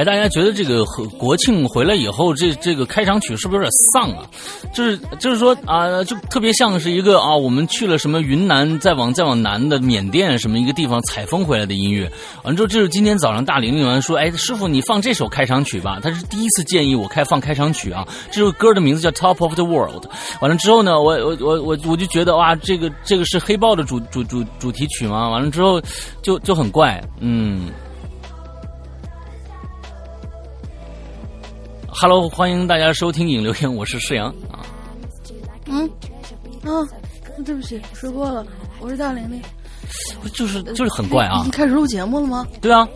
哎，大家觉得这个国庆回来以后，这这个开场曲是不是有点丧啊？就是就是说啊、就特别像是一个啊，我们去了什么云南，再往再往南的缅甸什么一个地方采风回来的音乐。完了之后，这是今天早上大玲玲完说，哎，师傅你放这首开场曲吧。他是第一次建议我开放开场曲啊。这首歌的名字叫《Top of the World》。完了之后呢，我我我我我就觉得哇，这个这个是黑豹的主主主主题曲吗？完了之后就就很怪，嗯。Hello，欢迎大家收听影留言，我是世阳啊。嗯，啊，对不起，说过了，我是大玲玲。就是就是很怪啊开始录节目了吗？对啊，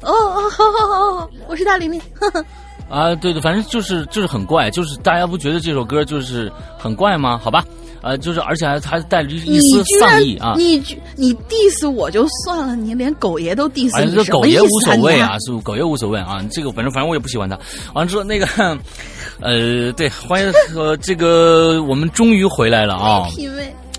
哦哦，好好好好，我是大玲玲。啊对对，反正就是就是很怪，就是大家不觉得这首歌就是很怪吗？好吧，呃，就是而且还还带着一你丝丧意啊。你居你 diss 我就算了，你连狗爷都 diss 哎，你，这狗爷无所谓啊，是狗爷无所谓啊。这个反正反正我也不喜欢他。完了之后那个，呃，对，欢迎呃这个我们终于回来了啊。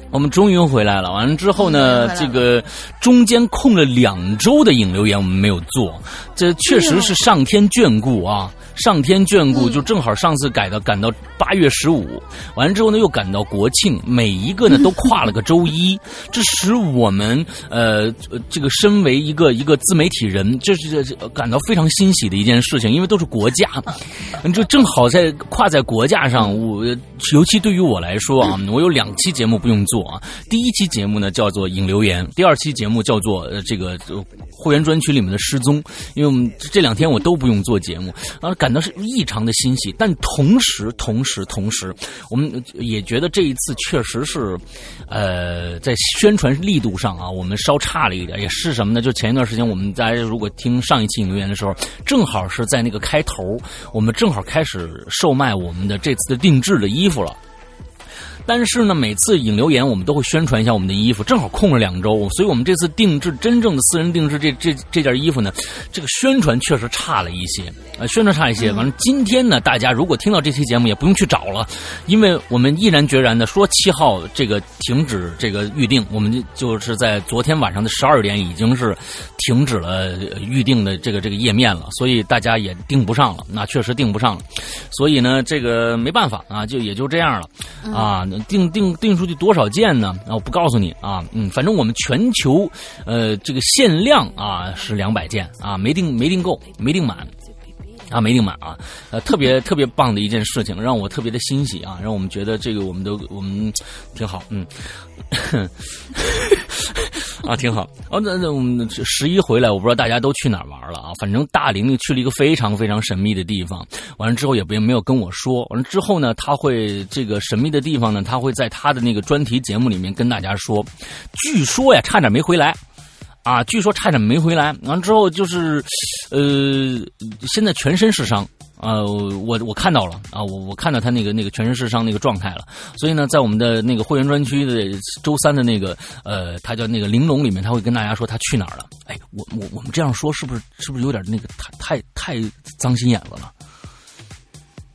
我们终于回来了。完了之后呢，这个中间空了两周的引流言我们没有做，这确实是上天眷顾啊。上天眷顾，就正好上次改到赶到八月十五，完了之后呢又赶到国庆，每一个呢都跨了个周一，这使我们呃呃这个身为一个一个自媒体人，这是这感到非常欣喜的一件事情，因为都是国假，这正好在跨在国假上，我尤其对于我来说啊，我有两期节目不用做啊，第一期节目呢叫做引流言，第二期节目叫做呃这个。呃会员专区里面的失踪，因为我们这两天我都不用做节目，啊，感到是异常的欣喜。但同时，同时，同时，我们也觉得这一次确实是，呃，在宣传力度上啊，我们稍差了一点。也是什么呢？就前一段时间，我们大家如果听上一期留言的时候，正好是在那个开头，我们正好开始售卖我们的这次的定制的衣服了。但是呢，每次引留言我们都会宣传一下我们的衣服，正好空了两周，所以我们这次定制真正的私人定制这这这件衣服呢，这个宣传确实差了一些，呃，宣传差一些。完了，今天呢，大家如果听到这期节目也不用去找了，因为我们毅然决然的说七号这个停止这个预定，我们就就是在昨天晚上的十二点已经是停止了预定的这个这个页面了，所以大家也订不上了，那确实订不上了，所以呢，这个没办法啊，就也就这样了啊。定定定出去多少件呢？啊，我不告诉你啊，嗯，反正我们全球呃这个限量啊是两百件啊，没定没订够，没订满。啊，没订满啊，呃，特别特别棒的一件事情，让我特别的欣喜啊，让我们觉得这个我们都我们挺好，嗯，啊，挺好。哦，那那我们十一回来，我不知道大家都去哪儿玩了啊，反正大玲玲去了一个非常非常神秘的地方，完了之后也没没有跟我说，完了之后呢，他会这个神秘的地方呢，他会在他的那个专题节目里面跟大家说，据说呀，差点没回来。啊，据说差点没回来，完了之后就是，呃，现在全身是伤。呃，我我看到了啊，我我看到他那个那个全身是伤那个状态了，所以呢，在我们的那个会员专区的周三的那个呃，他叫那个玲珑里面，他会跟大家说他去哪儿了。哎，我我我们这样说是不是是不是有点那个太太太脏心眼子了？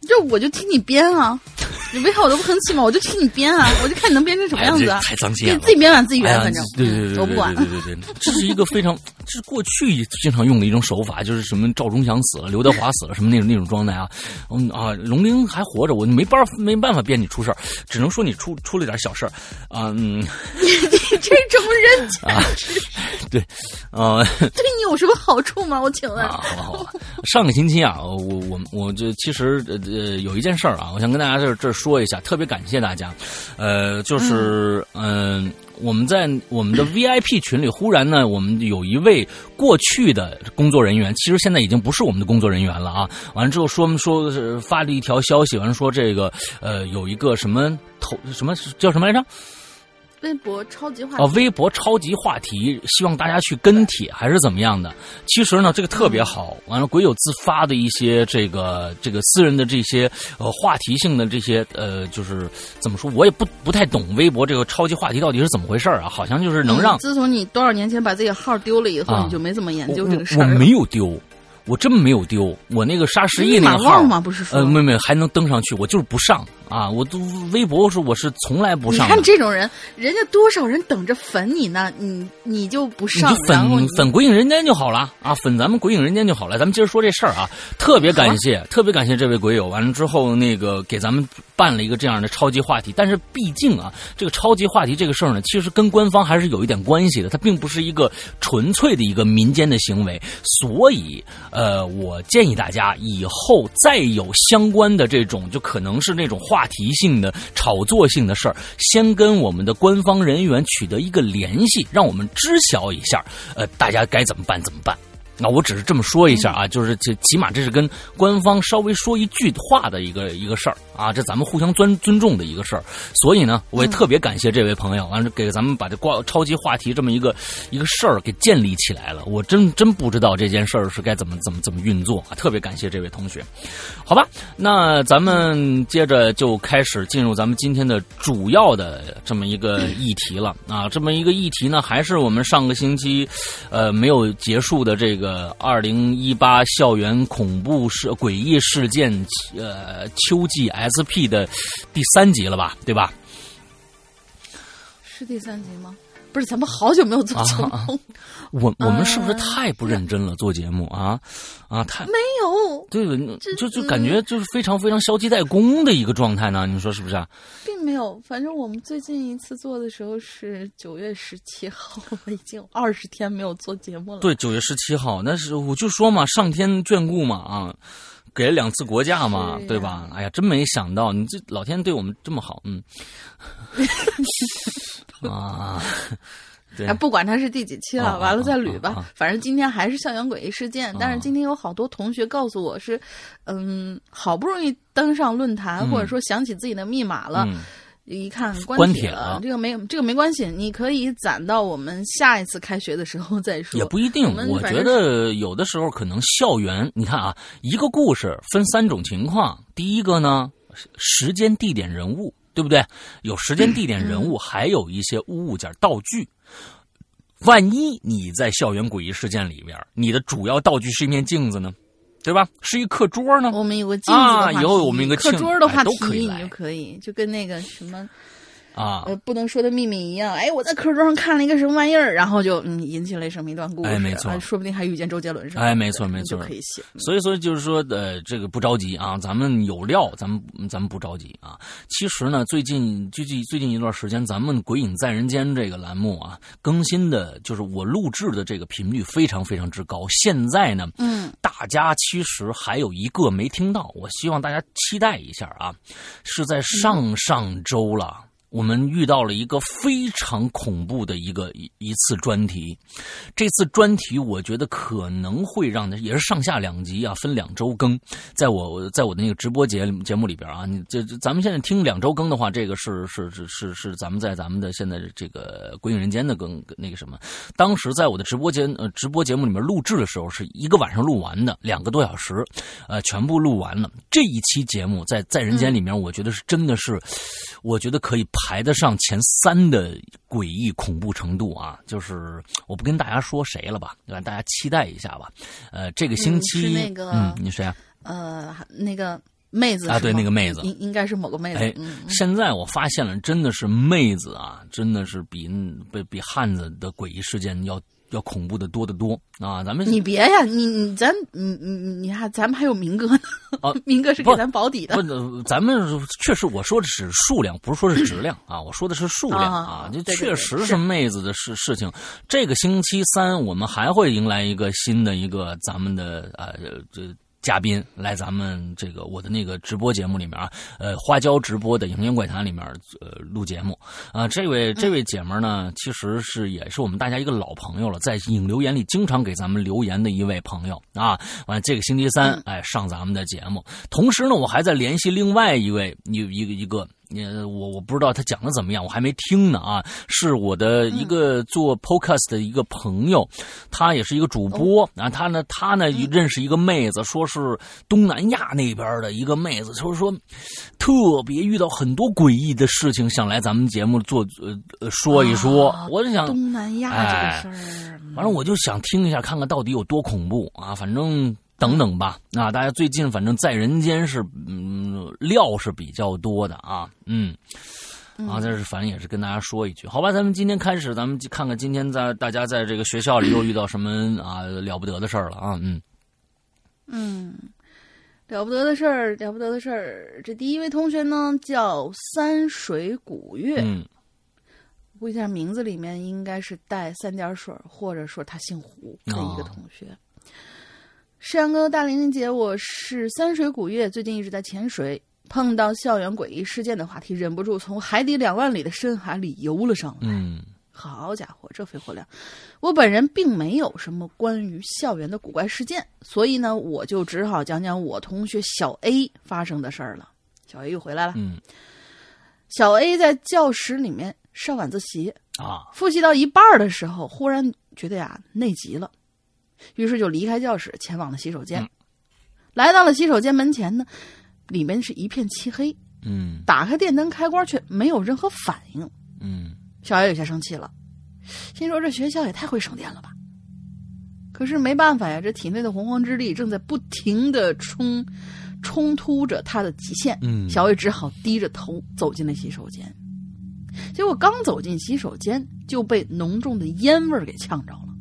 这我就听你编啊，你为啥我都不吭气嘛？我就听你编啊，我就看你能编成什么样子啊！太脏心眼了，自己编完自己圆，哎、反正对对对对，我不管。对对对对，这是一个非常，这是过去经常用的一种手法，就是什么赵忠祥死了，刘德华死了，什么那种那种状态啊。嗯啊，龙玲还活着，我没办法没办法编你出事儿，只能说你出出了点小事儿啊。嗯，你 这种人啊，对，呃，对你有什么好处吗？我请问。啊，好吧好吧。上个星期啊，我我我这其实呃呃有一件事儿啊，我想跟大家这这说一下，特别感谢大家，呃，就是嗯、呃，我们在我们的 VIP 群里，忽然呢，我们有一位过去的工作人员，其实现在已经不是我们的工作人员了啊。完了之后说说是发了一条消息，完了说这个呃有一个什么头什么叫什么来着？微博超级话题啊，微博超级话题，希望大家去跟帖还是怎么样的？其实呢，这个特别好。完了，鬼友自发的一些这个这个私人的这些呃话题性的这些呃，就是怎么说，我也不不太懂微博这个超级话题到底是怎么回事啊？好像就是能让、嗯、自从你多少年前把自己号丢了以后，啊、你就没怎么研究这个事儿。我没有丢。我真没有丢，我那个沙十亿那个号嘛，不是说呃，没没还能登上去，我就是不上啊，我都微博是我是从来不上你看。这种人，人家多少人等着粉你呢，你你就不你上，粉粉鬼影人间就好了啊，粉咱们鬼影人间就好了。咱们接着说这事儿啊，特别感谢，特别感谢这位鬼友。完了之后，那个给咱们办了一个这样的超级话题。但是毕竟啊，这个超级话题这个事儿呢，其实跟官方还是有一点关系的，它并不是一个纯粹的一个民间的行为。所以，呃，我建议大家以后再有相关的这种，就可能是那种话话题性的、炒作性的事儿，先跟我们的官方人员取得一个联系，让我们知晓一下，呃，大家该怎么办怎么办。那我只是这么说一下啊，就是这起码这是跟官方稍微说一句话的一个一个事儿啊，这咱们互相尊尊重的一个事儿。所以呢，我也特别感谢这位朋友，完了给咱们把这挂超级话题这么一个一个事儿给建立起来了。我真真不知道这件事儿是该怎么怎么怎么运作啊，特别感谢这位同学。好吧，那咱们接着就开始进入咱们今天的主要的这么一个议题了啊。这么一个议题呢，还是我们上个星期呃没有结束的这个二零一八校园恐怖事诡异事件呃秋季 SP 的第三集了吧，对吧？是第三集吗？不是，咱们好久没有做节目，啊我我们是不是呃太不认真了？做节目啊啊，太没有，对，这就就感觉就是非常非常消极怠工的一个状态呢，你说是不是啊？并没有。反正我们最近一次做的时候是九月十七号，我已经二十天没有做节目了。对，九月十七号，那是我就说嘛，上天眷顾嘛啊，给了两次国假嘛，对吧？哎呀，真没想到你这老天对我们这么好，嗯，啊，对哎，，不管它是第几期了，啊完了啊再捋吧。啊啊反正今天还是校园诡异事件，但是今天有好多同学告诉我是，嗯，好不容易登上论坛，嗯或者说想起自己的密码了。嗯一看关关帖了了，这个没这个没关系，你可以攒到我们下一次开学的时候再说。也不一定我觉得有的时候可能校园，你看啊，一个故事分三种情况，第一个呢，时间、地点、人物，对不对？有时间、地点、人物，还有一些物件、道具。万一你在校园诡异事件里边，你的主要道具是一面镜子呢，对吧？是一课桌呢？我们有个镜子啊以后我们一个课桌的话题，都可以就可以，就跟那个什么啊，呃不能说的秘密一样。哎，我在课桌上看了一个什么玩意儿，然后就嗯引起了什么一段故事，哎没错啊说不定还遇见周杰伦是吧。哎没错没错可以写。所以说就是说，呃，这个不着急啊，咱们有料，咱们咱们不着急啊。其实呢，最近最近最近一段时间，咱们《鬼影在人间》这个栏目啊，更新的就是我录制的这个频率非常非常之高。现在呢，嗯，大家其实还有一个没听到，我希望大家期待一下啊，是在上上周了。我们遇到了一个非常恐怖的一个一一次专题，这次专题我觉得可能会让也是上下两集啊，分两周更。在我在我的那个直播节节目里边啊，你这咱们现在听两周更的话，这个是是是是是咱们在咱们的现在这个《鬼影人间》的更那个什么，当时在我的直播间呃直播节目里面录制的时候，是一个晚上录完的，两个多小时，呃，全部录完了。这一期节目在在人间里面，我觉得是真的是，我觉得可以排得上前三的诡异恐怖程度啊！就是我不跟大家说谁了吧，让大家期待一下吧。呃，这个星期，嗯是那个嗯，你谁啊？呃，那个妹子啊对那个妹子应应该是某个妹子。哎嗯，现在我发现了，真的是妹子啊，真的是比比比汉子的诡异事件要要恐怖的多得多啊！咱们你别呀，你你咱你你你你还咱们还有明哥呢，啊 明哥是给咱保底的不。，呃咱们确实我说的是数量，不是说是质量啊，我说的是数量啊啊，这确实是是妹子的事事情。这个星期三我们还会迎来一个新的一个咱们的呃这。嘉宾来咱们这个我的那个直播节目里面啊，呃，花椒直播的《影音怪谈》里面呃录节目啊、这位这位姐们呢，其实是也是我们大家一个老朋友了，在影留言里经常给咱们留言的一位朋友啊。完了，这个星期三哎上咱们的节目，同时呢，我还在联系另外一位一一个一个。呃，我我不知道他讲的怎么样，我还没听呢啊。是我的一个做 podcast 的一个朋友，他也是一个主播啊。他呢，他呢认识一个妹子，说是东南亚那边的一个妹子，就是说特别遇到很多诡异的事情，想来咱们节目做呃呃说一说。啊我就想，东南亚哎这个事儿，反正我就想听一下，看看到底有多恐怖啊！反正等等吧。啊，大家最近反正在人间是嗯料是比较多的啊，嗯。啊，这是反正也是跟大家说一句，好吧？咱们今天开始，咱们看看今天在大家在这个学校里又遇到什么啊了不得的事儿了啊，嗯。嗯，了不得的事儿，了不得的事儿。这第一位同学呢叫三水古月，嗯，估计他名字里面应该是带三点水，或者说他姓胡的一个同学。石阳哥、大玲玲姐，我是三水古月，最近一直在潜水，碰到校园诡异事件的话题，忍不住从海底两万里的深海里游了上来。嗯好家伙，这肺活量！我本人并没有什么关于校园的古怪事件，所以呢，我就只好讲讲我同学小 A 发生的事儿了。小 A 又回来了。嗯小 A 在教室里面上晚自习，啊复习到一半的时候，忽然觉得呀内急了，于是就离开教室，前往了洗手间。嗯来到了洗手间门前呢，里面是一片漆黑，嗯打开电灯开关却没有任何反应。嗯小艾有些生气了，心说这学校也太会省电了吧。可是没办法呀，这体内的洪荒之力正在不停的冲冲突着他的极限。嗯小艾只好低着头走进了洗手间。结果刚走进洗手间，就被浓重的烟味儿给呛着了。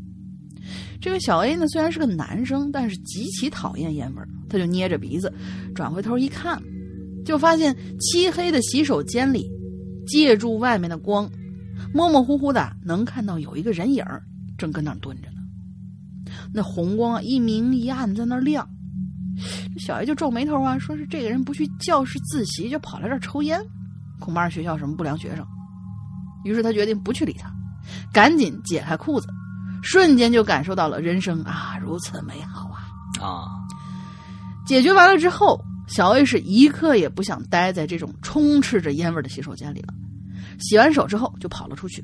这个小 A 呢，虽然是个男生，但是极其讨厌烟味儿，他就捏着鼻子，转回头一看，就发现漆黑的洗手间里，借助外面的光，模模糊糊的能看到有一个人影儿正跟那儿蹲着呢。那红光，一明一暗在那儿亮。小 A 就皱眉头啊，说是这个人不去教室自习，就跑来这儿抽烟，恐怕是学校什么不良学生。于是他决定不去理他，赶紧解开裤子，瞬间就感受到了人生啊如此美好啊！啊解决完了之后，小 A 是一刻也不想待在这种充斥着烟味的洗手间里了。洗完手之后就跑了出去。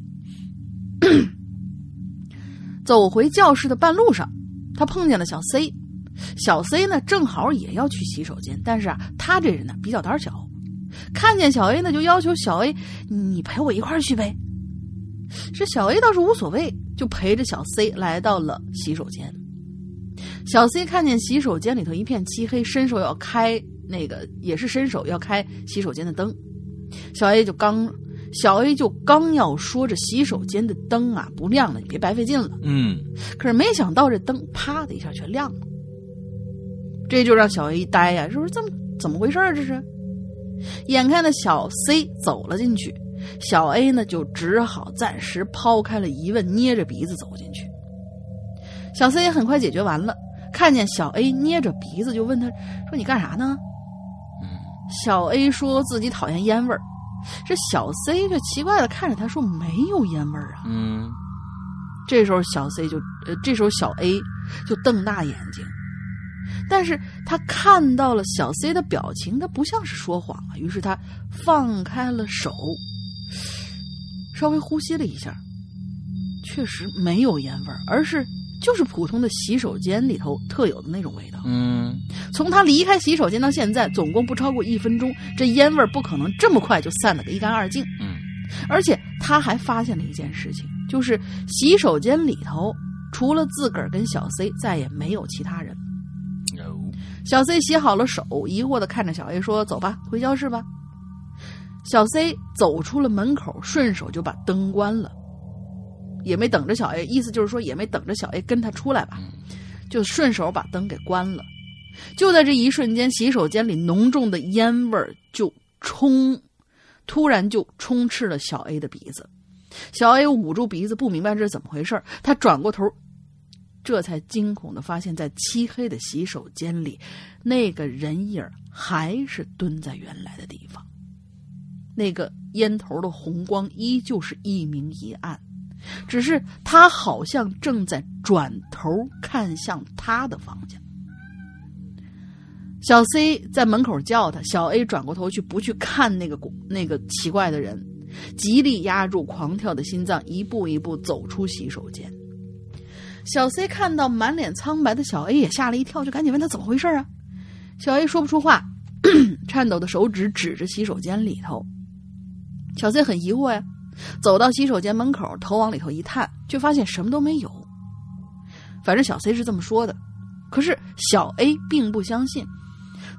走回教室的半路上，他碰见了小 C。小 C 呢，正好也要去洗手间，但是啊，他这人呢比较胆小，看见小 A 呢，就要求小 A：“ 你陪我一块儿去呗。”这小 A 倒是无所谓，就陪着小 C 来到了洗手间。小 C 看见洗手间里头一片漆黑，伸手要开那个，也是伸手要开洗手间的灯。小 A 就刚，小 A 就刚要说这洗手间的灯啊不亮了，你别白费劲了。嗯可是没想到这灯啪的一下全亮了，这就让小 A 一呆呀，说这么怎么回事啊？这是。眼看着小 C 走了进去，小 A 呢就只好暂时抛开了疑问，捏着鼻子走进去。小 C 也很快解决完了，看见小 A 捏着鼻子，就问他说：“你干啥呢？”嗯小 A 说自己讨厌烟味儿，这小 C 就奇怪的看着他说：“没有烟味儿啊。”嗯这时候小 C 就呃，这时候小 A 就瞪大眼睛，但是他看到了小 C 的表情，他不像是说谎啊，于是他放开了手，稍微呼吸了一下，确实没有烟味儿，而是就是普通的洗手间里头特有的那种味道。嗯从他离开洗手间到现在，总共不超过一分钟，这烟味儿不可能这么快就散得个一干二净。嗯而且他还发现了一件事情，就是洗手间里头除了自个儿跟小 C，再也没有其他人。小 C 洗好了手，疑惑的看着小 A 说：“走吧，回教室吧。”小 C 走出了门口，顺手就把灯关了，也没等着小 A，意思就是说也没等着小 A 跟他出来吧，就顺手把灯给关了。就在这一瞬间，洗手间里浓重的烟味儿就冲，突然就充斥了小 A 的鼻子。小 A 捂住鼻子，不明白这是怎么回事儿他转过头，这才惊恐的发现，在漆黑的洗手间里，那个人影还是蹲在原来的地方。那个烟头的红光依旧是一明一暗，只是他好像正在转头看向他的方向。小 C 在门口叫他，小 A 转过头去，不去看那个那个奇怪的人，极力压住狂跳的心脏，一步一步走出洗手间。小 C 看到满脸苍白的小 A，也吓了一跳，就赶紧问他怎么回事啊。小 A 说不出话，颤抖的手指指着洗手间里头。小 C 很疑惑呀，走到洗手间门口，头往里头一探，却发现什么都没有。反正小 C 是这么说的，可是小 A 并不相信。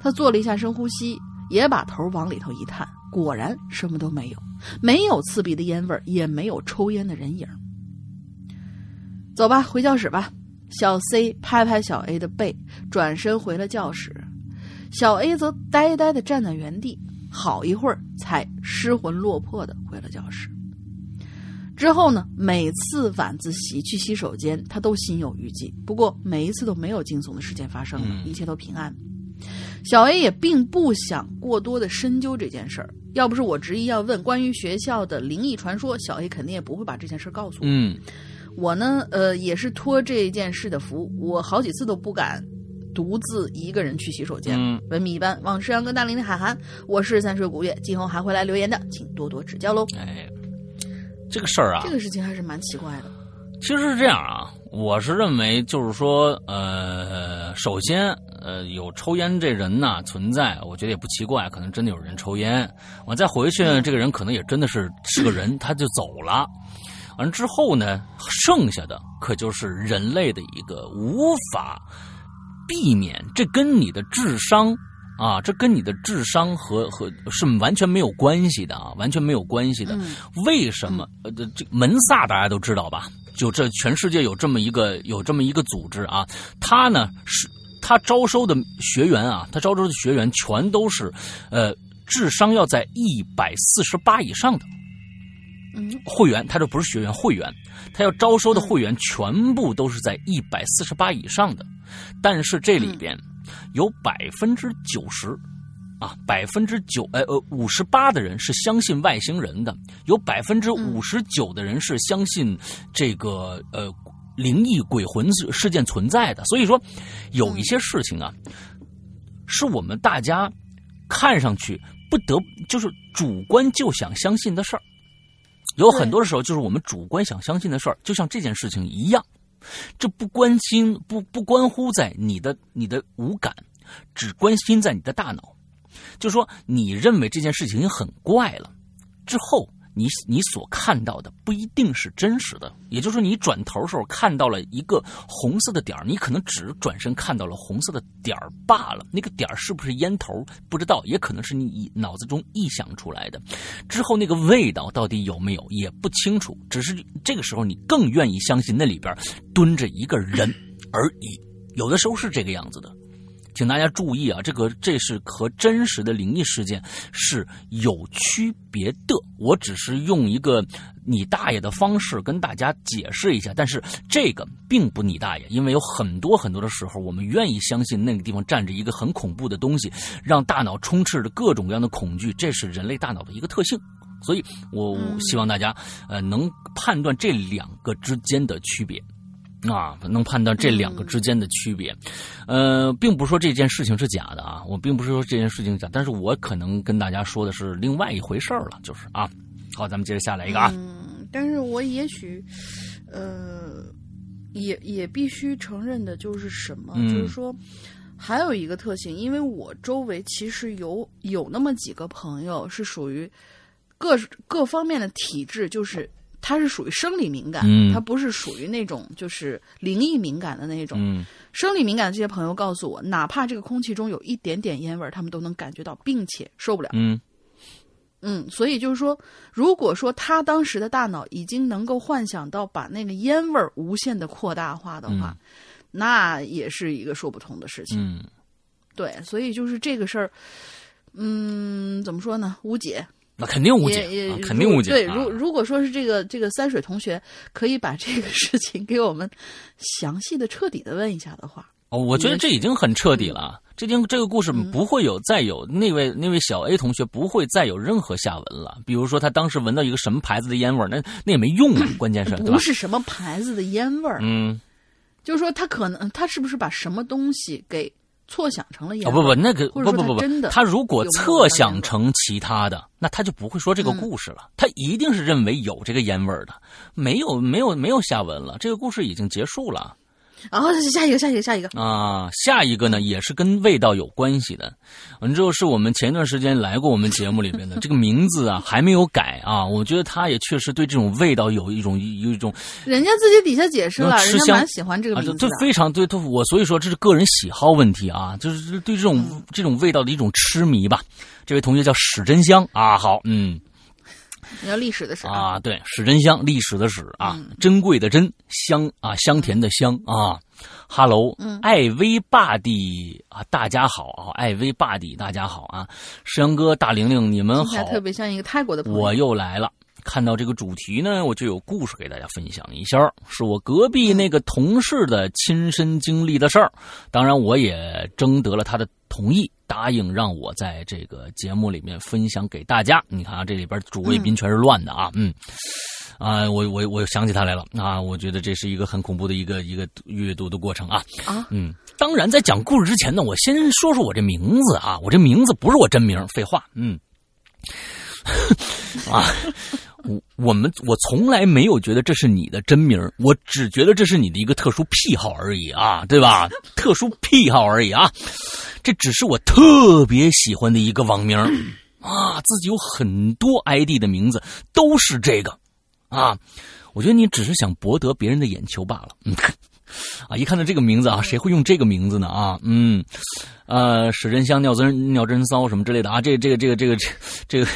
他做了一下深呼吸，也把头往里头一探，果然什么都没有，没有刺鼻的烟味儿，也没有抽烟的人影。走吧，回教室吧。小 C 拍拍小 A 的背，转身回了教室。小 A 则呆呆的站在原地，好一会儿才失魂落魄的回了教室。之后呢，每次晚自习去洗手间，他都心有余悸。不过每一次都没有惊悚的事件发生一切都平安。小 A 也并不想过多的深究这件事儿。要不是我执意要问关于学校的灵异传说，小 A 肯定也不会把这件事告诉我。嗯我呢，呃，也是托这件事的福，我好几次都不敢独自一个人去洗手间。嗯文笔一般，往事阳跟大林的海涵，我是三水古月，今后还会来留言的，请多多指教喽。哎，这个事儿啊这，个事情还是蛮奇怪的。其实是这样啊，我是认为就是说，呃，首先，呃，有抽烟这人呐存在，我觉得也不奇怪，可能真的有人抽烟。我再回去，这个人可能也真的是是个人，他就走了。完之后呢，剩下的可就是人类的一个无法避免，这跟你的智商啊，这跟你的智商和和是完全没有关系的啊，完全没有关系的。嗯为什么？呃，这这门萨大家都知道吧？就这全世界有这么一个有这么一个组织啊，他呢是他招收的学员啊，他招收的学员全都是，呃，智商要在一百四十八以上的。嗯会员，他这不是学员，会员，他要招收的会员全部都是在一百四十八以上的，但是这里边有百分之九十。啊，百分之九，呃呃，五十八的人是相信外星人的，有百分之五十九的人是相信这个呃灵异鬼魂事件存在的。所以说，有一些事情啊，是我们大家看上去不得就是主观就想相信的事儿。有很多的时候，就是我们主观想相信的事儿，就像这件事情一样，这不关心不不关乎在你的你的五感，只关心在你的大脑。就说你认为这件事情很怪了，之后你你所看到的不一定是真实的。也就是说，你转头时候看到了一个红色的点，你可能只转身看到了红色的点罢了。那个点是不是烟头不知道，也可能是你脑子中臆想出来的。之后那个味道到底有没有也不清楚，只是这个时候你更愿意相信那里边蹲着一个人而已。有的时候是这个样子的。请大家注意啊，这个这是和真实的灵异事件是有区别的。我只是用一个你大爷的方式跟大家解释一下，但是这个并不你大爷，因为有很多很多的时候，我们愿意相信那个地方站着一个很恐怖的东西，让大脑充斥着各种各样的恐惧，这是人类大脑的一个特性。所以，我嗯希望大家呃能判断这两个之间的区别。啊，能判断这两个之间的区别，呃，并不是说这件事情是假的啊，我并不是说这件事情是假，但是我可能跟大家说的是另外一回事儿了，就是啊，好，咱们接着下来一个啊，嗯，但是我也许，呃，也也必须承认的就是什么，嗯。就是说，还有一个特性，因为我周围其实有有那么几个朋友是属于各各方面的体质，就是他是属于生理敏感，嗯他不是属于那种就是灵异敏感的那种。嗯生理敏感的这些朋友告诉我，哪怕这个空气中有一点点烟味，他们都能感觉到，并且受不了。嗯嗯，所以就是说，如果说他当时的大脑已经能够幻想到把那个烟味无限的扩大化的话，那也是一个说不通的事情。嗯对，所以就是这个事儿，嗯，怎么说呢？无解，那肯定误解啊，肯定误解。对，啊如如果说是这个这个三水同学可以把这个事情给我们详细的、彻底的问一下的话，哦，我觉得这已经很彻底了。这经这个故事嗯不会有再有那位那位小 A 同学不会再有任何下文了。比如说他当时闻到一个什么牌子的烟味儿，那那也没用啊，关键是不？是什么牌子的烟味儿，嗯，就是说他可能他是不是把什么东西给错想成了烟哦味儿？不不，那个不不不不他如果测想成其他的，那他就不会说这个故事了。他一定是认为有这个烟味儿的，没有没有没有下文了，这个故事已经结束了。然后下一个，下一个，下一个。啊，下一个呢也是跟味道有关系的，完之后是我们前一段时间来过我们节目里边的 这个名字啊还没有改啊，我觉得他也确实对这种味道有一种有一种人家自己底下解释了，人家蛮喜欢这个啊，名字啊。这这非常对，对我所以说这是个人喜好问题啊，就是对这种、嗯这种味道的一种痴迷吧。这位同学叫史真香啊，好，嗯你要历史的史啊，啊，对，史珍香，历史的史啊，珍贵的珍，香啊，香甜的香啊。哈喽，嗯艾薇爸弟啊，大家好啊，艾薇爸弟，大家好啊，石阳哥、大玲玲，你们好特别像一个泰国的朋友。我又来了。看到这个主题呢，我就有故事给大家分享一下，是我隔壁那个同事的亲身经历的事儿。当然，我也征得了他的同意，答应让我在这个节目里面分享给大家。你看啊，这里边主谓宾全是乱的啊，嗯。啊，我我我想起他来了啊！我觉得这是一个很恐怖的一个一个阅读的过程啊。啊，嗯，当然，在讲故事之前呢，我先说说我这名字啊，我这名字不是我真名，废话，嗯，啊，我我们我从来没有觉得这是你的真名，我只觉得这是你的一个特殊癖好而已啊，对吧？特殊癖好而已啊，这只是我特别喜欢的一个网名啊，自己有很多 ID 的名字都是这个啊，我觉得你只是想博得别人的眼球罢了，啊，一看到这个名字啊，谁会用这个名字呢？啊，嗯，呃，史真香、尿真尿真骚什么之类的啊，这这个这个这个这个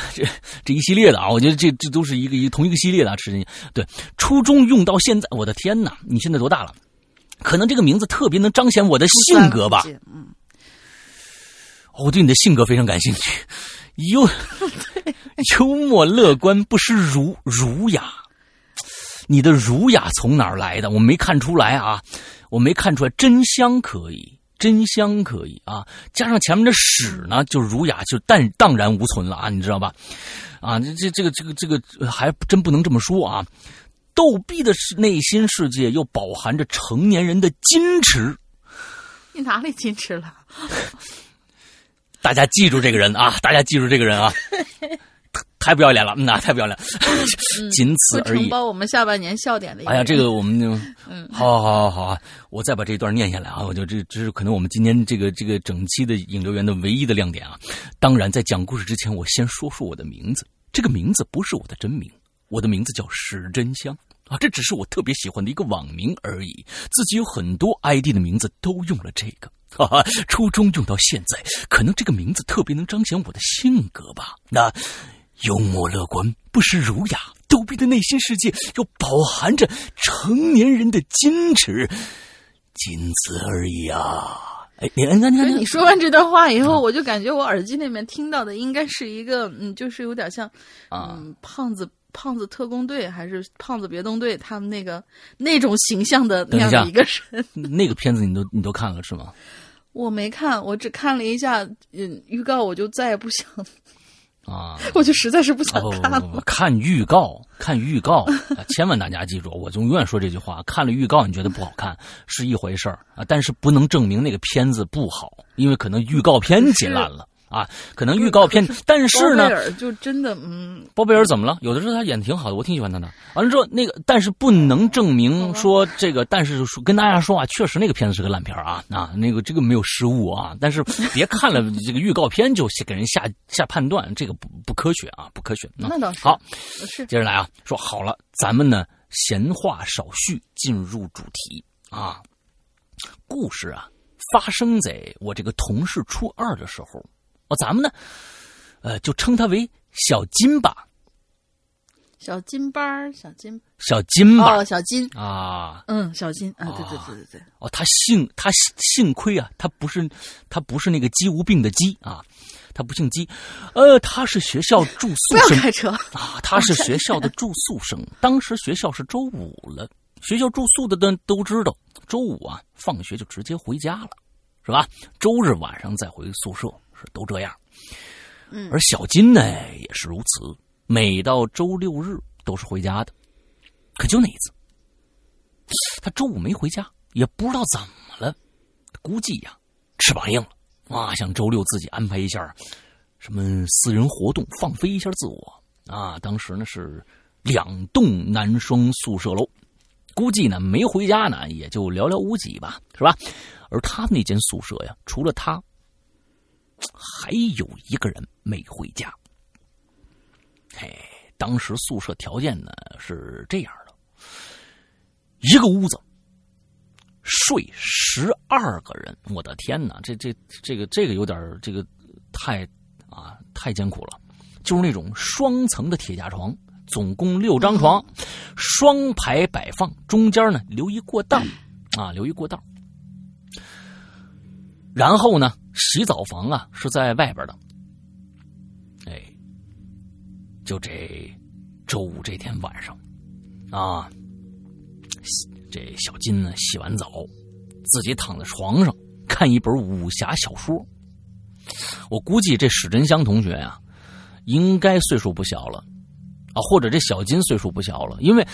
这这一系列的啊，我觉得这这都是一个一个同一个系列的啊，史真对，初中用到现在，我的天哪！你现在多大了？可能这个名字特别能彰显我的性格吧。嗯，哦我对你的性格非常感兴趣，幽 幽默乐观，不失儒儒雅。你的儒雅从哪儿来的？我没看出来啊，我没看出来。真香可以，真香可以啊，加上前面的史呢，就儒雅就淡荡然无存了啊，你知道吧？啊，这这这个这个这个还真不能这么说啊。逗逼的是内心世界又饱含着成年人的矜持，你哪里矜持了？大家记住这个人啊！大家记住这个人啊！太不要脸了，那、太不要脸，仅此而已承。包我们下半年笑点的哎呀，这个我们就，嗯好好好好啊！我再把这一段念下来啊！我就这这是可能我们今天这个这个整期的引流员的唯一的亮点啊！当然，在讲故事之前，我先说说我的名字。这个名字不是我的真名，我的名字叫史真香啊，这只是我特别喜欢的一个网名而已。自己有很多 ID 的名字都用了这个，哈哈，初中用到现在，可能这个名字特别能彰显我的性格吧。那幽默乐观，不失儒雅，逗逼的内心世界又饱含着成年人的矜持，仅此而已啊！哎，你你看你看你说完这段话以后，我就感觉我耳机里面听到的应该是一个，嗯，就是有点像，啊嗯，胖子胖子特工队还是胖子别动队他们那个那种形象的那样的一个人。那个片子你都你都看了是吗？我没看，我只看了一下，嗯，预告我就再也不想，啊，我就实在是不想哦，看了。不不不看预告，看预告啊！千万大家记住，我就永远说这句话：看了预告你觉得不好看是一回事儿啊，但是不能证明那个片子不好，因为可能预告片剪烂了啊，可能预告片，但是呢就真的，嗯，包贝尔怎么了？有的时候他演的挺好的，我挺喜欢他的。完了之后，那个但是不能证明说这个，但是说跟大家说啊，确实那个片子是个烂片儿啊啊，那个这个没有失误啊。但是别看了这个预告片就给人下下判断，这个不不科学啊，不科学。啊那倒是好，是接着来啊，说好了，咱们呢闲话少叙，进入主题啊。故事啊，发生在我这个同事初二的时候，哦，咱们呢，呃，就称他为小金吧，小金班儿，小金小金吧、哦，小金，啊。嗯，小金啊，对对对对对，哦，他幸他幸亏啊，他不是他不是那个鸡无病的鸡啊，他不姓鸡，呃，他是学校住宿不要开车，啊，他是 学校的住宿生。当时学校是周五了，学校住宿的都都知道，周五啊放学就直接回家了，是吧？周日晚上再回宿舍，是都这样。嗯而小金呢也是如此，每到周六日都是回家的。可就那一次，他周五没回家，也不知道怎么了，估计呀、翅膀硬了啊，想周六自己安排一下什么私人活动，放飞一下自我啊。当时呢是两栋男生宿舍楼，估计呢没回家呢，也就寥寥无几吧，是吧？而他那间宿舍呀，除了他，还有一个人没回家。嘿，当时宿舍条件呢是这样的：一个屋子睡十二个人，我的天哪，这这这个这个有点这个太啊太艰苦了，就是那种双层的铁架床。总共六张床，双排摆放，中间呢留一过道，啊，留一过道。然后呢，洗澡房啊是在外边的。哎，就这周五这天晚上，啊，这小金呢洗完澡，自己躺在床上看一本武侠小说。我估计这史真香同学呀，应该岁数不小了。啊，或者这小金岁数不小了，因为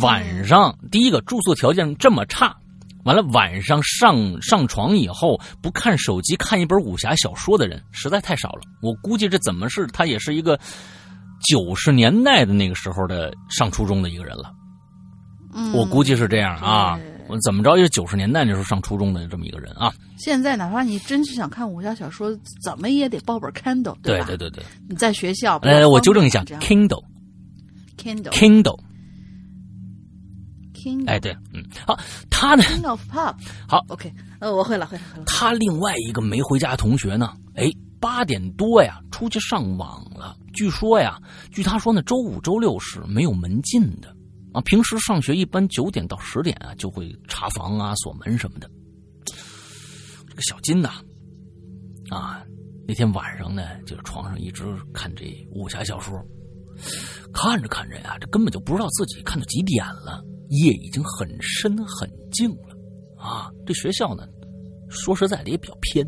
晚上第一个住宿条件这么差，完了晚上上上床以后不看手机看一本武侠小说的人实在太少了。我估计这怎么是他也是一个九十年代的那个时候的上初中的一个人了。嗯，我估计是这样啊，我怎么着也是九十年代那时候上初中的这么一个人啊。现在哪怕你真是想看武侠小说，怎么也得抱本 Kindle，吧？对对对对，你在学校，呃，我纠正一下，Kindle。哎，对，嗯，好，他呢？King of Pop，好，OK，呃，我会了，会了，会了。他另外一个没回家的同学呢？哎，八点多呀，出去上网了。据说呀，据他说呢，周五、周六是没有门禁的啊。平时上学一般九点到十点啊，就会查房啊、锁门什么的。这个小金呐，啊，那天晚上呢，就床上一直看这武侠小说。看着看着呀，这根本就不知道自己看到几点了。夜已经很深很静了，啊，这学校呢，说实在的也比较偏，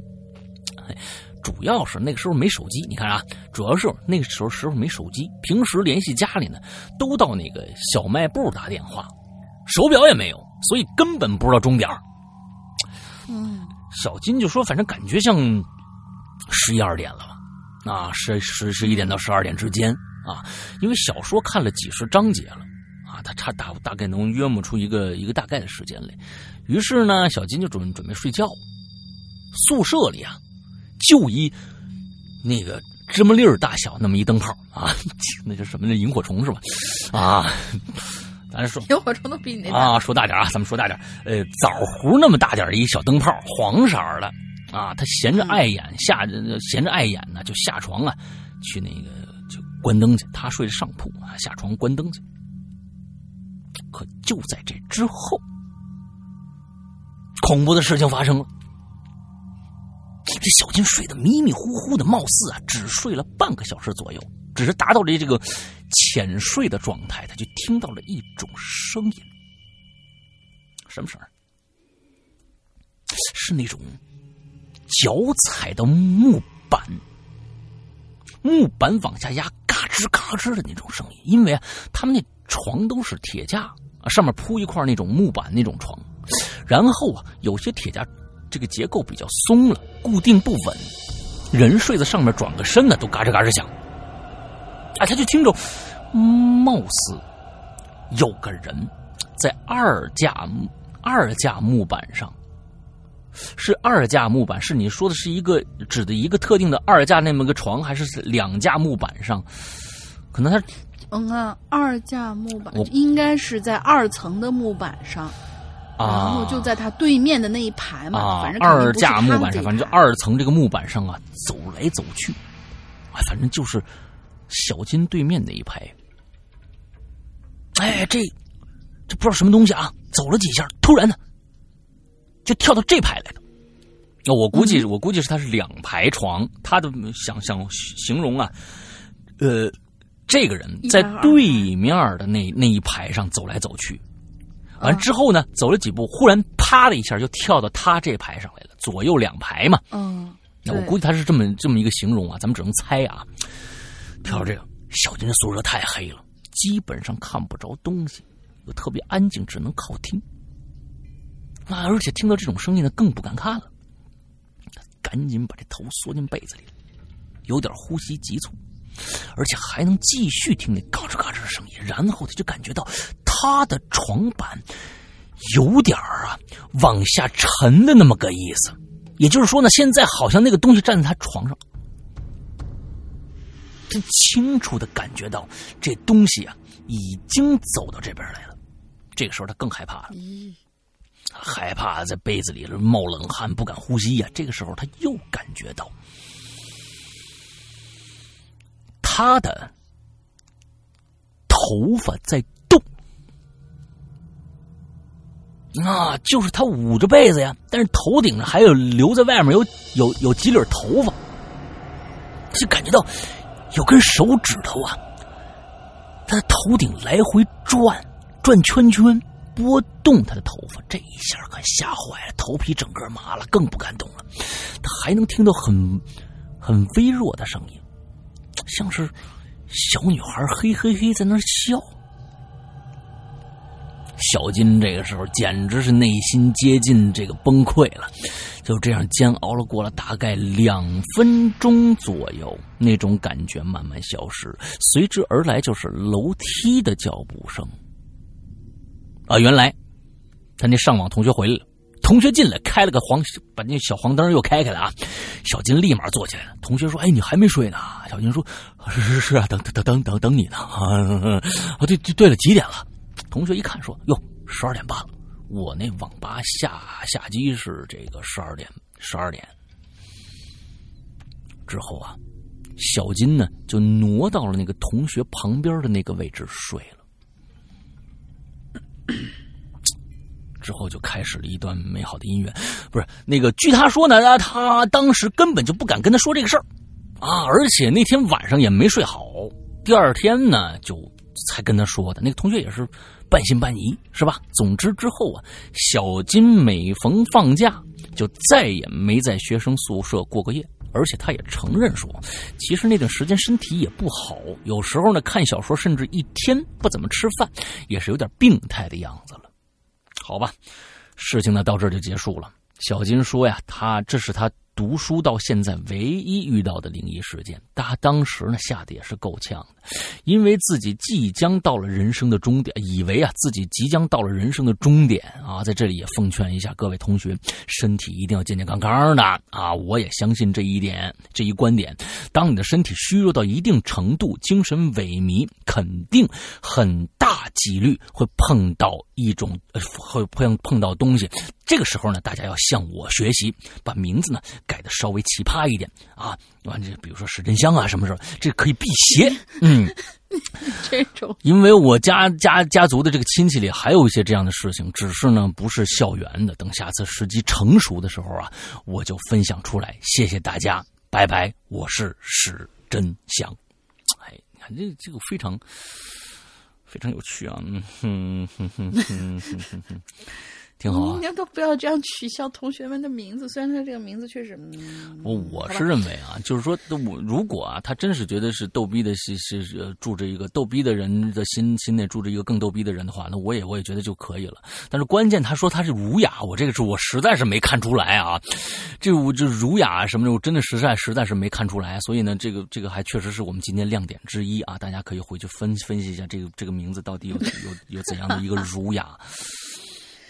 主要是那个时候没手机。你看啊，主要是那个时候时候没手机，平时联系家里呢，都到那个小卖部打电话，手表也没有，所以根本不知道钟点嗯，小金就说，反正感觉像十一二点了吧，啊，十十十一点到十二点之间。啊，因为小说看了几十章节了，啊，他差大大概能约摸出一个一个大概的时间来。于是呢，小金就准准备睡觉。宿舍里啊，就一那个芝麻粒儿大小那么一灯泡啊，那叫什么？那萤火虫是吧？啊，咱说 萤火虫都比你那啊，说大点啊，咱们说大点。呃，枣核那么大点一小灯泡，黄色的啊，他闲着碍眼，下闲着碍眼呢，就下床啊，去那个就。关灯去，他睡上铺啊，下床关灯去。可就在这之后，恐怖的事情发生了。这小金睡得迷迷糊糊的，貌似啊只睡了半个小时左右，只是达到了这个浅睡的状态，他就听到了一种声音。什么声儿是那种脚踩的木板，木板往下压。嘎吱嘎吱的那种声音，因为啊，他们那床都是铁架，上面铺一块那种木板那种床，然后啊，有些铁架这个结构比较松了，固定不稳，人睡在上面转个身呢，都嘎吱嘎吱响。哎，他就听着，貌似有个人在二架二架木板上。是二架木板，是你说的是一个指的一个特定的二架那么个床，还是两架木板上？可能他，嗯啊，二架木板应该是在二层的木板上，然后就在他对面的那一排嘛，反正二架木板上，反正就二层这个木板上啊，走来走去，啊，反正就是小金对面那一排。哎，这这不知道什么东西啊，走了几下，突然呢。就跳到这排来了，那我估计，我估计是他是两排床，他的想想形容啊，呃，这个人在对面的那那一排上走来走去，完之后呢，走了几步，忽然啪的一下就跳到他这排上来了，左右两排嘛，嗯，那我估计他是这么这么一个形容啊，咱们只能猜啊，跳到这个小金的宿舍太黑了，基本上看不着东西，又特别安静，只能靠听。那而且听到这种声音呢，更不敢看了。赶紧把这头缩进被子里，有点呼吸急促，而且还能继续听那嘎吱嘎吱的声音。然后他就感觉到他的床板有点儿啊往下沉的那么个意思。也就是说呢，现在好像那个东西站在他床上，他清楚的感觉到这东西啊已经走到这边来了。这个时候他更害怕了，咦，害怕在被子里冒冷汗，不敢呼吸呀、这个时候他又感觉到他的头发在动。那，就是他捂着被子呀，但是头顶上还有留在外面有有有几缕头发，就感觉到有根手指头啊，他的头顶来回转转圈圈，拨动他的头发，这一下可吓坏了，头皮整个麻了，更不敢动了。他还能听到很很微弱的声音，像是小女孩嘿嘿嘿在那笑。小金这个时候简直是内心接近这个崩溃了，就这样煎熬了过了大概两分钟左右，那种感觉慢慢消失，随之而来就是楼梯的脚步声。啊，原来他那上网同学回来了，同学进来开了个黄，把那小黄灯又开开了啊。小金立马坐起来了。同学说：“哎，你还没睡呢？”小金说：“是是是啊，等等等等等你呢。”啊，对对对了，几点了？同学一看说：“哟，十二点半了。我那网吧下下机是这个十二点，十二点。之后啊，小金呢就挪到了那个同学旁边的那个位置睡了。之后就开始了一段美好的姻缘，不是那个。据他说呢，他当时根本就不敢跟他说这个事儿啊，而且那天晚上也没睡好。第二天呢，就才跟他说的。那个同学也是半信半疑，是吧？总之之后啊，小金每逢放假就再也没在学生宿舍过过夜。而且他也承认说，其实那段时间身体也不好，有时候呢看小说，甚至一天不怎么吃饭，也是有点病态的样子了。好吧，事情呢到这就结束了。小金说呀，他这是他读书到现在唯一遇到的灵异事件。他当时呢吓得也是够呛的，因为自己即将到了人生的终点，以为啊自己即将到了人生的终点啊。在这里也奉劝一下各位同学，身体一定要健健康康的啊！我也相信这一点，这一观点。当你的身体虚弱到一定程度，精神萎靡，肯定很大几率会碰到一种会碰碰到东西。这个时候呢，大家要向我学习，把名字呢改的稍微奇葩一点啊。完这比如说史真香啊，什么时候这可以辟邪？嗯，这种因为我家家家族的这个亲戚里还有一些这样的事情，只是呢不是校园的。等下次时机成熟的时候啊，我就分享出来。谢谢大家，拜拜。我是史真香。哎，你看这这个非常非常有趣啊，嗯哼哼哼哼哼哼哼，挺好啊应。该都不要这样取笑同学们的名字，虽然他这个名字确实，嗯，我我是认为啊，就是说，我如果啊，他真是觉得是逗逼的，是是住着一个逗逼的人的心心内住着一个更逗逼的人的话，那我也我也觉得就可以了。但是关键他说他是儒雅，我这个是我实在是没看出来啊，这我就儒雅什么的，我真的实在实在是没看出来。所以呢，这个这个还确实是我们今天亮点之一啊，大家可以回去分分析一下这个这个名字到底有有有怎样的一个儒雅。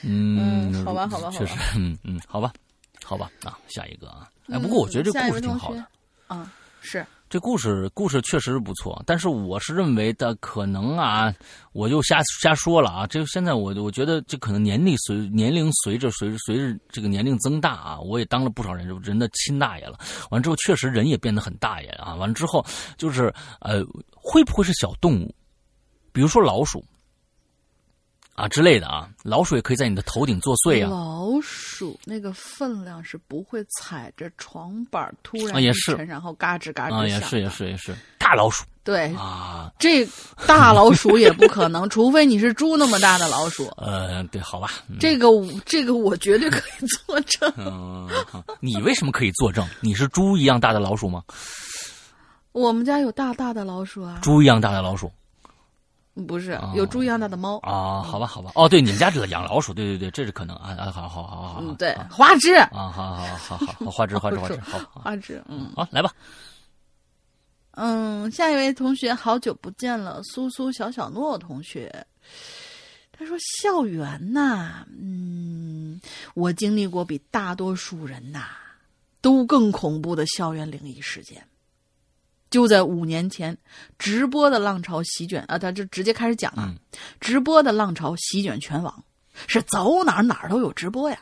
嗯，嗯好吧好吧确实，嗯嗯，好吧，好吧啊，下一个啊，哎，不过我觉得这故事挺好的。啊，是这故事故事确实是不错，但是我是认为的可能啊，我就瞎瞎说了啊。这现在我我觉得这可能年龄随年龄随着随着随着这个年龄增大啊，我也当了不少人人的亲大爷了。完之后确实人也变得很大爷啊。完了之后就是呃，会不会是小动物，比如说老鼠啊之类的啊？老鼠也可以在你的头顶作祟啊。老鼠那个分量是不会踩着床板突然一啊也是沉然后嘎吱嘎吱响啊，也是也是也是大老鼠对，啊，这大老鼠也不可能，除非你是猪那么大的老鼠。呃，对，好吧，嗯这个我这个我绝对可以作证。嗯，你为什么可以作证？你是猪一样大的老鼠吗？我们家有大大的老鼠啊，猪一样大的老鼠不是哦有猪一样大的猫。啊？好吧，好吧。哦，对，你们家这养老鼠，对对对，这是可能啊啊，好好好好好，嗯，对啊，花枝，啊，好好好好好，花枝花枝 花枝，好好花枝，嗯好，来吧。嗯，下一位同学，好久不见了，苏苏小小诺同学。他说：“校园呐，嗯，我经历过比大多数人呐都更恐怖的校园灵异事件。就在五年前，直播的浪潮席卷啊，他就直接开始讲了，嗯直播的浪潮席卷全网，是走哪儿哪儿都有直播呀。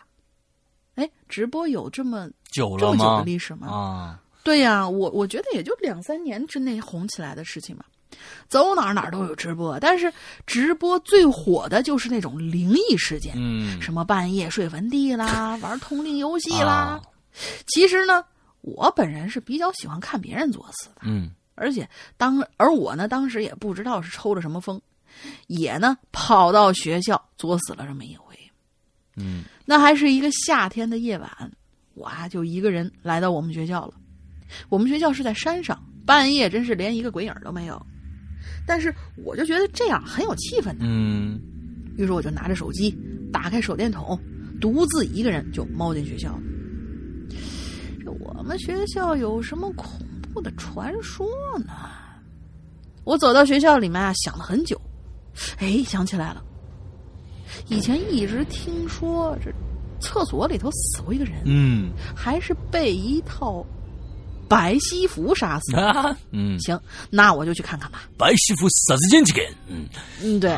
哎，直播有这么久这么久？的历史吗？啊，对呀，我我觉得也就两三年之内红起来的事情嘛。走哪儿哪儿都有直播，但是直播最火的就是那种灵异事件，嗯，什么半夜睡坟地啦，玩通灵游戏啦。啊其实呢，我本人是比较喜欢看别人作死的，嗯而且当而我呢，当时也不知道是抽了什么风，也呢跑到学校作死了这么一回。嗯那还是一个夏天的夜晚，我啊就一个人来到我们学校了。我们学校是在山上，半夜真是连一个鬼影都没有。但是我就觉得这样很有气氛呢，嗯于是我就拿着手机，打开手电筒，独自一个人就猫进学校了。这我们学校有什么恐怖的传说呢？我走到学校里面啊，想了很久，哎，想起来了，以前一直听说这厕所里头死过一个人，嗯还是被一套白西服杀死的。啊嗯，行，那我就去看看吧。白西服啥子进去给？嗯嗯，对。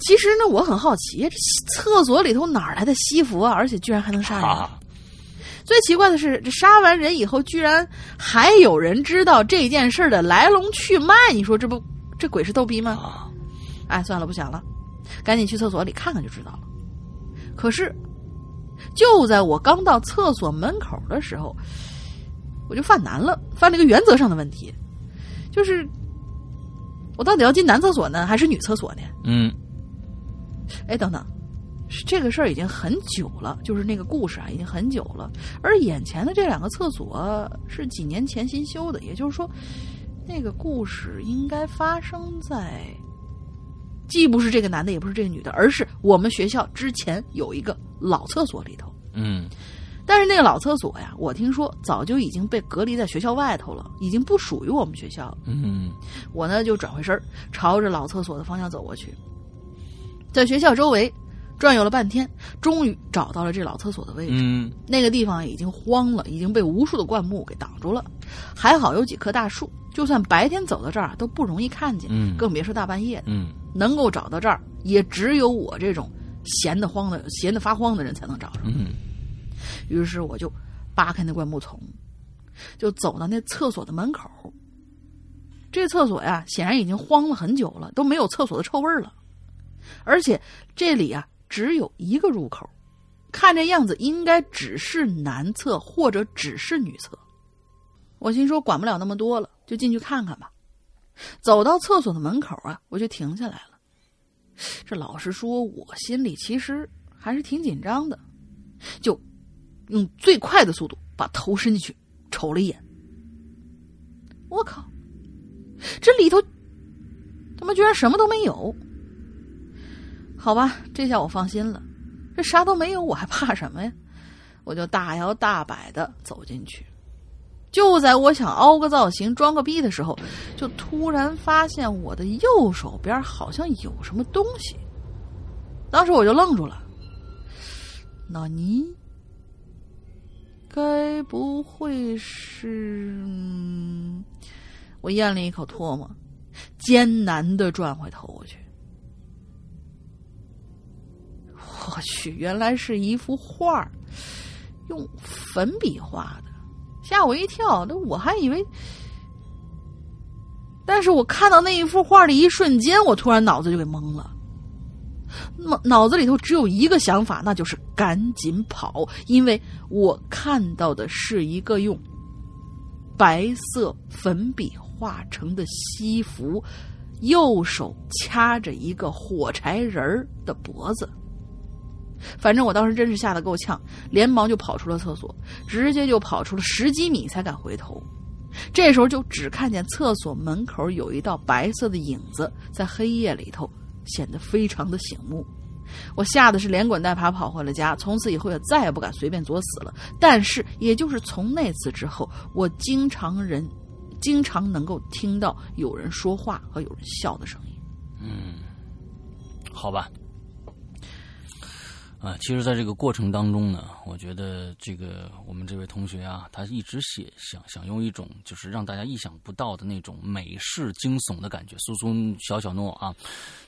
其实呢，我很好奇，这厕所里头哪来的西服啊？而且居然还能杀人。啊，最奇怪的是，这杀完人以后，居然还有人知道这件事的来龙去脉。你说这不这鬼是逗逼吗？啊哎，算了，不想了，赶紧去厕所里看看就知道了。可是，就在我刚到厕所门口的时候，我就犯难了，犯了一个原则上的问题，就是我到底要进男厕所呢，还是女厕所呢？嗯哎，等等，是这个事儿已经很久了，就是那个故事啊，已经很久了。而眼前的这两个厕所是几年前新修的，也就是说，那个故事应该发生在，既不是这个男的，也不是这个女的，而是我们学校之前有一个老厕所里头。嗯但是那个老厕所呀，我听说早就已经被隔离在学校外头了，已经不属于我们学校了。嗯我呢就转回身儿，朝着老厕所的方向走过去，在学校周围转悠了半天，终于找到了这老厕所的位置。嗯那个地方已经荒了，已经被无数的灌木给挡住了。还好有几棵大树，就算白天走到这儿都不容易看见，嗯更别说大半夜的。嗯能够找到这儿，也只有我这种闲得慌的、闲得发慌的人才能找着。嗯于是我就扒开那灌木丛，就走到那厕所的门口。这厕所呀，显然已经荒了很久了，都没有厕所的臭味儿了。而且这里啊，只有一个入口，看这样子应该只是男厕或者只是女厕。我心说管不了那么多了，就进去看看吧。走到厕所的门口啊，我就停下来了。这老实说，我心里其实还是挺紧张的，就用最快的速度把头伸进去瞅了一眼。我靠，这里头他妈居然什么都没有！好吧，这下我放心了，这啥都没有，我还怕什么呀？我就大摇大摆的走进去。就在我想凹个造型、装个逼的时候，就突然发现我的右手边好像有什么东西。当时我就愣住了。那你该不会是……嗯我咽了一口唾沫，艰难的转回头去。我去，原来是一幅画用粉笔画的，吓我一跳。那我还以为……但是我看到那一幅画的一瞬间，我突然脑子就给懵了。脑脑子里头只有一个想法，那就是赶紧跑，因为我看到的是一个用白色粉笔画成的西服，右手掐着一个火柴人儿的脖子。反正我当时真是吓得够呛，连忙就跑出了厕所，直接就跑出了十几米才敢回头。这时候就只看见厕所门口有一道白色的影子，在黑夜里头显得非常的醒目。我吓得是连滚带爬跑回了家，从此以后也再也不敢随便作死了。但是，也就是从那次之后，我经常人经常能够听到有人说话和有人笑的声音。嗯好吧。啊，其实，在这个过程当中呢，我觉得这个我们这位同学啊，他一直写想想用一种就是让大家意想不到的那种美式惊悚的感觉。苏苏小小诺啊，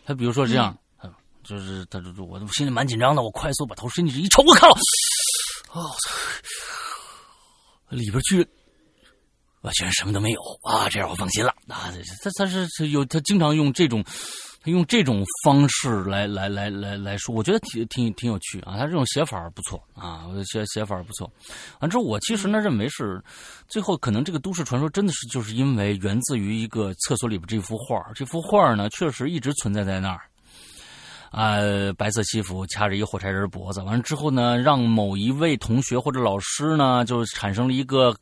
他比如说这样，嗯、就是他就我心里蛮紧张的，我快速把头伸进去一瞅，我靠，哦，里边居然。我居然什么都没有啊！这样我放心了啊！他他是是有他经常用这种，他用这种方式来来来来来说，我觉得挺挺挺有趣啊！他这种写法不错啊，我写写法不错。反正，我其实呢认为是最后可能这个都市传说真的是就是因为源自于一个厕所里边这幅画，这幅画呢确实一直存在在那儿。呃，白色西服掐着一火柴人脖子，完了之后呢，让某一位同学或者老师呢，就产生了一个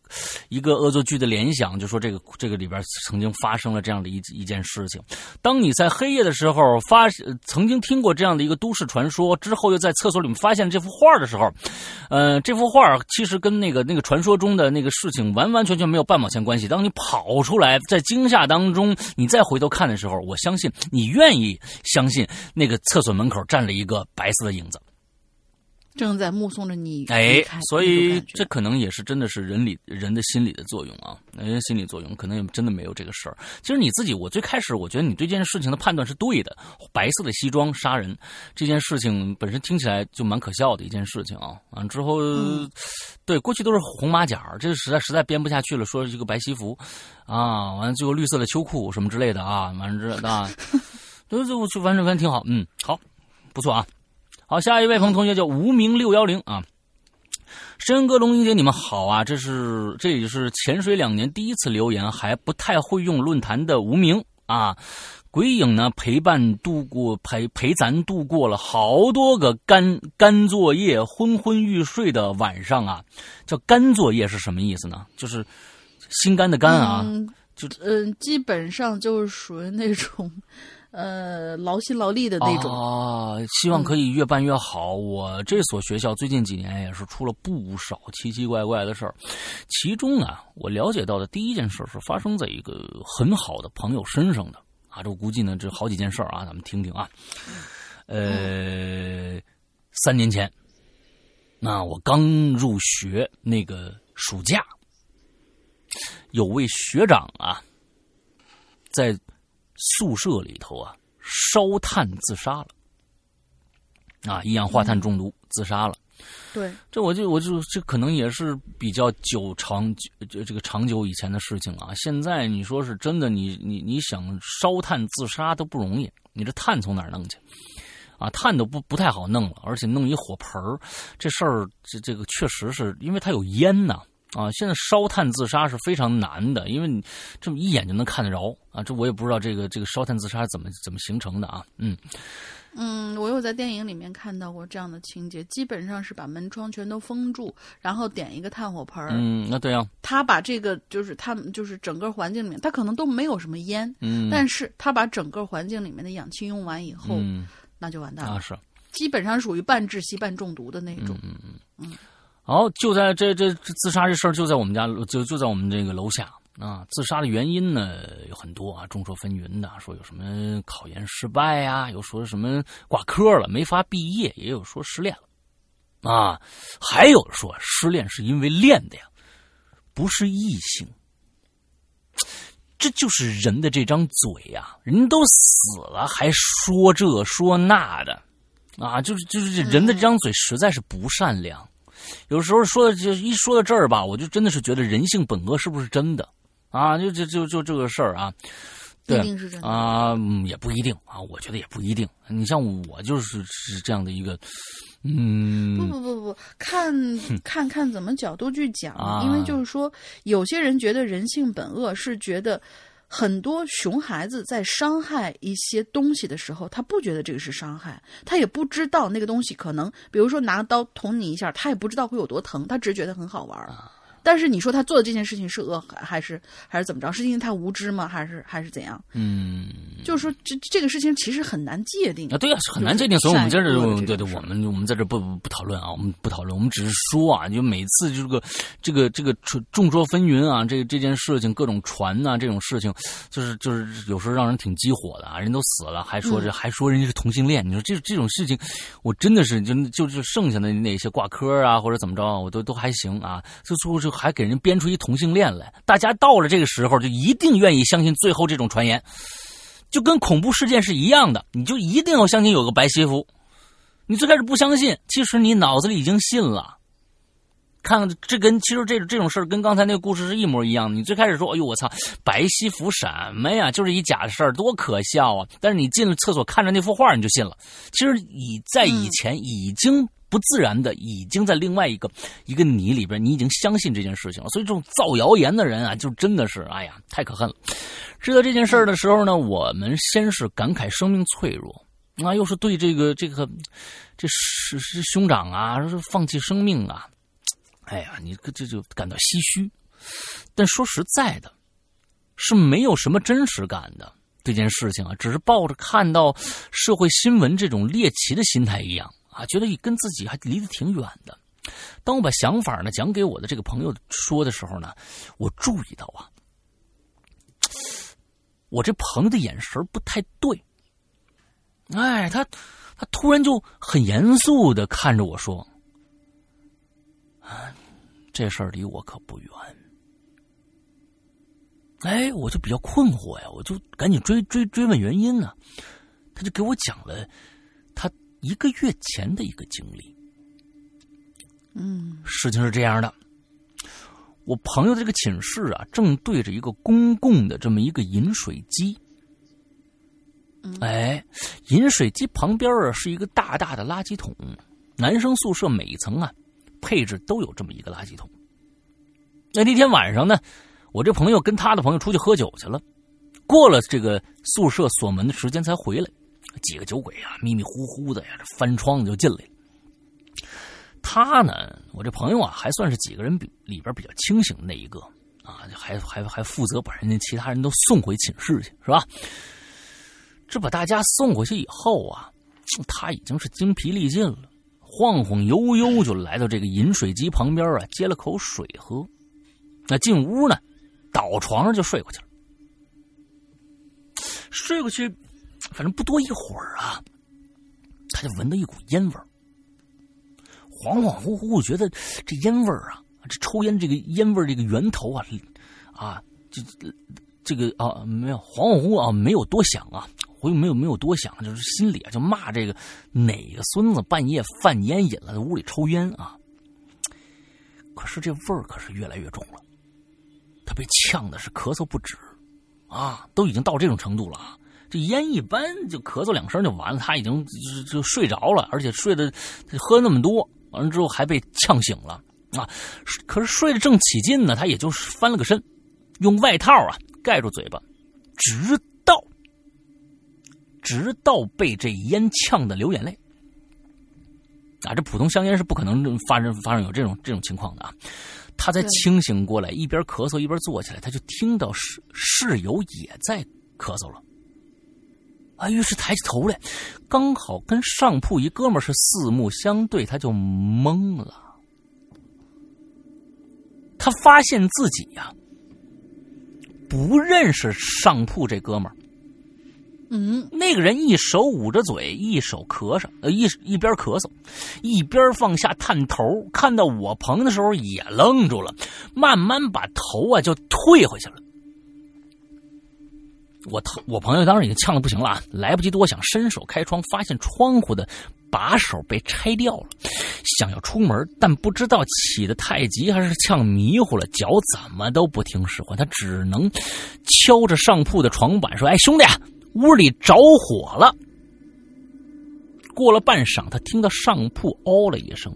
一个恶作剧的联想，就说这个这个里边曾经发生了这样的一一件事情。当你在黑夜的时候发曾经听过这样的一个都市传说之后，又在厕所里面发现这幅画的时候，呃，这幅画其实跟那个那个传说中的那个事情完完全全没有半毛钱关系。当你跑出来，在惊吓当中，你再回头看的时候，我相信你愿意相信那个厕。厕所门口站了一个白色的影子，正在目送着你。哎，所以这可能也是真的是人理人的心理的作用啊，人心理作用可能也真的没有这个事儿。其实你自己，我最开始我觉得你对这件事情的判断是对的。白色的西装杀人这件事情本身听起来就蛮可笑的一件事情啊。完之后，对过去都是红马甲，这实在实在编不下去了，说一个白西服啊，完了最后绿色的秋裤什么之类的啊，完了之啊。都就就反正反正挺好，嗯，好，不错啊。好，下一位朋友同学叫无名六幺零啊。申哥、龙英姐，你们好啊！这是这也是潜水两年第一次留言，还不太会用论坛的无名啊。鬼影呢陪伴度过陪陪咱度过了好多个干干作业、昏昏欲睡的晚上啊。叫干作业是什么意思呢？就是心肝的肝啊。就嗯，基本上就是属于那种。呃，劳心劳力的那种啊，希望可以越办越好。我这所学校最近几年也是出了不少奇奇怪怪的事儿，其中啊，我了解到的第一件事是发生在一个很好的朋友身上的啊。这我估计呢，这好几件事儿啊，咱们听听啊。呃，三年前，那我刚入学那个暑假，有位学长啊，在。宿舍里头啊，烧炭自杀了，啊，一氧化碳中毒自杀了。对，这我就我就这可能也是比较久长这这个长久以前的事情啊。现在你说是真的，你你你想烧炭自杀都不容易，你这炭从哪儿弄去？啊，炭都不不太好弄了，而且弄一火盆儿，这事儿这这个确实是因为它有烟呐。啊，现在烧炭自杀是非常难的，因为你这么一眼就能看得着啊。这我也不知道这个这个烧炭自杀怎么怎么形成的啊。嗯嗯，我有在电影里面看到过这样的情节，基本上是把门窗全都封住，然后点一个炭火盆儿。嗯，那对啊。他把这个就是他就是整个环境里面，他可能都没有什么烟，嗯，但是他把整个环境里面的氧气用完以后，那就完蛋了。是，基本上属于半窒息半中毒的那种。嗯嗯嗯。好，就在这这自杀这事儿就在我们家，就就在我们这个楼下啊。自杀的原因呢有很多啊，众说纷纭的，说有什么考研失败呀，有说什么挂科了没法毕业，也有说失恋了啊，还有说失恋是因为恋的呀，不是异性。这就是人的这张嘴呀，人都死了还说这说那的啊，就是就是这人的这张嘴实在是不善良。有时候说的就一说到这儿吧，我就真的是觉得人性本恶是不是真的啊？就就就就这个事儿啊，对啊，也不一定啊，我觉得也不一定。你像我就是是这样的一个，嗯，不不不不，看看看怎么角度去讲，因为就是说，有些人觉得人性本恶是觉得。很多熊孩子在伤害一些东西的时候，他不觉得这个是伤害，他也不知道那个东西可能，比如说拿刀捅你一下，他也不知道会有多疼，他只觉得很好玩儿。但是你说他做的这件事情是恶还还是还是怎么着？是因为他无知吗？还是还是怎样？嗯，就是说这这个事情其实很难界定啊，对啊、很难界定。所以我们在这善恶的对对，我们我们在这不不不讨论啊，我们不讨论，我们只是说啊，就每次这个这个这个众众说纷纭啊，这这件事情各种传呐、这种事情，就是就是有时候让人挺激火的啊，人都死了还说这、还说人家是同性恋，你说这这种事情，我真的是就就是剩下的那些挂科啊或者怎么着啊，我都都还行啊，就最后就还给人编出一同性恋来，大家到了这个时候就一定愿意相信最后这种传言。就跟恐怖事件是一样的，你就一定要相信有个白西服。你最开始不相信，其实你脑子里已经信了。看这跟其实这这种事儿跟刚才那个故事是一模一样的。你最开始说：“哎呦我操，白西服什么呀？就是一假的事儿，多可笑啊！”但是你进了厕所看着那幅画，你就信了。其实你在以前已经不自然的，已经在另外一个一个你里边，你已经相信这件事情了。所以这种造谣言的人啊，就真的是哎呀，太可恨了。知道这件事儿的时候呢，我们先是感慨生命脆弱，啊，又是对这个这个这是是兄长啊，放弃生命啊，哎呀，你这就感到唏嘘。但说实在的，是没有什么真实感的这件事情啊，只是抱着看到社会新闻这种猎奇的心态一样啊，觉得跟自己还离得挺远的。当我把想法呢讲给我的这个朋友说的时候呢，我注意到啊。我这朋友的眼神不太对，哎，他他突然就很严肃的看着我说：“啊，这事儿离我可不远。”哎，我就比较困惑呀，我就赶紧追追追问原因呢。他就给我讲了一个月前的一个经历。嗯事情是这样的，我朋友的这个寝室啊，正对着一个公共的这么一个饮水机。哎，饮水机旁边啊是一个大大的垃圾桶，男生宿舍每一层啊配置都有这么一个垃圾桶。那那天晚上呢，我这朋友跟他的朋友出去喝酒去了，过了这个宿舍锁门的时间才回来。几个酒鬼啊，迷迷糊糊的呀，这翻窗就进来了。他呢，我这朋友啊，还算是几个人比里边比较清醒的那一个啊，还还还负责把人家其他人都送回寝室去，是吧？这把大家送回去以后啊，他已经是精疲力尽了，晃晃悠悠就来到这个饮水机旁边啊，接了口水喝。那进屋呢，倒床上就睡过去了。睡过去，反正不多一会儿啊，他就闻到一股烟味儿。恍恍惚惚觉得这烟味儿啊，这抽烟这个烟味儿这个源头啊，啊，这这个啊没有恍恍惚啊，没有多想啊，我又没有没有多想，就是心里啊就骂这个哪个孙子半夜犯烟瘾了，在屋里抽烟啊。可是这味儿可是越来越重了，他被呛的是咳嗽不止，啊，都已经到这种程度了啊。这烟一般就咳嗽两声就完了，他已经就就睡着了，而且睡的喝那么多，完了之后还被呛醒了啊！可是睡得正起劲呢，他也就是翻了个身，用外套啊盖住嘴巴，直到直到被这烟呛的流眼泪啊！这普通香烟是不可能发生发生有这种这种情况的啊！他才清醒过来，一边咳嗽一边坐起来，他就听到室室友也在咳嗽了。啊，于是抬起头来，刚好跟上铺一哥们是四目相对，他就懵了。他发现自己呀、不认识上铺这哥们儿。嗯，那个人一手捂着嘴，一手咳嗽，呃，一一边咳嗽，一边放下探头，看到我朋友的时候也愣住了，慢慢把头啊就退回去了。我我朋友当时已经呛的不行了，来不及多想，伸手开窗，发现窗户的把手被拆掉了，想要出门，但不知道起的太急还是呛迷糊了，脚怎么都不听使唤，他只能敲着上铺的床板说：“哎，兄弟，屋里着火了。”过了半晌，他听到上铺哦了一声，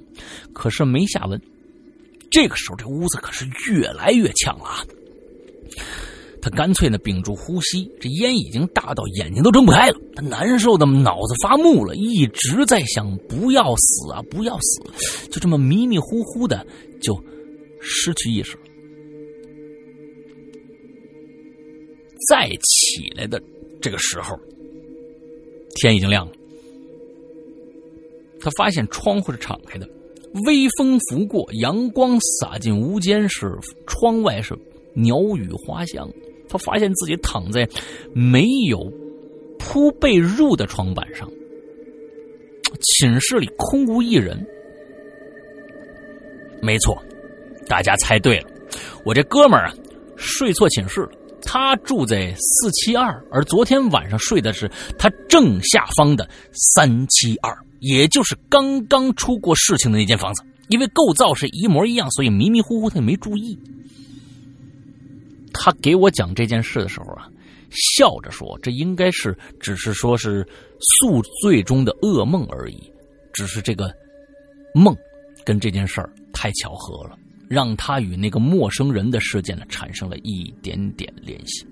可是没下文。这个时候，这屋子可是越来越呛了啊！他干脆呢屏住呼吸，这烟已经大到眼睛都睁不开了。他难受的脑子发木了，一直在想不要死啊，不要死，就这么迷迷糊糊的就失去意识了。再起来的这个时候，天已经亮了。他发现窗户是敞开的，微风拂过，阳光洒进屋间时，窗外是鸟语花香。他发现自己躺在没有铺被褥的床板上，寝室里空无一人。没错，大家猜对了，我这哥们儿啊，睡错寝室了。他住在四七二，而昨天晚上睡的是他正下方的三七二，也就是刚刚出过事情的那间房子。因为构造是一模一样，所以迷迷糊糊他也没注意。他给我讲这件事的时候啊，笑着说：“这应该是只是说是宿醉中的噩梦而已，只是这个梦跟这件事儿太巧合了。”让他与那个陌生人的事件呢产生了一点点联系。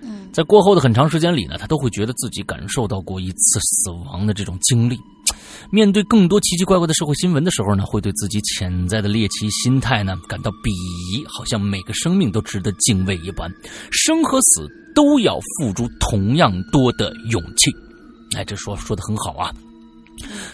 嗯，在过后的很长时间里呢，他都会觉得自己感受到过一次死亡的这种经历。面对更多奇奇怪怪的社会新闻的时候呢，会对自己潜在的猎奇心态呢感到鄙夷，好像每个生命都值得敬畏一般，生和死都要付出同样多的勇气。哎，这说说的很好啊。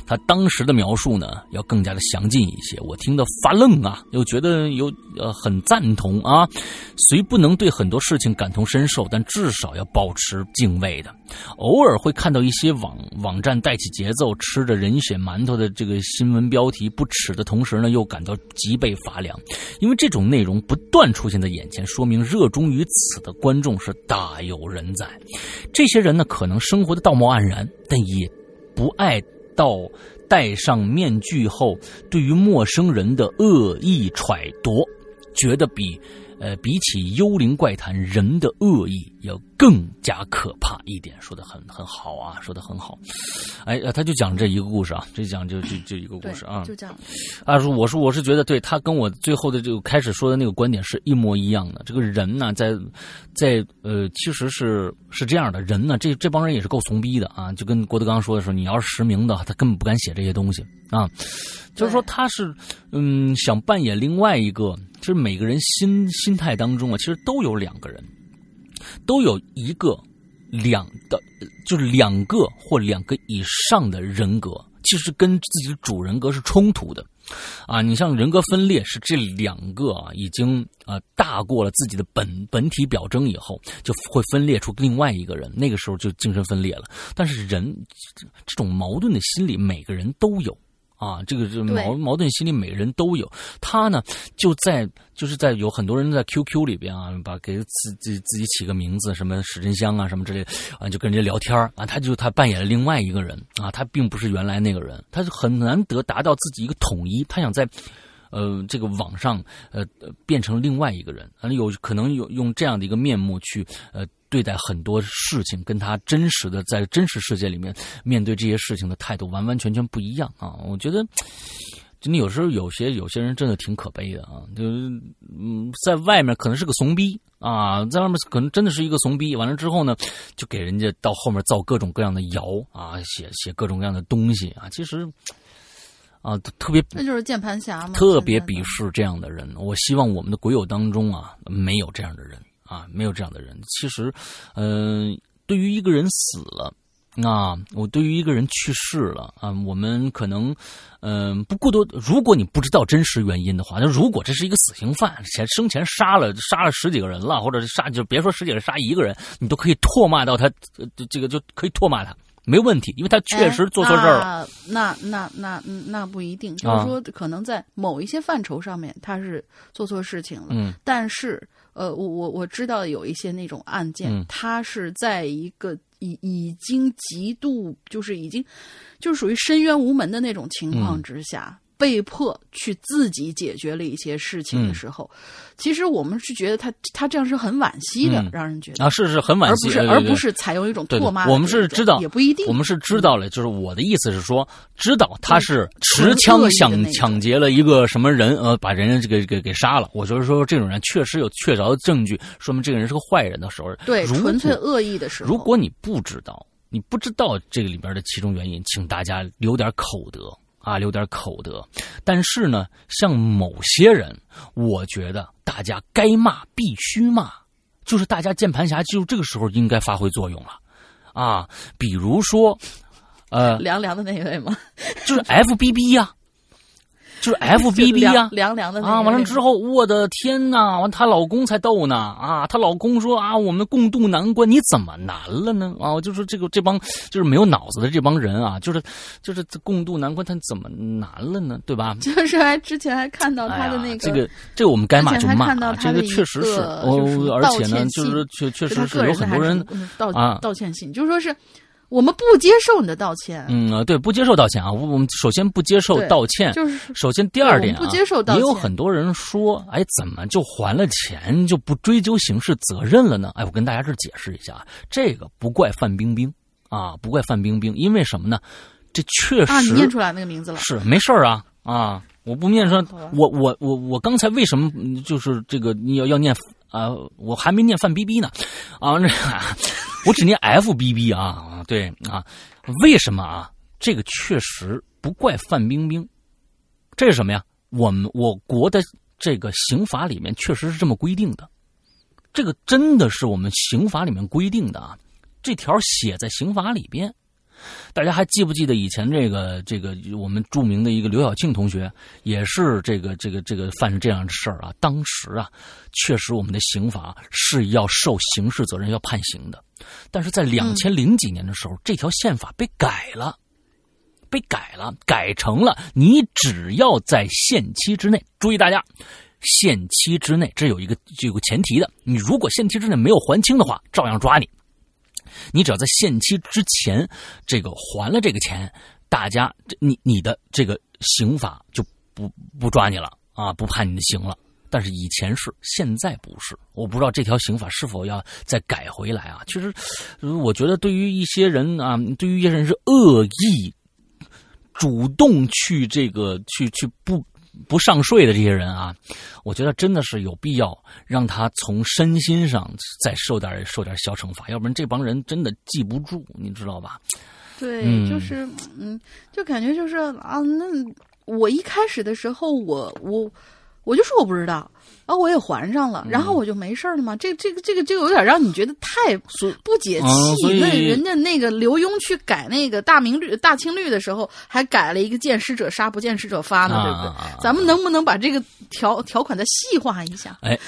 他当时的描述呢，要更加的详尽一些。我听得发愣啊，又觉得有呃很赞同啊。虽不能对很多事情感同身受，但至少要保持敬畏的。偶尔会看到一些网网站带起节奏，吃着人血馒头的这个新闻标题，不耻的同时呢，又感到脊背发凉，因为这种内容不断出现在眼前，说明热衷于此的观众是大有人在。这些人呢，可能生活的道貌岸然，但也不爱。到戴上面具后，对于陌生人的恶意揣度，觉得比。呃，比起幽灵怪谈，人的恶意要更加可怕一点。说的很很好啊，说的很好。哎，他就讲这一个故事啊，这讲就就就一个故事啊，就这样。啊，说我说我是觉得，对他跟我最后的这个开始说的那个观点是一模一样的。这个人呢，在在呃，其实是是这样的人呢，这这帮人也是够怂逼的啊。就跟郭德纲说的时候，你要是实名的，他根本不敢写这些东西啊。就是说他是嗯，想扮演另外一个。其实每个人心心态当中啊，其实都有两个人，都有一个两的，就是两个或两个以上的人格，其实跟自己的主人格是冲突的，啊，你像人格分裂是这两个啊，已经啊大过了自己的本本体表征以后，就会分裂出另外一个人，那个时候就精神分裂了。但是人这种矛盾的心理，每个人都有。啊，这个是矛矛盾心理，每个人都有。他呢，就在就是在有很多人在 QQ 里边啊，把给自己自己起个名字，什么史真香啊，什么之类啊，就跟人家聊天啊。他就他扮演了另外一个人啊，他并不是原来那个人，他就很难得达到自己一个统一。他想在呃这个网上呃变成另外一个人，啊有可能有用这样的一个面目去呃。对待很多事情，跟他真实的在真实世界里面面对这些事情的态度完完全全不一样啊！我觉得，真的有时候有些有些人真的挺可悲的啊，就是嗯，在外面可能是个怂逼啊，在外面可能真的是一个怂逼，完了之后呢，就给人家到后面造各种各样的谣啊，写写各种各样的东西啊，其实啊，特别那就是键盘侠嘛，特别鄙视这样的人。我希望我们的鬼友当中啊，没有这样的人。啊，没有这样的人。其实，嗯，对于一个人死了，啊，我对于一个人去世了啊，我们可能，嗯，不过多。如果你不知道真实原因的话，那如果这是一个死刑犯，前生前杀了杀了十几个人了，或者杀就别说十几个人，杀一个人，你都可以唾骂到他，这个就可以唾骂他，没问题，因为他确实做错事儿了。那那那那不一定，就是说，可能在某一些范畴上面他是做错事情了，嗯，但是。呃，我我我知道有一些那种案件，它是在一个已已经极度就是已经就是属于深渊无门的那种情况之下。被迫去自己解决了一些事情的时候，其实我们是觉得他他这样是很惋惜的，让人觉得啊，是是很惋惜，而不是而不是采用一种唾骂。我们是知道，也不一定。我们是知道了，就是我的意思是说，知道他是持枪想抢劫了一个什么人，呃，把人家这个给给杀了。我就是说，这种人确实有确凿的证据，说明这个人是个坏人的时候，对纯粹恶意的时候。如果你不知道，你不知道这个里边的其中原因，请大家留点口德。啊，留点口德。但是呢，像某些人，我觉得大家该骂必须骂，就是大家键盘侠就这个时候应该发挥作用了啊。比如说，呃，凉凉的那一位吗？就是 F B B 呀、就是 F B B 呀、凉凉的啊，完了之后，我的天呐！完，她老公才逗呢啊！她老公说啊，我们共度难关，你怎么难了呢？啊，就是这个这帮就是没有脑子的这帮人啊，就是就是共度难关，他怎么难了呢？对吧？就是还之前还看到他的那哎、这个这个我们该骂就骂这个确实是，而且呢，就是确确实是有很多人嗯道啊道歉信，就是说是我们不接受你的道歉，嗯呃对不接受道歉啊，我我们首先不接受道歉，就是首先，第二点不接受道歉也有很多人说，哎，怎么就还了钱就不追究刑事责任了呢？哎，我跟大家这儿解释一下啊，这个不怪范冰冰啊，不怪范冰冰，因为什么呢？这确实、啊，你念出来那个名字了，是没事儿啊啊！我不念说好吧，我我我我刚才为什么嗯就是这个你要要念啊、我还没念范逼逼呢，啊，这我只念 F B B 啊，对啊，为什么啊？这个确实不怪范冰冰，这是什么呀？我们我国的这个刑法里面确实是这么规定的，这个真的是我们刑法里面规定的啊，这条写在刑法里边。大家还记不记得以前这个这个我们著名的一个刘晓庆同学，也是这个这个这个犯这样的事儿啊？当时啊，确实我们的刑法是要受刑事责任、要判刑的，但是在两千零几年的时候，这条宪法被改了。被改了，改成了你只要在限期之内，注意大家，限期之内，这有一个这有个前提的，你如果限期之内没有还清的话，照样抓你。你只要在限期之前，这个还了这个钱，大家这你你的这个刑法就不不抓你了啊，不判你的刑了。但是以前是，现在不是。我不知道这条刑法是否要再改回来啊？其实，呃我觉得对于一些人啊，对于一些人是恶意主动去这个去去不不上税的这些人啊，我觉得真的是有必要让他从身心上再受点受点小惩罚，要不然这帮人真的记不住，你知道吧？对，嗯就是嗯，就感觉就是啊，那我一开始的时候，我我我我就说我不知道，然后我也还上了，然嗯后我就没事儿了嘛。这这个这个这个有点让你觉得太不解气。那人家那个刘墉去改那个大明律大清律的时候，还改了一个见使者杀，不见使者发呢，对不对？啊啊啊咱们能不能把这个条条款再细化一下？哎，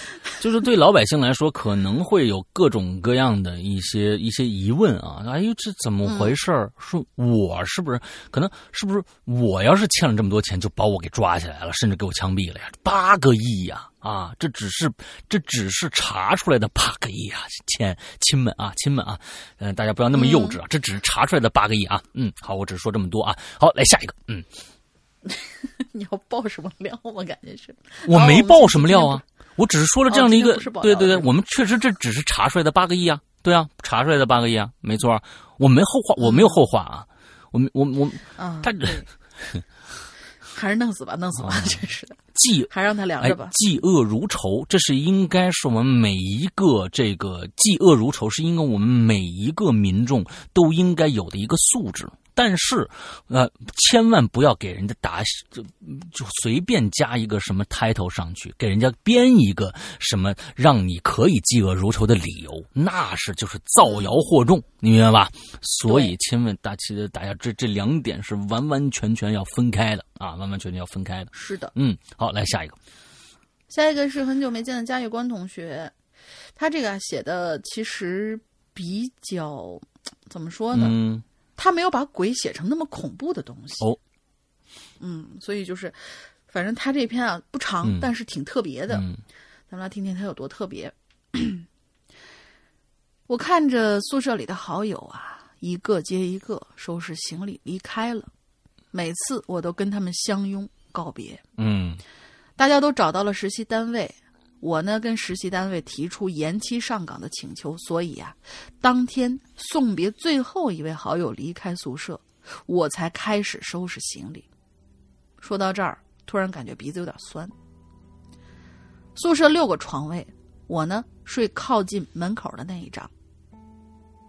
就是对老百姓来说，可能会有各种各样的一些一些疑问啊。哎呦，这怎么回事儿？说我是不是可能是不是我要是欠了这么多钱，就把我给抓起来了，甚至给我枪毙了呀？八个亿呀！啊，这只是这只是查出来的八个亿啊，亲亲们啊，亲们啊，嗯、大家不要那么幼稚啊，这只是查出来的八个亿啊。嗯，好，我只说这么多啊。好，来下一个，嗯，你要爆什么料？我感觉是。我没爆什么料啊，我只是说了这样的一个，对对对我们确实这只是查出来的八个亿啊，对啊，查出来的八个亿啊，没错啊，我没后话，我没有后话啊，我们我我啊，他对 还是弄死吧，弄死吧，真是的，嫉还让他凉哎着吧。嫉恶如仇，这是应该是我们每一个这个嫉恶如仇，是应该我们每一个民众都应该有的一个素质。但是，呃，千万不要给人家打就就随便加一个什么 title 上去，给人家编一个什么让你可以嫉恶如仇的理由，那是就是造谣惑众，你明白吧？所以，千万大其实大家这这两点是完完全全要分开的啊，完完全全要分开的。是的，嗯，好，来下一个。下一个是很久没见的嘉峪关同学，他这个啊写的其实比较怎么说呢？嗯，他没有把鬼写成那么恐怖的东西。哦，嗯，所以就是，反正他这篇啊不长，嗯但是挺特别的。嗯咱们来听听他有多特别。我看着宿舍里的好友啊，一个接一个收拾行李离开了，每次我都跟他们相拥告别。嗯大家都找到了实习单位，我呢跟实习单位提出延期上岗的请求，所以啊，当天送别最后一位好友离开宿舍，我才开始收拾行李。说到这儿，突然感觉鼻子有点酸。宿舍六个床位，我呢睡靠近门口的那一张，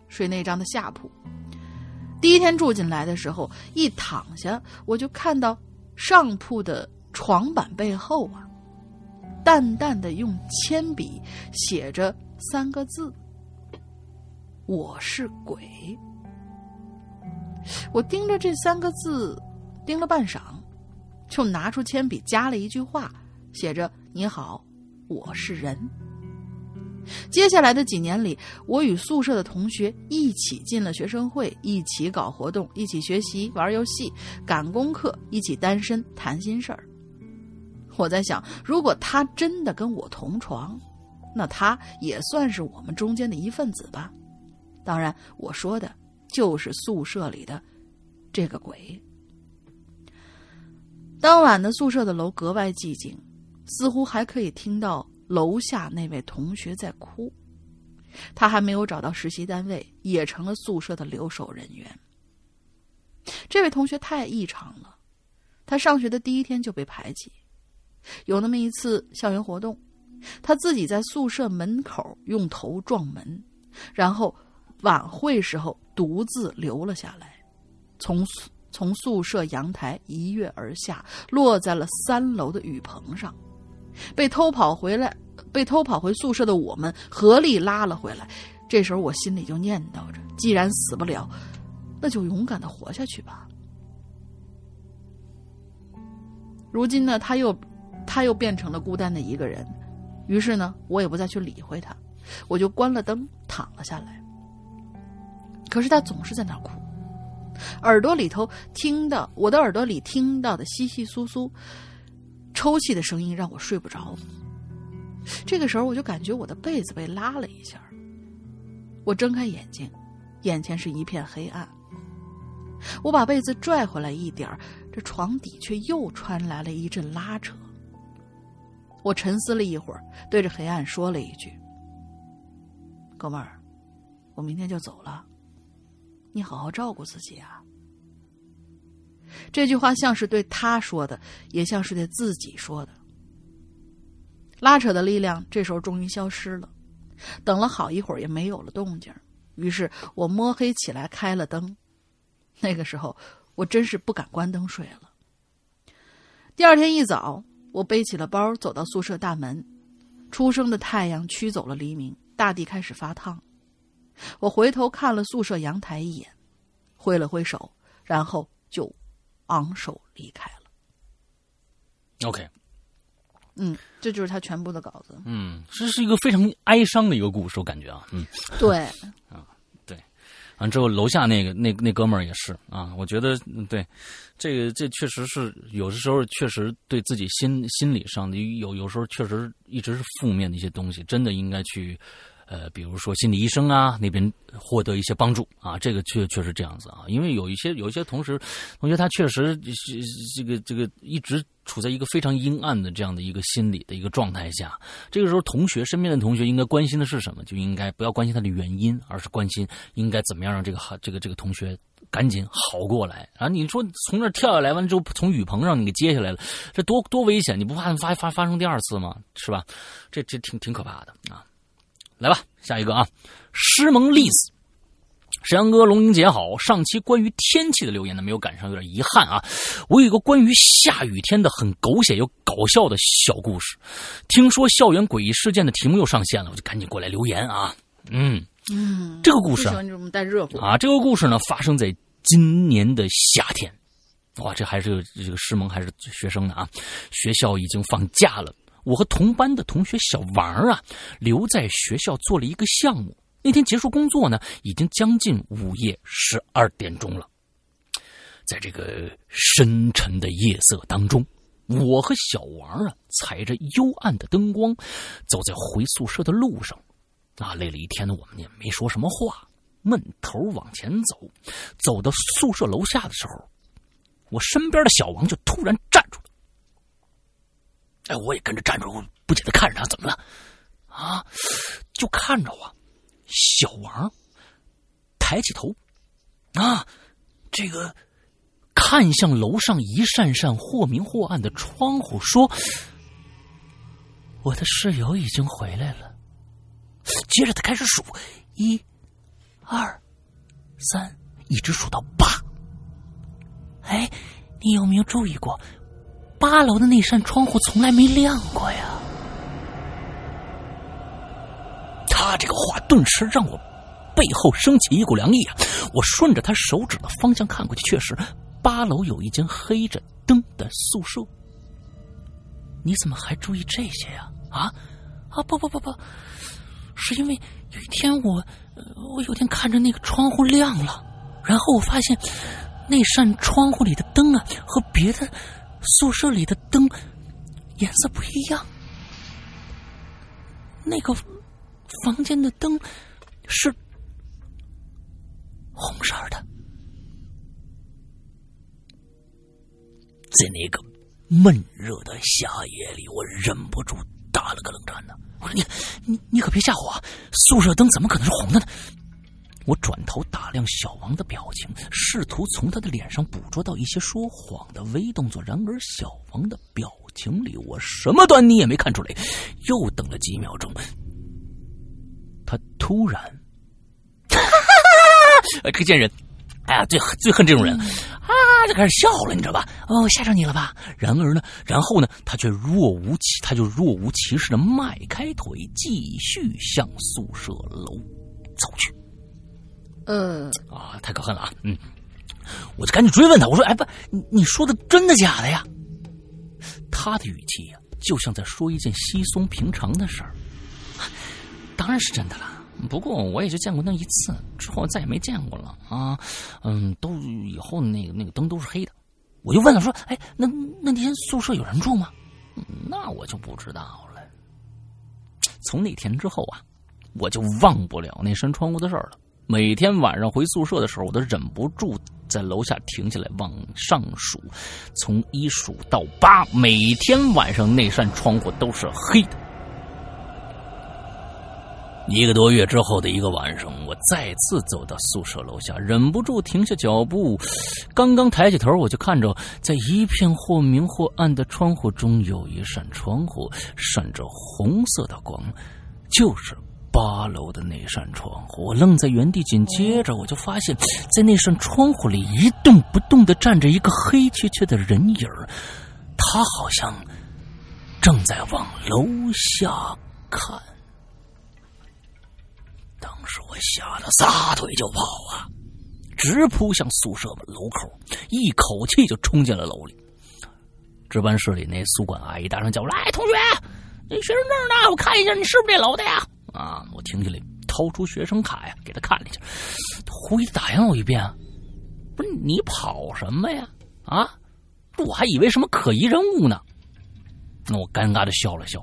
睡那张的下铺。第一天住进来的时候，一躺下我就看到上铺的床板背后啊，淡淡的用铅笔写着三个字：“我是鬼。”我盯着这三个字，盯了半晌，就拿出铅笔加了一句话，写着：“你好，我是人。”接下来的几年里，我与宿舍的同学一起进了学生会，一起搞活动，一起学习、玩游戏、赶功课，一起单身谈心事儿。我在想，如果他真的跟我同床，那他也算是我们中间的一份子吧。当然，我说的就是宿舍里的这个鬼。当晚的宿舍的楼格外寂静，似乎还可以听到。楼下那位同学在哭，他还没有找到实习单位，也成了宿舍的留守人员。这位同学太异常了，他上学的第一天就被排挤。有那么一次校园活动，他自己在宿舍门口用头撞门，然后晚会时候独自留了下来，从从宿舍阳台一跃而下，落在了三楼的雨棚上。被偷跑回来，被偷跑回宿舍的我们合力拉了回来。这时候我心里就念叨着：既然死不了，那就勇敢的活下去吧。如今呢，他又，他又变成了孤单的一个人。于是呢，我也不再去理会他，我就关了灯，躺了下来。可是他总是在那哭，耳朵里头听到我的耳朵里听到的窸窸窣窣。抽泣的声音让我睡不着。这个时候，我就感觉我的被子被拉了一下。我睁开眼睛，眼前是一片黑暗。我把被子拽回来一点儿这床底却又传来了一阵拉扯。我沉思了一会儿，对着黑暗说了一句：“哥们儿，我明天就走了，你好好照顾自己啊。”这句话像是对他说的，也像是对自己说的。拉扯的力量这时候终于消失了，等了好一会儿也没有了动静。于是我摸黑起来开了灯。那个时候我真是不敢关灯睡了。第二天一早，我背起了包走到宿舍大门，初升的太阳驱走了黎明，大地开始发烫。我回头看了宿舍阳台一眼，挥了挥手，然后就。昂首离开了。OK，嗯，这就是他全部的稿子。嗯，这是一个非常哀伤的一个故事，我感觉啊，嗯，对，啊，对，完之后楼下那个那那哥们儿也是啊，我觉得对，这个这确实是有的时候确实对自己心心理上的有有时候确实一直是负面的一些东西，真的应该去。呃，比如说心理医生啊，那边获得一些帮助啊，这个确确实这样子啊，因为有一些有一些同时同学他确实这个这个一直处在一个非常阴暗的这样的一个心理的一个状态下，这个时候同学身边的同学应该关心的是什么？就应该不要关心他的原因，而是关心应该怎么样让这个好这个这个同学赶紧好过来啊！你说从那跳下来完之后，从雨棚上你给接下来了，这多多危险！你不怕发发发生第二次吗？是吧？这这挺挺可怕的啊！来吧，下一个啊，诗蒙丽子，沈阳哥，龙英姐好。上期关于天气的留言呢，没有赶上，有点遗憾啊。我有一个关于下雨天的很狗血又搞笑的小故事。听说校园诡异事件的题目又上线了，我就赶紧过来留言啊。嗯嗯，这个故事带热乎啊。这个故事呢，发生在今年的夏天。哇，这还是这个师蒙还是学生呢啊。学校已经放假了。我和同班的同学小王啊，留在学校做了一个项目。那天结束工作呢，已经将近午夜十二点钟了。在这个深沉的夜色当中，我和小王啊，踩着幽暗的灯光，走在回宿舍的路上。啊，累了一天的我们也没说什么话，闷头往前走。走到宿舍楼下的时候，我身边的小王就突然站住。哎，我也跟着站住，不解的看着他，怎么了？啊，就看着我，小王抬起头，啊，这个看向楼上一扇扇或明或暗的窗户，说：“我的室友已经回来了。”接着他开始数：一、二、三，一直数到八。哎，你有没有注意过，八楼的那扇窗户从来没亮过呀？他这个话顿时让我背后升起一股凉意啊！我顺着他手指的方向看过去，确实，八楼有一间黑着灯的宿舍。你怎么还注意这些呀？啊啊不不不不，是因为有一天我我有天看着那个窗户亮了，然后我发现那扇窗户里的灯啊和别的宿舍里的灯颜色不一样，那个房间的灯是红色的，在那个闷热的夏夜里，我忍不住打了个冷战呢。我说你你你可别吓唬我，宿舍灯怎么可能是红的呢？我转头打量小王的表情，试图从他的脸上捕捉到一些说谎的微动作。然而，小王的表情里我什么端倪也没看出来。又等了几秒钟，他突然，哎，可贱人，哎呀，最最恨这种人啊！就开始笑了，你知道吧？哦，吓着你了吧？然而呢，然后呢，他却若无其，他就若无其事的迈开腿，继续向宿舍楼走去。呃，啊，太可恨了啊！嗯，我就赶紧追问他，我说：“哎，不，你你说的真的假的呀？”他的语气呀、就像在说一件稀松平常的事儿。当然是真的了，不过我也就见过那一次，之后再也没见过了啊。嗯，都以后那个那个灯都是黑的。我就问他说：“哎，那那天宿舍有人住吗？”那我就不知道了。从那天之后啊，我就忘不了那扇窗户的事儿了。每天晚上回宿舍的时候，我都忍不住在楼下停下来往上数，从一数到八，每天晚上那扇窗户都是黑的。一个多月之后的一个晚上，我再次走到宿舍楼下，忍不住停下脚步。刚刚抬起头，我就看着在一片或明或暗的窗户中，有一扇窗户闪着红色的光，就是八楼的那扇窗户。我愣在原地，紧接着我就发现，在那扇窗户里一动不动的站着一个黑黢黢的人影，他好像正在往楼下看。当时我吓得撒腿就跑啊，直扑向宿舍楼口，一口气就冲进了楼里。值班室里那宿管阿姨大声叫：“来，同学，你学生证呢？我看一下，你是不是这楼的呀？”啊！我停下来，掏出学生卡呀，给他看了一下，他狐疑打量我一遍，不是你跑什么呀？啊！我还以为什么可疑人物呢。那我尴尬的笑了笑，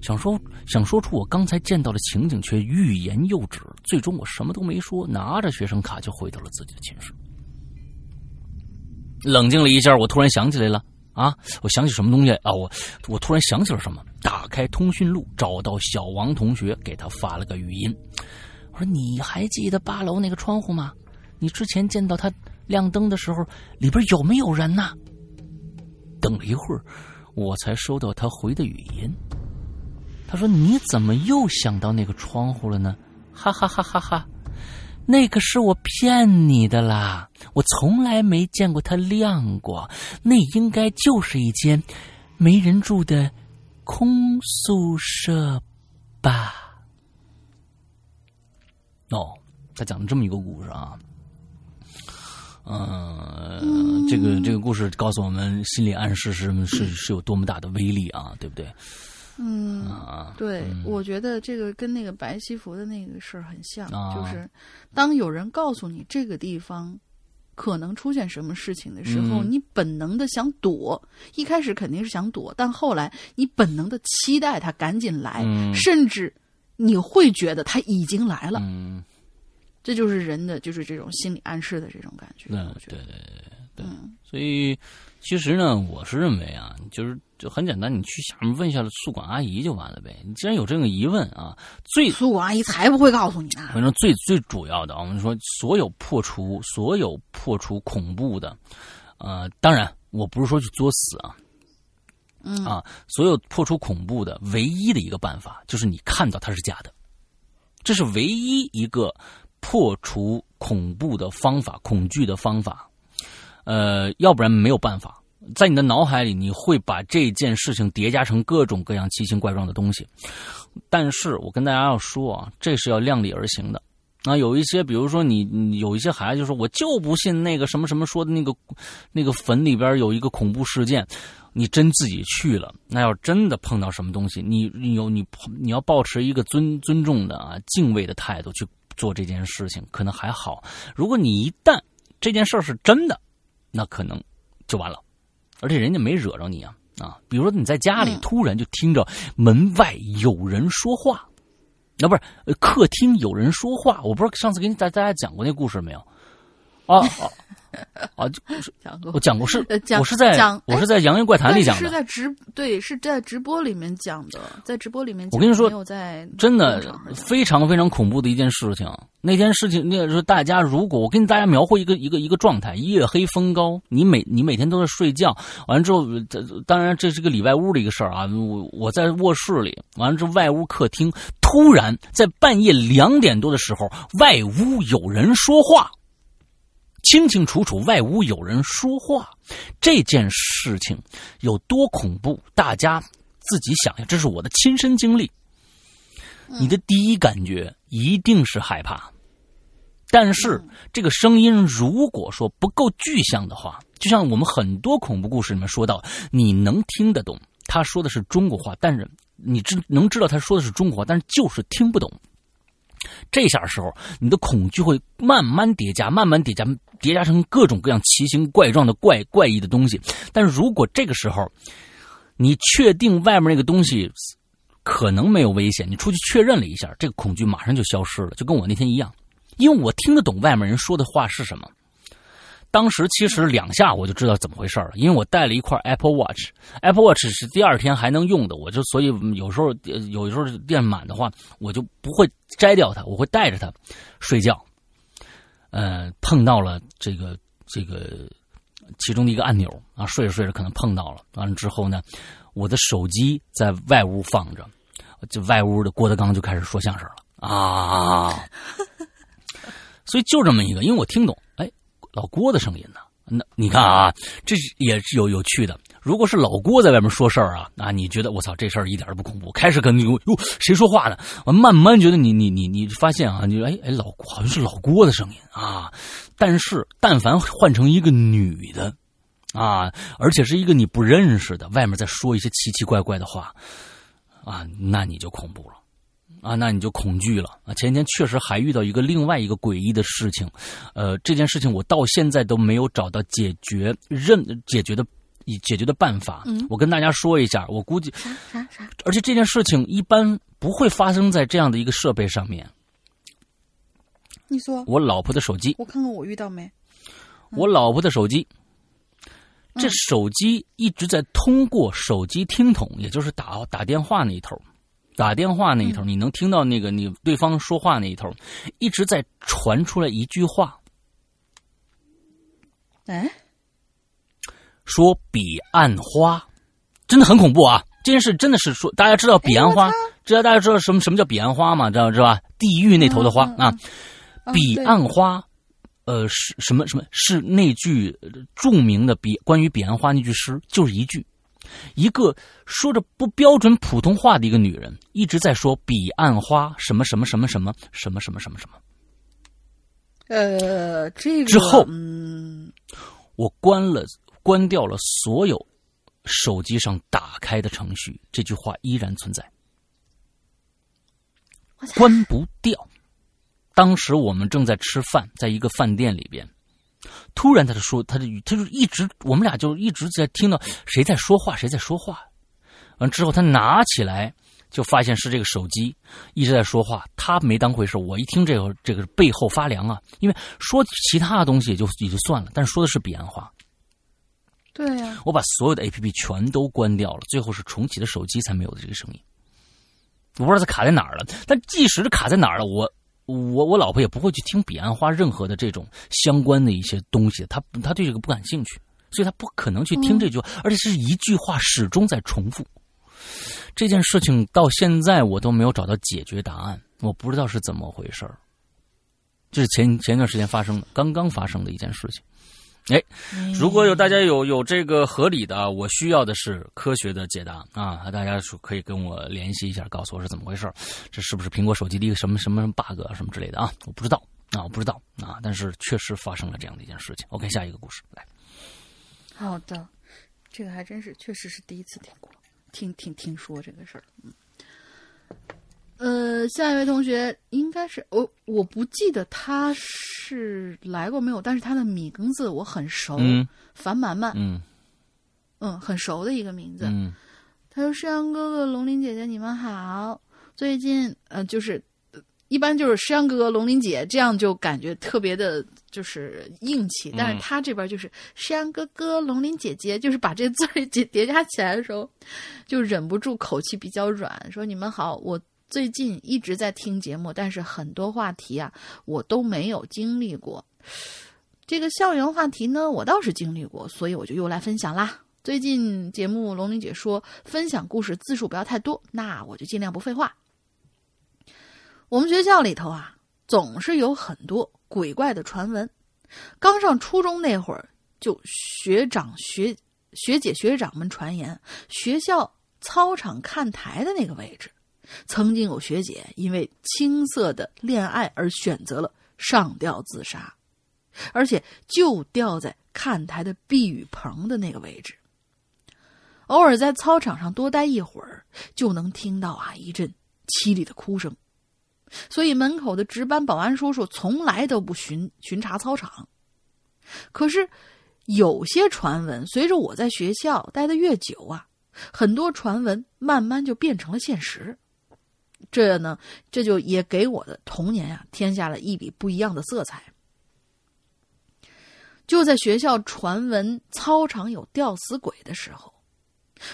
想说想说出我刚才见到的情景，却欲言又止。最终我什么都没说，拿着学生卡就回到了自己的寝室。冷静了一下，我突然想起来了啊！我想起什么东西啊？我我突然想起了什么？打开通讯录，找到小王同学，给他发了个语音。我说：“你还记得八楼那个窗户吗？你之前见到它亮灯的时候，里边有没有人呐？”等了一会儿。我才收到他回的语音，他说：“你怎么又想到那个窗户了呢？”哈哈哈哈哈！那个是我骗你的啦，我从来没见过它亮过，那应该就是一间没人住的空宿舍吧？哦，他讲了这么一个故事啊。嗯，这个这个故事告诉我们，心理暗示是是是有多么大的威力啊，对不对？嗯，啊，对，我觉得这个跟那个白西服的那个事儿很像，就是当有人告诉你这个地方可能出现什么事情的时候，你本能的想躲，一开始肯定是想躲，但后来你本能的期待他赶紧来，甚至你会觉得他已经来了。嗯。这就是人的，就是这种心理暗示的这种感觉。嗯，对对对对。所以，其实呢，我是认为啊，就是就很简单，你去下面问一下宿管阿姨就完了呗。你既然有这个疑问啊，最宿管阿姨才不会告诉你呢。反正最最主要的，我们说所有破除所有破除恐怖的，呃，当然我不是说去作死啊，嗯啊，所有破除恐怖的唯一的一个办法就是你看到它是假的，这是唯一一个。破除恐怖的方法、恐惧的方法，呃，要不然没有办法。在你的脑海里，你会把这件事情叠加成各种各样奇形怪状的东西。但是我跟大家要说啊，这是要量力而行的。啊，有一些，比如说你，你有一些孩子就说，我就不信那个什么什么说的那个，那个坟里边有一个恐怖事件。你真自己去了，那要真的碰到什么东西，你你有你你要保持一个尊尊重的啊敬畏的态度去做这件事情，可能还好。如果你一旦这件事儿是真的，那可能就完了。而且人家没惹着你啊啊！比如说你在家里突然就听着门外有人说话，那不是客厅有人说话，我不知道上次给你大大家讲过那故事没有？啊啊！啊，就 是我讲过是，我是在我是在《洋洋怪谈》里讲的，是在直对是在直播里面讲的，在直播里面讲。我跟你说，有在真的非常非常恐怖的一件事情。那件事情，那个时候大家如果我跟大家描绘一个一个一个状态，夜黑风高，你每你每天都在睡觉，完了之后，当然这是个里外屋的一个事儿啊。我我在卧室里，完了之后外屋客厅，突然在半夜两点多的时候，外屋有人说话。清清楚楚，外屋有人说话，这件事情有多恐怖？大家自己想想，这是我的亲身经历。你的第一感觉一定是害怕，但是这个声音如果说不够具象的话，就像我们很多恐怖故事里面说到，你能听得懂他说的是中国话，但是你知能知道他说的是中国话，但是就是听不懂。这下时候，你的恐惧会慢慢叠加，慢慢叠加，叠加成各种各样奇形怪状的怪怪异的东西。但是如果这个时候，你确定外面那个东西可能没有危险，你出去确认了一下，这个恐惧马上就消失了，就跟我那天一样，因为我听得懂外面人说的话是什么。当时其实两下我就知道怎么回事了，因为我带了一块 Apple Watch，Apple Watch 是第二天还能用的，我就所以有时候有时候电满的话，我就不会摘掉它，我会带着它睡觉。呃，碰到了这个这个其中的一个按钮啊，睡着睡着可能碰到了，完了之后呢，我的手机在外屋放着，就外屋的郭德纲就开始说相声了啊，所以就这么一个，因为我听懂。老郭的声音呢？那你看啊，这也是有有趣的。如果是老郭在外面说事儿啊，啊，你觉得我操这事儿一点都不恐怖？开始跟你哟，谁说话呢？我慢慢觉得你你你你发现啊，你哎哎老好像是老郭的声音啊。但是但凡换成一个女的啊，而且是一个你不认识的，外面在说一些奇奇怪怪的话啊，那你就恐怖了。啊，那你就恐惧了啊！前天确实还遇到一个另外一个诡异的事情，呃，这件事情我到现在都没有找到解决任解决的解决的办法。嗯，我跟大家说一下，我估计啥啥啥，而且这件事情一般不会发生在这样的一个设备上面。你说，我老婆的手机，我看看我遇到没？我老婆的手机，这手机一直在通过手机听筒，也就是打打电话那一头。打电话那一头，你能听到那个你对方说话那一头，一直在传出来一句话。哎，说彼岸花，真的很恐怖啊！这件事真的是说，大家知道彼岸花，知道大家知道什么什么叫彼岸花吗？知道知道吧？地狱那头的花啊，彼岸花，呃，是什么什么？是那句著名的彼关于彼岸花那句诗，就是一句。一个说着不标准普通话的一个女人，一直在说“彼岸花”什么什么什么什么什么什么什么什么。呃，这个之后，嗯，我关了关掉了所有手机上打开的程序，这句话依然存在，关不掉。当时我们正在吃饭，在一个饭店里边。突然，他就说，他就他就一直，我们俩就一直在听到谁在说话，谁在说话。完之后，他拿起来就发现是这个手机一直在说话，他没当回事。我一听这个，这个背后发凉啊，因为说其他的东西也就也就算了，但是说的是彼岸花。对呀，我把所有的 A P P 全都关掉了，最后是重启的手机才没有的这个声音。我不知道它卡在哪儿了，但即使是卡在哪儿了，我。我我老婆也不会去听彼岸花任何的这种相关的一些东西，她她对这个不感兴趣，所以她不可能去听这句话，而且是一句话始终在重复。这件事情到现在我都没有找到解决答案，我不知道是怎么回事儿。这是前前段时间发生的，刚刚发生的一件事情。哎，如果有大家有有这个合理的，我需要的是科学的解答啊！大家说可以跟我联系一下，告诉我是怎么回事这是不是苹果手机的一个什么什么 bug 什么之类的啊？我不知道啊，我不知道啊，但是确实发生了这样的一件事情。OK，下一个故事来。好的，这个还真是，确实是第一次听过，听听听说这个事儿。嗯，呃，下一位同学应该是我，我不记得他是来过没有，但是他的名字我很熟，嗯樊满满，嗯嗯，很熟的一个名字。嗯他说：“诗阳哥哥、龙鳞姐姐，你们好。最近呃，就是呃一般就是诗阳哥哥、龙鳞姐，这样就感觉特别的，就是硬气。但是他这边就是诗阳哥哥、龙鳞姐姐，就是把这字儿叠叠加起来的时候，就忍不住口气比较软，说：你们好，我。”最近一直在听节目，但是很多话题啊，我都没有经历过。这个校园话题呢，我倒是经历过，所以我就又来分享啦。最近节目龙玲姐说分享故事字数不要太多，那我就尽量不废话。我们学校里头啊，总是有很多鬼怪的传闻。刚上初中那会儿，就学长学学姐学长们传言，学校操场看台的那个位置，曾经有学姐因为青涩的恋爱而选择了上吊自杀，而且就吊在看台的避雨棚的那个位置。偶尔在操场上多待一会儿，就能听到啊一阵凄厉的哭声，所以门口的值班保安叔叔从来都不巡巡查操场。可是，有些传闻随着我在学校待的越久啊，很多传闻慢慢就变成了现实。这呢，这就也给我的童年啊添下了一笔不一样的色彩。就在学校传闻操场有吊死鬼的时候，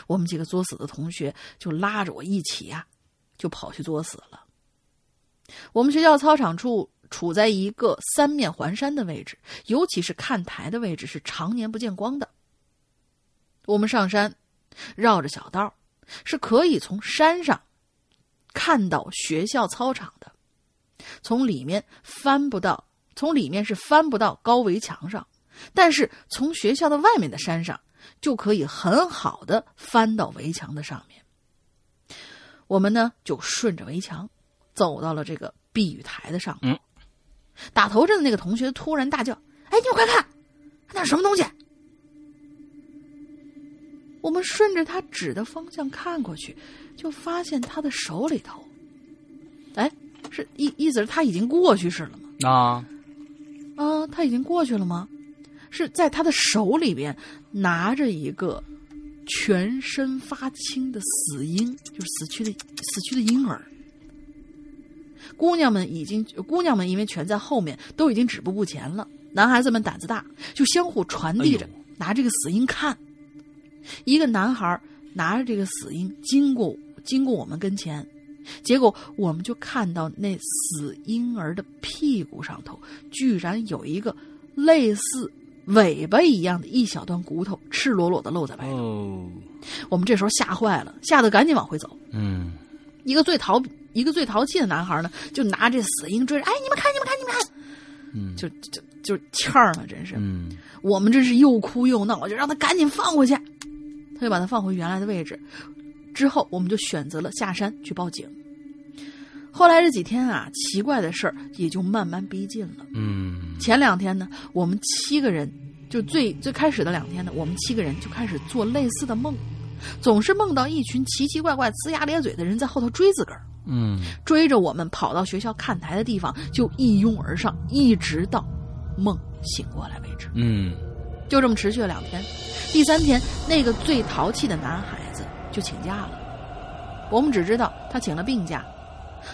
我们几个作死的同学就拉着我一起呀、就跑去作死了。我们学校操场处处在一个三面环山的位置，尤其是看台的位置是常年不见光的。我们上山，绕着小道，是可以从山上看到学校操场的，从里面翻不到，从里面是翻不到高围墙上，但是从学校的外面的山上就可以很好的翻到围墙的上面。我们呢就顺着围墙走到了这个避雨台的上面。嗯打头阵的那个同学突然大叫：“哎，你们快看，那是什么东西？”我们顺着他指的方向看过去，就发现他的手里头，哎，是意意思是他已经过去式了吗？啊，啊，他已经过去了吗？是在他的手里边拿着一个全身发青的死婴，就是死去的死去的婴儿。姑娘们已经，姑娘们因为全在后面，都已经止步不前了。男孩子们胆子大，就相互传递着哎拿这个死婴看。一个男孩拿着这个死婴经过经过我们跟前，结果我们就看到那死婴儿的屁股上头居然有一个类似尾巴一样的一小段骨头，赤裸裸的露在外头。哦，我们这时候吓坏了，吓得赶紧往回走。嗯一个最淘一个最淘气的男孩呢，就拿这死婴追着，哎，你们看，你们看，你们看，嗯，就就就欠儿了，真是。嗯我们真是又哭又闹，我就让他赶紧放回去。他就把他放回原来的位置。之后，我们就选择了下山去报警。后来这几天啊，奇怪的事儿也就慢慢逼近了。嗯前两天呢，我们七个人，就最最开始的两天呢，我们七个人就开始做类似的梦，总是梦到一群奇奇怪怪、呲牙咧嘴的人在后头追自个儿。嗯追着我们跑到学校看台的地方，就一拥而上，一直到梦醒过来为止。嗯就这么持续了两天。第三天，那个最淘气的男孩子就请假了，我们只知道他请了病假。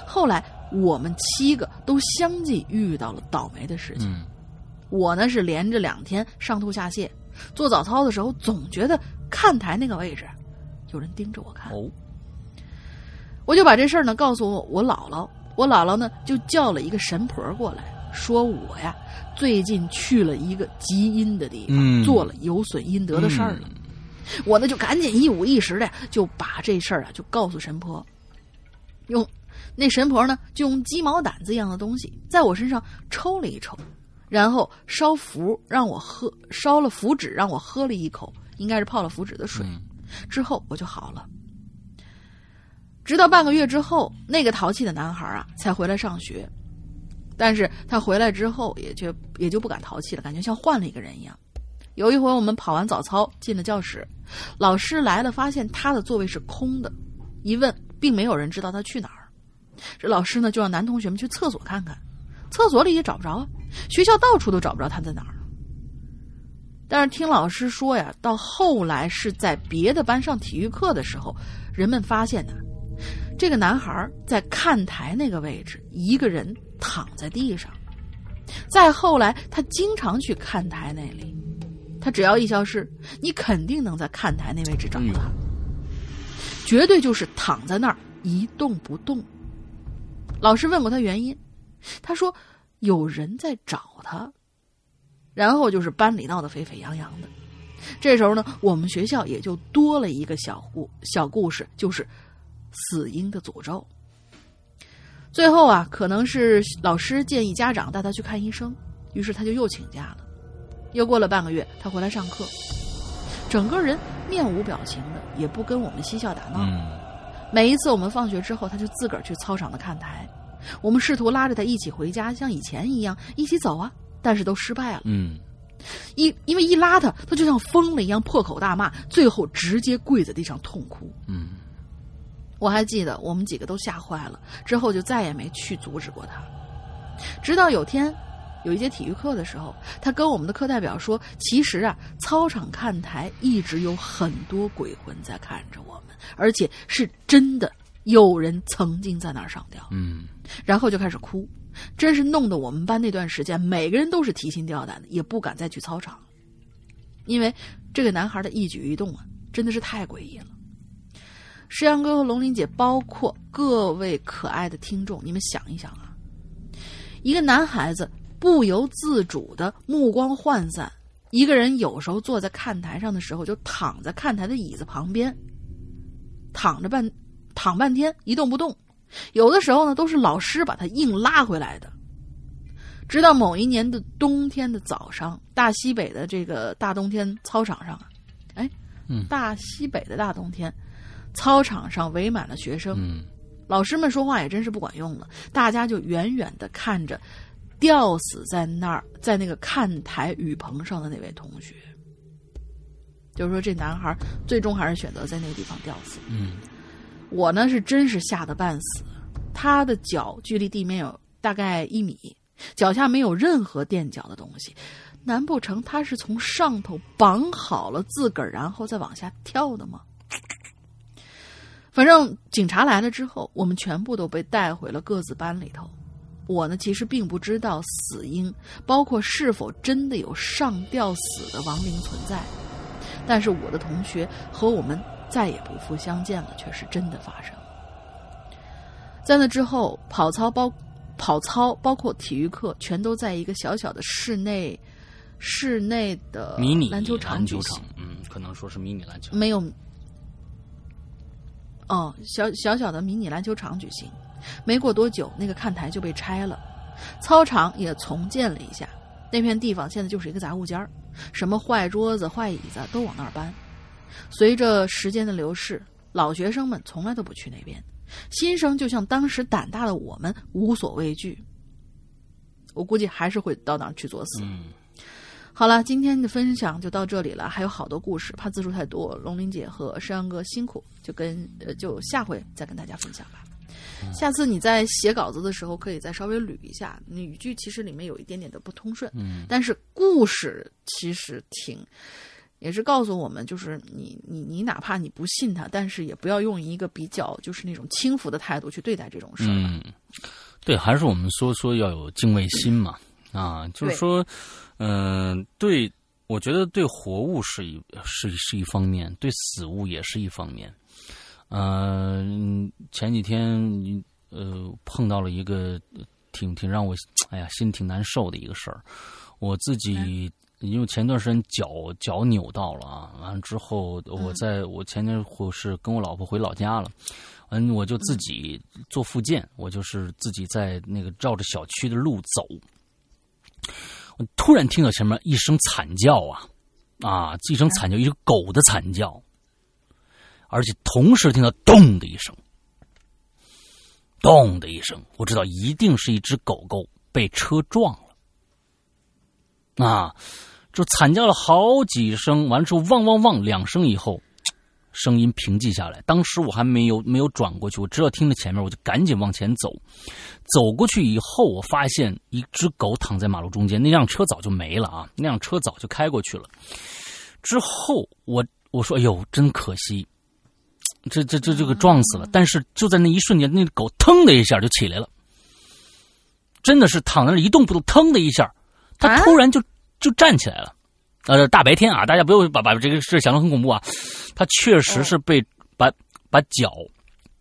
后来我们七个都相继遇到了倒霉的事情。嗯我呢是连着两天上吐下泻，做早操的时候总觉得看台那个位置有人盯着我看。哦，我就把这事儿呢告诉我我姥姥，我姥姥呢就叫了一个神婆过来，说我呀最近去了一个极阴的地方，嗯做了有损阴德的事儿了。我呢就赶紧一五一十的就把这事儿啊就告诉神婆，用那神婆呢，就用鸡毛掸子一样的东西在我身上抽了一抽，然后烧符让我喝，烧了符纸让我喝了一口，应该是泡了符纸的水。嗯之后我就好了。直到半个月之后，那个淘气的男孩啊才回来上学，但是他回来之后也就也就不敢淘气了，感觉像换了一个人一样。有一回我们跑完早操进了教室，老师来了，发现他的座位是空的，一问并没有人知道他去哪儿。这老师呢就让男同学们去厕所看看，厕所里也找不着啊，学校到处都找不着他在哪儿。但是听老师说呀，到后来是在别的班上体育课的时候，人们发现呢，这个男孩在看台那个位置，一个人躺在地上。再后来，他经常去看台那里，他只要一消失，你肯定能在看台那位置找到他，绝对就是躺在那儿一动不动。老师问过他原因，他说有人在找他。然后就是班里闹得沸沸扬扬的。这时候呢，我们学校也就多了一个小故小故事，就是死婴的诅咒。最后啊，可能是老师建议家长带他去看医生，于是他就又请假了。又过了半个月，他回来上课，整个人面无表情的，也不跟我们嬉笑打闹。嗯每一次我们放学之后，他就自个儿去操场的看台。我们试图拉着他一起回家，像以前一样一起走啊。但是都失败了，嗯一因为一拉他，他就像疯了一样破口大骂，最后直接跪在地上痛哭。嗯我还记得我们几个都吓坏了，之后就再也没去阻止过他。直到有天，有一节体育课的时候，他跟我们的课代表说：“其实啊，操场看台一直有很多鬼魂在看着我们，而且是真的有人曾经在那儿上吊。”嗯然后就开始哭，真是弄得我们班那段时间每个人都是提心吊胆的，也不敢再去操场，因为这个男孩的一举一动啊，真的是太诡异了。石阳哥和龙鳞姐，包括各位可爱的听众，你们想一想啊，一个男孩子不由自主的目光涣散，一个人有时候坐在看台上的时候，就躺在看台的椅子旁边，躺着半躺半天一动不动。有的时候呢，都是老师把他硬拉回来的。直到某一年的冬天的早上，大西北的这个大冬天操场上啊，哎，嗯大西北的大冬天，操场上围满了学生，嗯老师们说话也真是不管用了，大家就远远的看着吊死在那儿，在那个看台雨棚上的那位同学。就是说，这男孩最终还是选择在那个地方吊死。嗯我呢是真是吓得半死，他的脚距离地面有大概一米，脚下没有任何垫脚的东西，难不成他是从上头绑好了自个儿，然后再往下跳的吗？反正警察来了之后，我们全部都被带回了各自班里头。我呢，其实并不知道死因，包括是否真的有上吊死的亡灵存在，但是我的同学和我们再也不复相见了，却是真的发生。在那之后，跑操包跑操包括体育课，全都在一个小小的室内室内的迷你篮球场篮球举行场，嗯，可能说是迷你篮球。没有，哦，小小小的迷你篮球场举行。没过多久，那个看台就被拆了，操场也重建了一下。那片地方现在就是一个杂物间儿，什么坏桌子、坏椅子都往那儿搬。随着时间的流逝，老学生们从来都不去那边，新生就像当时胆大的我们，无所畏惧。我估计还是会到那儿去作死。嗯好了，今天的分享就到这里了，还有好多故事，怕字数太多，龙玲姐和山羊哥辛苦，就跟呃就下回再跟大家分享吧。下次你在写稿子的时候，可以再稍微捋一下，你语句其实里面有一点点的不通顺，嗯。但是故事其实挺，也是告诉我们，就是你你你哪怕你不信他，但是也不要用一个比较就是那种轻浮的态度去对待这种事儿。嗯，对，还是我们说说要有敬畏心嘛，啊，就是说，嗯、对，我觉得对活物是一是是一方面，对死物也是一方面。嗯、前几天呃碰到了一个挺挺让我哎呀心挺难受的一个事儿，我自己因为前段时间脚脚扭到了啊，完了之后，我在我前天我是跟我老婆回老家了，嗯，我就自己做复健，我就是自己在那个绕着小区的路走，我突然听到前面一声惨叫啊啊，一声惨叫，一只狗的惨叫，而且同时听到咚的一声，咚的一声，我知道一定是一只狗狗被车撞了，啊，就惨叫了好几声，完了之后汪汪汪两声以后，声音平静下来。当时我还没有没有转过去，我知道听着前面，我就赶紧往前走。走过去以后，我发现一只狗躺在马路中间，那辆车早就没了啊，那辆车早就开过去了。之后我我说：“哎呦，真可惜，这这这这个撞死了。”但是就在那一瞬间，那狗腾的一下就起来了，真的是躺在那一动不动，腾的一下，它突然就就站起来了。呃，大白天啊，大家不用把把这个事想得很恐怖啊。它确实是被把把脚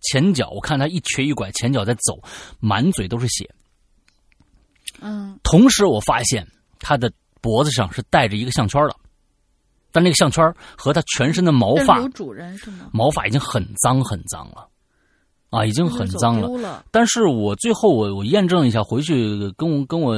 前脚，我看它一瘸一拐，前脚在走，满嘴都是血。嗯，同时我发现它的脖子上是带着一个项圈的，但那个项圈和它全身的毛发有主人是吗？毛发已经很脏很脏了，啊，已经很脏了。但是我最后我我验证一下，回去跟我跟我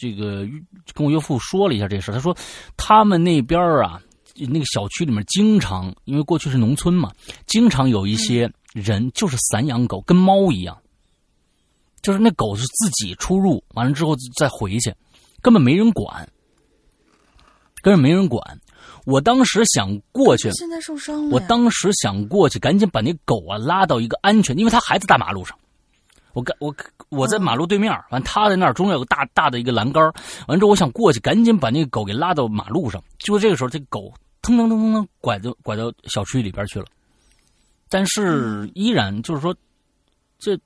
这个跟我岳父说了一下这事他说他们那边啊，那个小区里面经常，因为过去是农村嘛，经常有一些人就是散养狗，跟猫一样，就是那狗是自己出入，完了之后再回去，根本没人管，根本没人管。我当时想过去，现在受伤了。我当时想过去，赶紧把那狗啊拉到一个安全，因为它还在大马路上。我赶我我在马路对面，完他在那儿中间有个大大的一个栏杆完之后我想过去，赶紧把那个狗给拉到马路上。就这个时候，这狗腾腾腾腾腾拐到拐到小区里边去了。但是依然就是说，这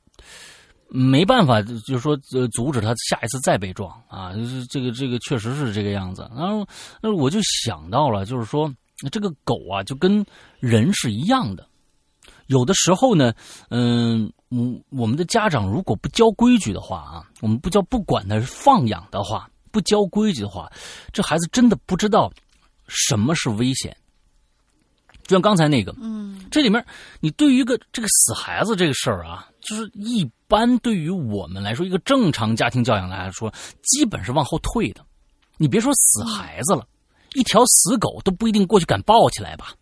没办法，就是说呃阻止他下一次再被撞啊。就是这个这个确实是这个样子。然后那我就想到了，就是说这个狗啊，就跟人是一样的。有的时候呢，嗯，嗯，我们的家长如果不教规矩的话啊，我们不教不管他放养的话，不教规矩的话，这孩子真的不知道什么是危险。就像刚才那个，嗯，这里面你对于一个这个死孩子这个事儿啊，就是一般对于我们来说，一个正常家庭教养来说，基本是往后退的。你别说死孩子了，一条死狗都不一定过去敢抱起来吧，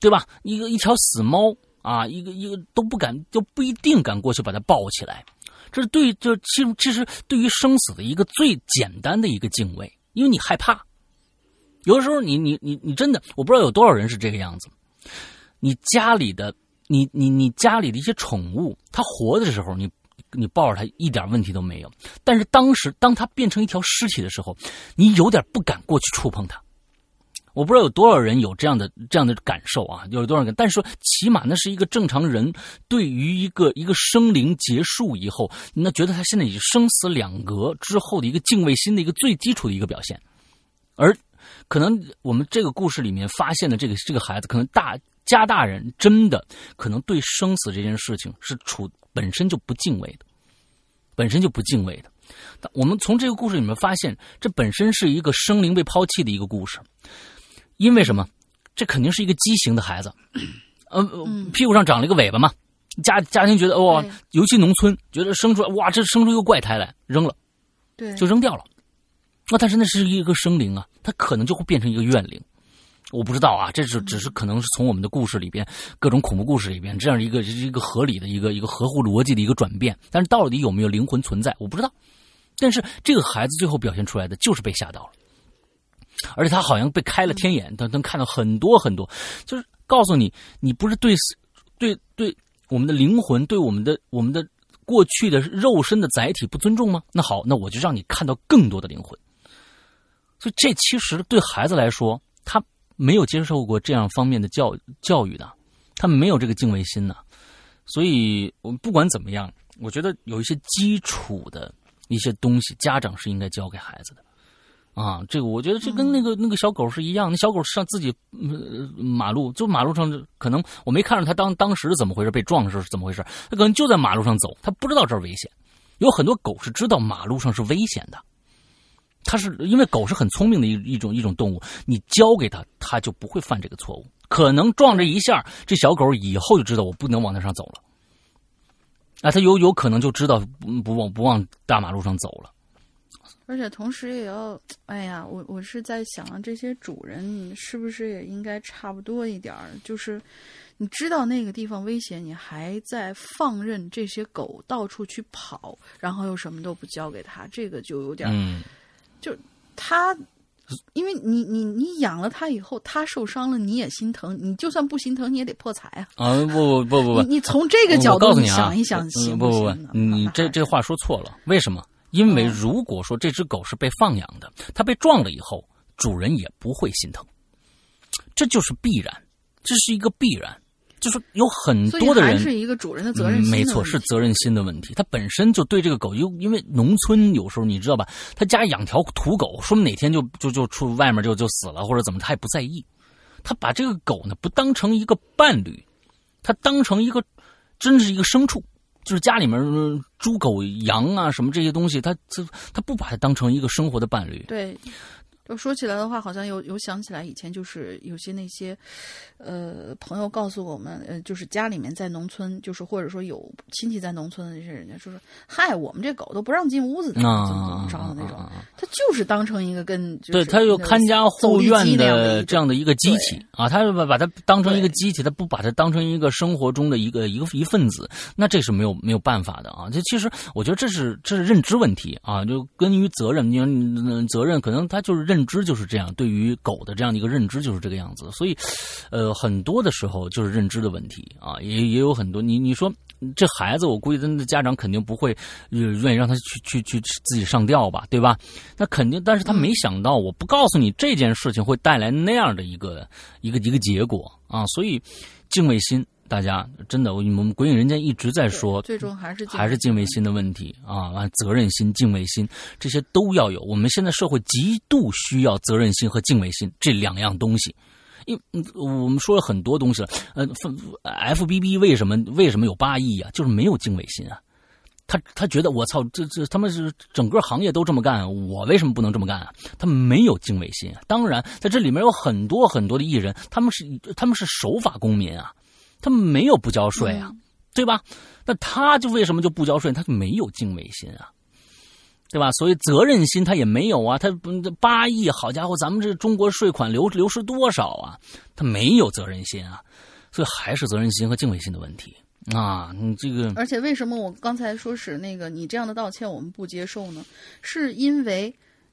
对吧？一个一条死猫啊，一个一个都不敢，就不一定敢过去把它抱起来。这是对，这其实这是对于生死的一个最简单的一个敬畏，因为你害怕。有的时候你，你你你真的，我不知道有多少人是这个样子。你家里的，你你你家里的一些宠物，它活的时候，你你抱着它一点问题都没有。但是当时，当它变成一条尸体的时候，你有点不敢过去触碰它。我不知道有多少人有这样的这样的感受啊，有多少人？但是说，起码那是一个正常人对于一个一个生灵结束以后，那觉得他现在已经生死两隔之后的一个敬畏心的一个最基础的一个表现，而。可能我们这个故事里面发现的这个这个孩子，可能大家大人真的可能对生死这件事情是处本身就不敬畏的，本身就不敬畏的。我们从这个故事里面发现，这本身是一个生灵被抛弃的一个故事。因为什么？这肯定是一个畸形的孩子，呃，屁股上长了一个尾巴嘛。家家庭觉得哇，尤其农村觉得生出来哇，这生出一个怪胎来，扔了，对，就扔掉了。那但是那是一个生灵啊，它可能就会变成一个怨灵，我不知道啊，这是只是可能是从我们的故事里边各种恐怖故事里边这样一个一个合理的一个一个合乎逻辑的一个转变，但是到底有没有灵魂存在，我不知道。但是这个孩子最后表现出来的就是被吓到了，而且他好像被开了天眼，他能看到很多很多，就是告诉你，你不是对对对我们的灵魂，对我们的我们的过去的肉身的载体不尊重吗？那好，那我就让你看到更多的灵魂。所以这其实对孩子来说，他没有接受过这样方面的教教育的，他没有这个敬畏心呢。所以，我们不管怎么样，我觉得有一些基础的一些东西，家长是应该教给孩子的。啊，这个我觉得这跟那个那个小狗是一样，那小狗上自己马路，就马路上可能我没看着它当当时是怎么回事，被撞的时候是怎么回事，它可能就在马路上走，它不知道这儿危险。有很多狗是知道马路上是危险的。它是因为狗是很聪明的一一种一种动物，你教给它，它就不会犯这个错误。可能撞这一下，这小狗以后就知道我不能往那上走了。啊，它有有可能就知道不不往不往大马路上走了。而且同时也要，哎呀，我我是在想，这些主人是不是也应该差不多一点儿？就是你知道那个地方危险，你还在放任这些狗到处去跑，然后又什么都不交给它，这个就有点，嗯，就他，因为你你你养了它以后，它受伤了你也心疼，你就算不心疼，你也得破财啊。啊，不不不不不你，你从这个角度我告诉你啊，想一想，嗯行不不？不，你这这话说错了，为什么？因为如果说这只狗是被放养的，它被撞了以后，主人也不会心疼，这就是必然，这是一个必然。就是有很多的人是一个主人的责任嗯心没错，是责任心的问题。他本身就对这个狗，因因为农村有时候你知道吧，他家养条土狗，说明哪天就就就出外面就就死了或者怎么，他也不在意。他把这个狗呢不当成一个伴侣，他当成一个真是一个牲畜，就是家里面呃猪狗羊啊什么这些东西，他他他不把它当成一个生活的伴侣。对，就说起来的话，好像有有想起来以前就是有些那些，呃，朋友告诉我们，呃，就是家里面在农村，就是或者说有亲戚在农村的那些人家说说，嗨，我们这狗都不让进屋子的，怎么怎么着的那种，他就是当成一个跟就是对，他有看家护院的的这样的一个机器啊，他把把它当成一个对机器，他不把它当成一个生活中的一个一个一份子，那这是没有没有办法的啊。这其实我觉得这是这是认知问题啊，就跟于责任，你责任可能他就是认认知就是这样，对于狗的这样的一个认知就是这个样子，所以呃很多的时候就是认知的问题啊，也也有很多你你说这孩子，我估计他的家长肯定不会愿意让他去去去自己上吊吧，对吧？那肯定，但是他没想到，我不告诉你这件事情会带来那样的一个一个一个结果啊，所以敬畏心，大家真的，我们鬼影人间一直在说，最终还是还是敬畏心的问题啊，完责任心、敬畏心这些都要有。我们现在社会极度需要责任心和敬畏心这两样东西。因嗯我们说了很多东西了，呃，F B B 为什么为什么有八亿啊？就是没有敬畏心啊。他他觉得我操，这这他们是整个行业都这么干，我为什么不能这么干啊？他们没有敬畏心啊。当然，在这里面有很多很多的艺人，他们是他们是守法公民啊，他们没有不交税啊，对吧？那他就为什么就不交税？他就没有敬畏心啊，对吧？所以责任心他也没有啊。他八亿，好家伙，咱们这中国税款流流失多少啊？他没有责任心啊，所以还是责任心和敬畏心的问题啊。你这个而且为什么我刚才说是那个你这样的道歉我们不接受呢？是因为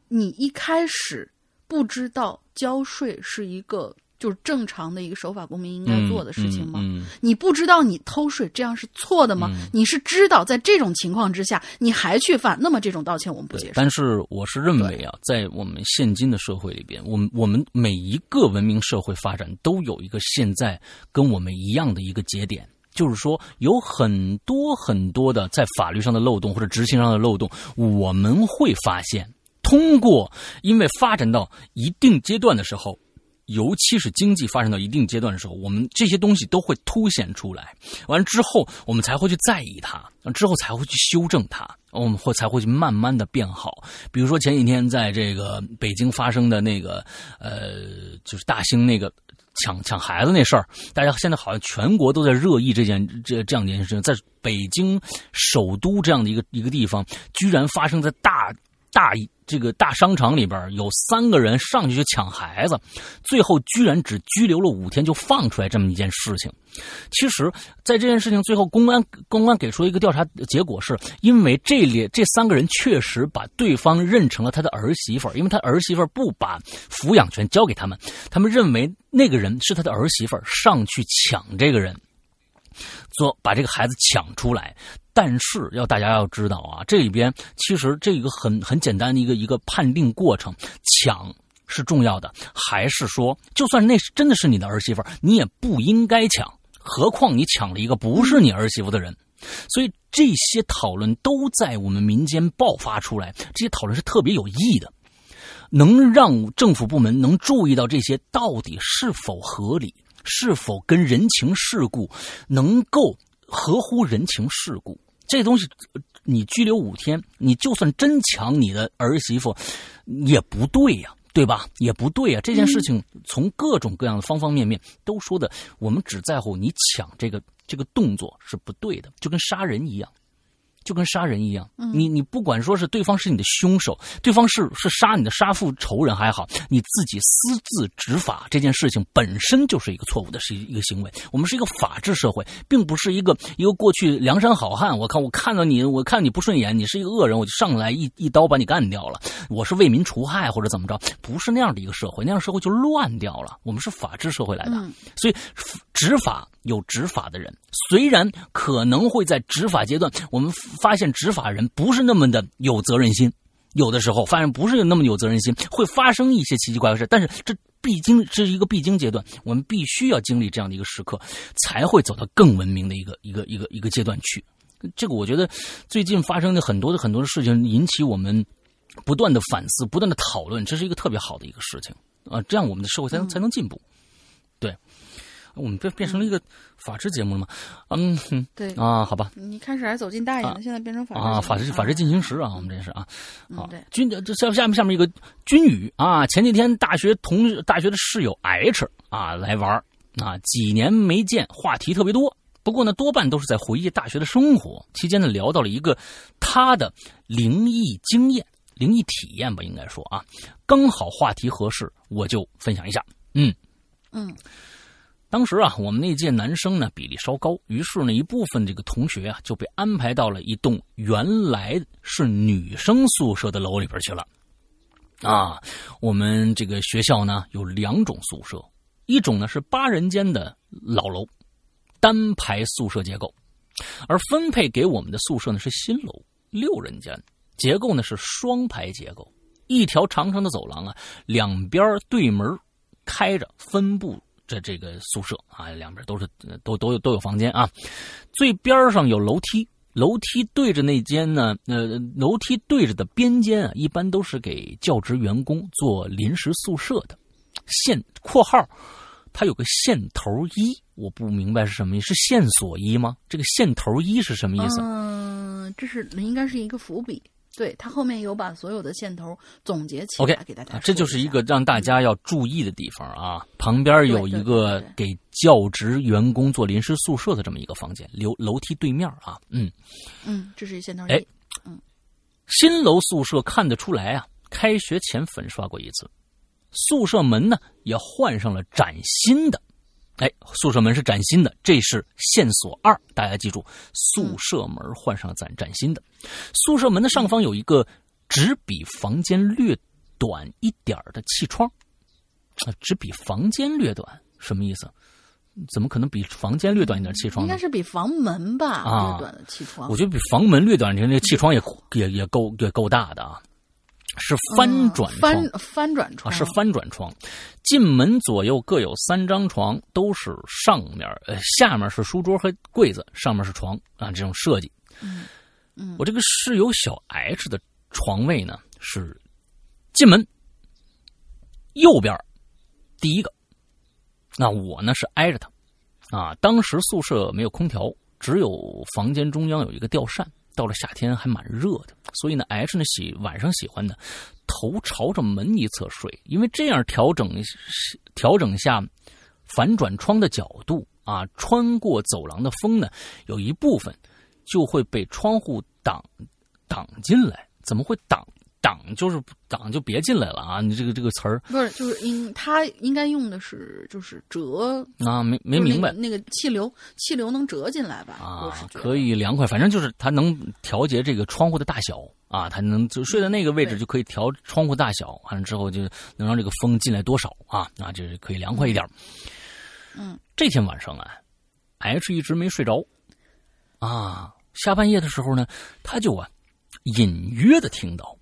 你一开始不知道交税是一个就是正常的一个守法公民应该做的事情吗？嗯嗯嗯你不知道你偷税这样是错的吗？你是知道在这种情况之下你还去犯，那么这种道歉我们不接受。但是我是认为啊，在我们现今的社会里边，我们我们每一个文明社会发展都有一个现在跟我们一样的一个节点，就是说有很多很多的在法律上的漏洞或者执行上的漏洞，我们会发现，通过因为发展到一定阶段的时候。尤其是经济发展到一定阶段的时候，我们这些东西都会凸显出来。完之后，我们才会去在意它，之后才会去修正它，我们会才会去慢慢的变好。比如说前几天在这个北京发生的那个，呃，就是大兴那个抢抢孩子那事儿，大家现在好像全国都在热议这件这这样一件事情，在北京首都这样的一个一个地方，居然发生在大大这个大商场里边有三个人上去就抢孩子，最后居然只拘留了五天就放出来这么一件事情。其实，在这件事情最后，公安公安给出一个调查结果是，因为这里这三个人确实把对方认成了他的儿媳妇，因为他儿媳妇不把抚养权交给他们，他们认为那个人是他的儿媳妇，上去抢这个人。做把这个孩子抢出来，但是要大家要知道啊，这里边其实这个很很简单的一个一个判定过程，抢是重要的，还是说就算那是真的是你的儿媳妇，你也不应该抢，何况你抢了一个不是你儿媳妇的人。所以这些讨论都在我们民间爆发出来，这些讨论是特别有益的，能让政府部门能注意到这些到底是否合理。是否跟人情世故能够合乎人情世故？这东西呃你拘留五天，你就算真抢你的儿媳妇，也不对呀、对吧？也不对呀、这件事情从各种各样的方方面面都说的，我们只在乎你抢这个这个动作是不对的，就跟杀人一样。就跟杀人一样，你你不管说是对方是你的凶手，对方是是杀你的杀父仇人还好，你自己私自执法这件事情本身就是一个错误的是一个行为。我们是一个法治社会，并不是一个一个过去梁山好汉。我看我看到你，我看你不顺眼，你是一个恶人，我就上来一一刀把你干掉了。我是为民除害或者怎么着，不是那样的一个社会，那样社会就乱掉了。我们是法治社会来的，嗯所以执法有执法的人，虽然可能会在执法阶段，我们发现执法人不是那么的有责任心，有的时候发现不是那么有责任心，会发生一些奇奇怪怪的事，但是这必经这是一个必经阶段，我们必须要经历这样的一个时刻，才会走到更文明的一个一个一个一个阶段去。这个我觉得最近发生的很多的很多的事情，引起我们不断的反思、不断的讨论，这是一个特别好的一个事情。啊、这样我们的社会才能才能进步。对，我们变变成了一个法制节目了吗？嗯哼对，啊，好吧。你开始还走进大爷呢，现在变成法制啊，法制制法制进行时啊，我们这是啊，好嗯对，军这下下面下面一个军语啊，前几天大学同大学的室友 H 啊来玩啊，几年没见，话题特别多。不过呢，多半都是在回忆大学的生活。期间呢，聊到了一个他的灵异经验、灵异体验吧，应该说啊，刚好话题合适，我就分享一下。嗯嗯当时啊，我们那届男生呢比例稍高，于是呢，一部分这个同学啊就被安排到了一栋原来是女生宿舍的楼里边去了。啊，我们这个学校呢有两种宿舍，一种呢是八人间的老楼，单排宿舍结构，而分配给我们的宿舍呢是新楼，六人间，结构呢是双排结构，一条长长的走廊啊，两边对门开着，分布这这个宿舍啊，两边都是都都有都有房间啊，最边上有楼梯。楼梯对着那间呢，呃，楼梯对着的边间啊，一般都是给教职员工做临时宿舍的。线（括号）它有个线头一，我不明白是什么意思，是线索一吗？这个线头一是什么意思？嗯，这是应该是一个伏笔。对他后面有把所有的线头总结起 OK，来给大家啊，这就是一个让大家要注意的地方啊。旁边有一个给教职员工做临时宿舍的这么一个房间，楼楼梯对面啊，嗯，嗯，这是线头哎，嗯新楼宿舍看得出来啊，开学前粉刷过一次，宿舍门呢也换上了崭新的。哎，宿舍门是崭新的，这是线索二，大家记住，宿舍门换上崭崭新的。宿舍门的上方有一个只比房间略短一点儿的气窗，啊，只比房间略短，什么意思？怎么可能比房间略短一点气窗呢？应该是比房门吧，啊略短的气窗。我觉得比房门略短，你看那个气窗也也也够也够大的啊，是翻转窗。嗯翻翻转窗啊，是翻转窗，进门左右各有三张床，都是上面呃下面是书桌和柜子，上面是床啊这种设计。嗯我这个室友小 H 的床位呢是进门右边第一个，那我呢是挨着他啊。当时宿舍没有空调，只有房间中央有一个吊扇。到了夏天还蛮热的，所以呢，H 呢喜晚上喜欢呢头朝着门一侧睡，因为这样调整调整下反转窗的角度啊，穿过走廊的风呢，有一部分就会被窗户挡挡进来。怎么会挡？挡就是挡就别进来了啊！你这个这个词儿不是，就是应他应该用的是就是折，啊，没没就是那明白个那个气流气流能折进来吧？啊，可以凉快，反正就是它能调节这个窗户的大小啊，它能就睡在那个位置就可以调窗户大小，完了之后就能让这个风进来多少啊，那，就是可以凉快一点。嗯，这天晚上啊，H 一直没睡着啊，下半夜的时候呢，他就啊隐约的听到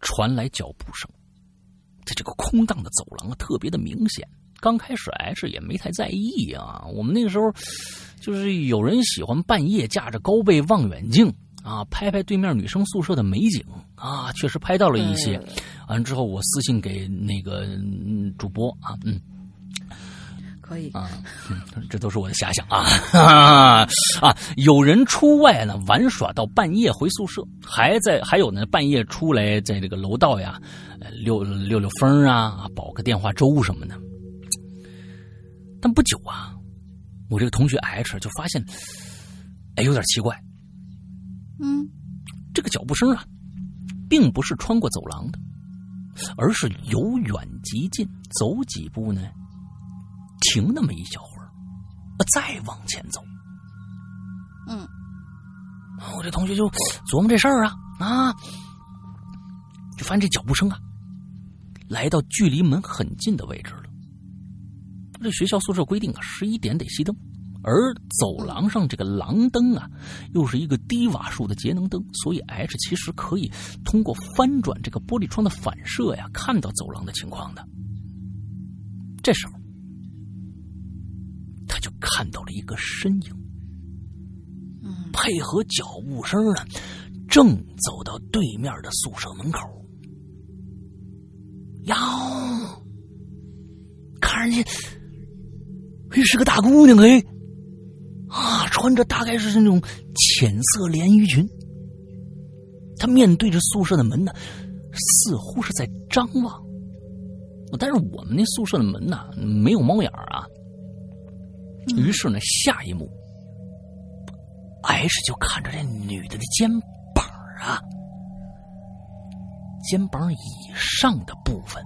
传来脚步声，在这个空荡的走廊啊，特别的明显。刚开始 H 也没太在意啊，我们那个时候就是有人喜欢半夜架着高倍望远镜啊，拍拍对面女生宿舍的美景啊，确实拍到了一些。完了之后，我私信给那个嗯主播啊，嗯，可以啊，嗯，这都是我的遐想啊啊！有人出外呢玩耍到半夜回宿舍，还在还有呢半夜出来在这个楼道呀，溜溜溜风啊，煲个电话粥什么的。但不久啊，我这个同学 H 就发现，哎，有点奇怪。嗯，这个脚步声啊，并不是穿过走廊的，而是由远及近，走几步呢，停那么一小会儿，再往前走。嗯，我这同学就琢磨这事儿啊啊，就发现这脚步声啊，来到距离门很近的位置了。这学校宿舍规定啊，十一点得熄灯。而走廊上这个廊灯啊，又是一个低瓦数的节能灯，所以 H 其实可以通过翻转这个玻璃窗的反射呀，看到走廊的情况的。这时候，看到了一个身影，嗯，配合脚步声呢，正走到对面的宿舍门口。哟，看上去，哎，是个大姑娘哎。啊，穿着大概是那种浅色连衣裙，她面对着宿舍的门呢，似乎是在张望。但是我们那宿舍的门呢，没有猫眼啊。于是呢，下一幕，H 就看着这女的的肩膀啊，肩膀以上的部分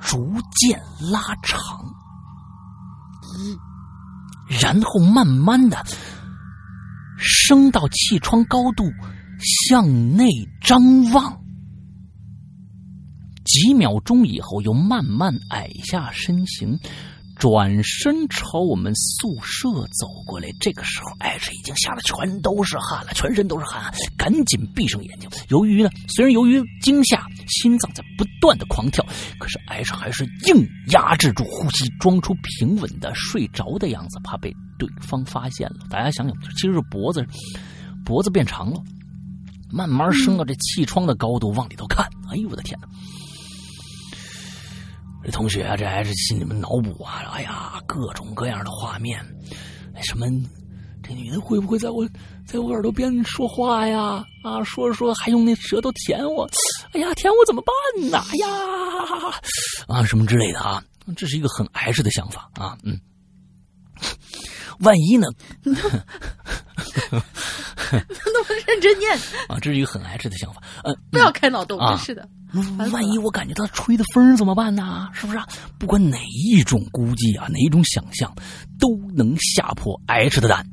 逐渐拉长。然后慢慢的升到气窗高度，向内张望。几秒钟以后，又慢慢矮下身形。转身朝我们宿舍走过来，这个时候，H 已经吓得全都是汗了，全身都是汗，赶紧闭上眼睛。由于呢，虽然由于惊吓，心脏在不断的狂跳，可是 H 还是硬压制住呼吸，装出平稳的睡着的样子，怕被对方发现了。大家想想，其实是脖子，脖子变长了，慢慢升到这气窗的高度，往里头看。哎呦，我的天哪！这同学啊，这还是心里面脑补啊！哎呀，各种各样的画面，什么这女的会不会在我在我耳朵边说话呀？啊，说着说还用那舌头舔我，哎呀，舔我怎么办呢？哎呀，啊，什么之类的啊？这是一个很 H 的想法啊，嗯。万一呢？那么认真念啊，这是一个很 H 的想法。呃，不要开脑洞，真是的。万一我感觉到吹的风怎么办呢？是不是？不管哪一种估计啊，哪一种想象，都能吓破 H 的胆。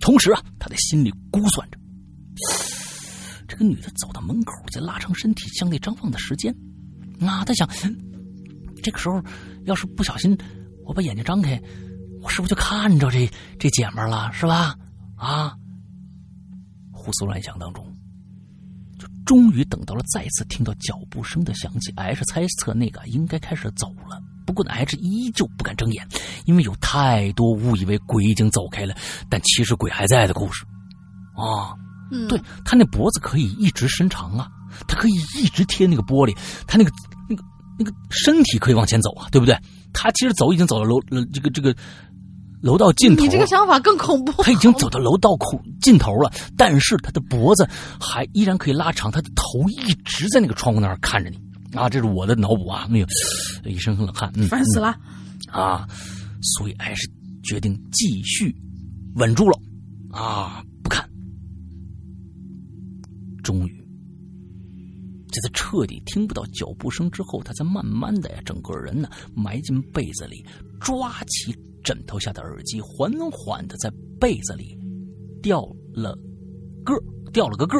同时啊，他在心里估算着，这个女的走到门口，在拉长身体向内张望的时间。啊，他想，这个时候要是不小心，我把眼睛张开。我是不是就看着这这姐们了，是吧？啊！胡思乱想当中，终于等到了再次听到脚步声的响起。H 猜测那个应该开始走了，不过呢 H 依旧不敢睁眼，因为有太多误以为鬼已经走开了，但其实鬼还在的故事。啊，对他那脖子可以一直伸长啊，他可以一直贴那个玻璃，他那个那个那个身体可以往前走啊，对不对？他其实走已经走到楼这个这个。楼道尽头，你这个想法更恐怖。他已经走到楼道口尽头了，但是他的脖子还依然可以拉长，他的头一直在那个窗户那儿看着你啊！这是我的脑补啊，没有一身冷汗，烦死 了啊！所以还是决定继续稳住了啊，不看。终于，在他彻底听不到脚步声之后，他才慢慢的呀，整个人呢埋进被子里，抓起。枕头下的耳机缓缓的在被子里掉了个掉了个个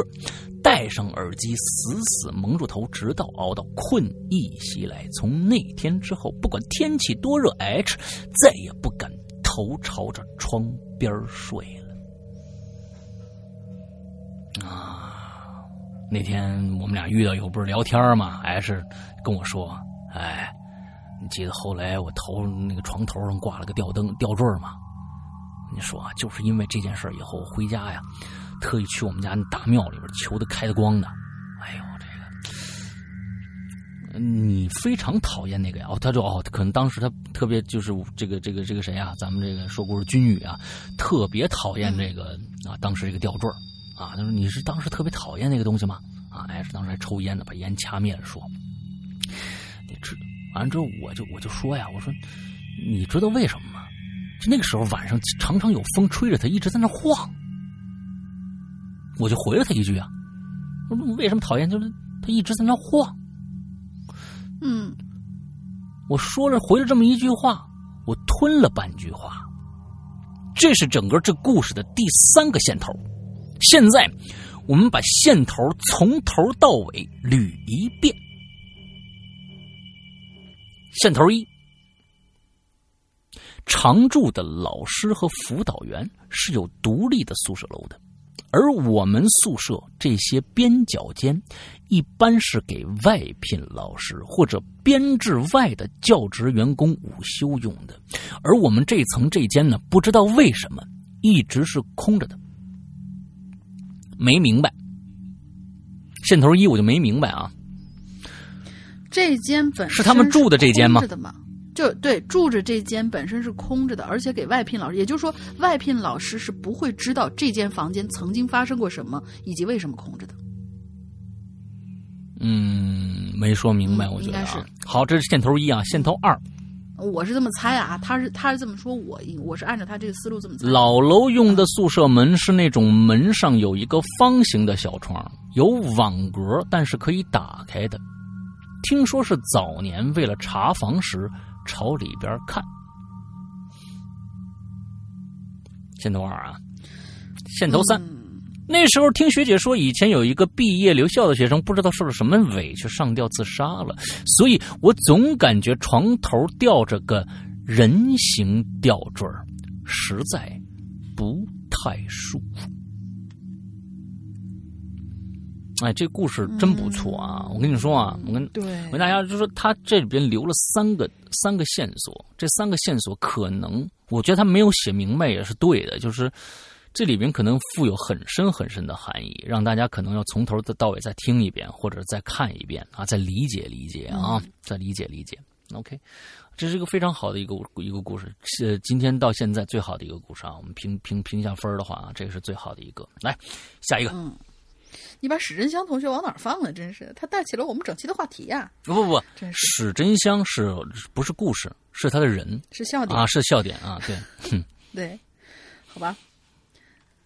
戴上耳机，死死蒙住头，直到熬到困意袭来。从那天之后，不管天气多热，H 再也不敢头朝着窗边睡了。啊，那天我们俩遇到以后不是聊天吗？H 跟我说：“哎。”你记得后来我头那个床头上挂了个吊灯吊坠吗？你说啊，就是因为这件事以后回家呀，特意去我们家那大庙里边求的开的光的。哎呦，这个你非常讨厌那个呀？哦，他说哦，可能当时他特别就是这个这个这个谁啊？咱们这个说故事君宇啊，特别讨厌这个啊，当时这个吊坠啊。他说你是当时特别讨厌那个东西吗？啊，哎，是当时还抽烟呢，把烟掐灭了说。完了之后，我就我就说呀，我说你知道为什么吗？就那个时候晚上常常有风吹着它一直在那晃，我就回了他一句啊，我说为什么讨厌？就是他一直在那晃。嗯，我说了回了这么一句话，我吞了半句话。这是整个这故事的第三个线头。现在我们把线头从头到尾捋一遍。线头一。常住的老师和辅导员是有独立的宿舍楼的，而我们宿舍这些边角间一般是给外聘老师或者编制外的教职员工午休用的。而我们这层这间呢，不知道为什么一直是空着的，没明白。线头一我就没明白啊，这间本是他们住的这间吗？就对，住着这间本身是空着的，而且给外聘老师，也就是说，外聘老师是不会知道这间房间曾经发生过什么，以及为什么空着的。嗯，没说明白，我觉得是好，这是线头一啊，线头二，我是这么猜啊，他是他是这么说，我我是按照他这个思路这么猜。老楼用的宿舍门是那种门上有一个方形的小窗，有网格，但是可以打开的。听说是早年为了查房时。朝里边看，线头二啊，线头三。那时候听学姐说，以前有一个毕业留校的学生，不知道受了什么委屈上吊自杀了，所以我总感觉床头吊着个人形吊坠实在不太舒服。哎，这故事真不错啊！我跟你说啊，我跟我跟大家就说，他这里边留了三个三个线索，这三个线索可能，我觉得他没有写明白也是对的，就是这里边可能富有很深很深的含义，让大家可能要从头到尾再听一遍，或者再看一遍啊，再理解理解啊，再理解理解。OK，这是一个非常好的一个一个故事，是今天到现在最好的一个故事啊！我们评评评一下分的话啊，这个是最好的一个。来，下一个。你把史真香同学往哪儿放了？真是，他带起了我们整期的话题呀！不不不，史真香是不是故事？是他的人，是笑点啊，是笑点啊，对，对，好吧。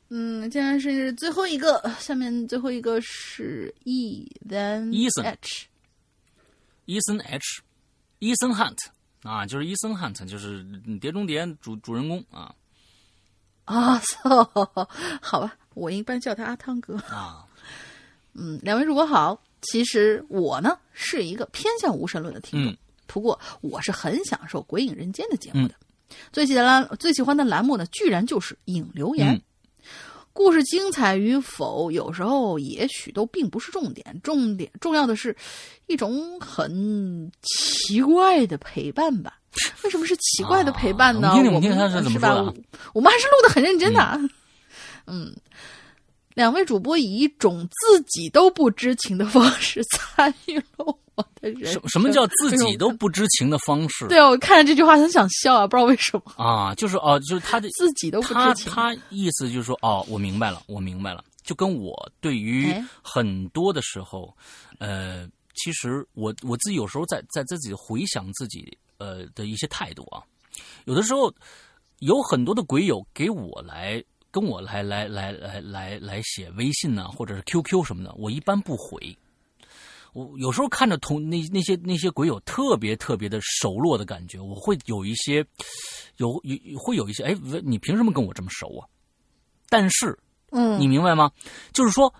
嗯，既然是最后一个，下面最后一个是 E then H，Ethan H，Ethan Hunt 啊，就是 Ethan Hunt，就是《碟中谍》主主人公啊。啊，好吧，我一般叫他阿汤哥啊。嗯，两位主播好。其实我呢是一个偏向无神论的听众，不过我是很享受《鬼影人间》的节目的。最喜的栏最喜欢的栏目呢，居然就是影留言。故事精彩与否，有时候也许都并不是重点，重点重要的是一种很奇怪的陪伴吧。为什么是奇怪的陪伴呢？我们是怎么说的。我们还是录的很认真的。嗯。两位主播以一种自己都不知情的方式参与了我的人生。什么叫自己都不知情的方式？对啊，我看着这句话很想笑啊，不知道为什么啊，就是哦，就是他的自己都不知情。他他意思就是说，哦，我明白了，我明白了，就跟我对于很多的时候，呃，其实我我自己有时候在在自己回想自己呃的一些态度啊，有的时候有很多的鬼友给我来。跟我来来来来来来写微信呢，或者是 QQ 什么的，我一般不回。我有时候看着同那那些那些鬼友特别特别的熟络的感觉，我会有一些有有会有一些哎，你凭什么跟我这么熟啊？但是，嗯，你明白吗？就是说，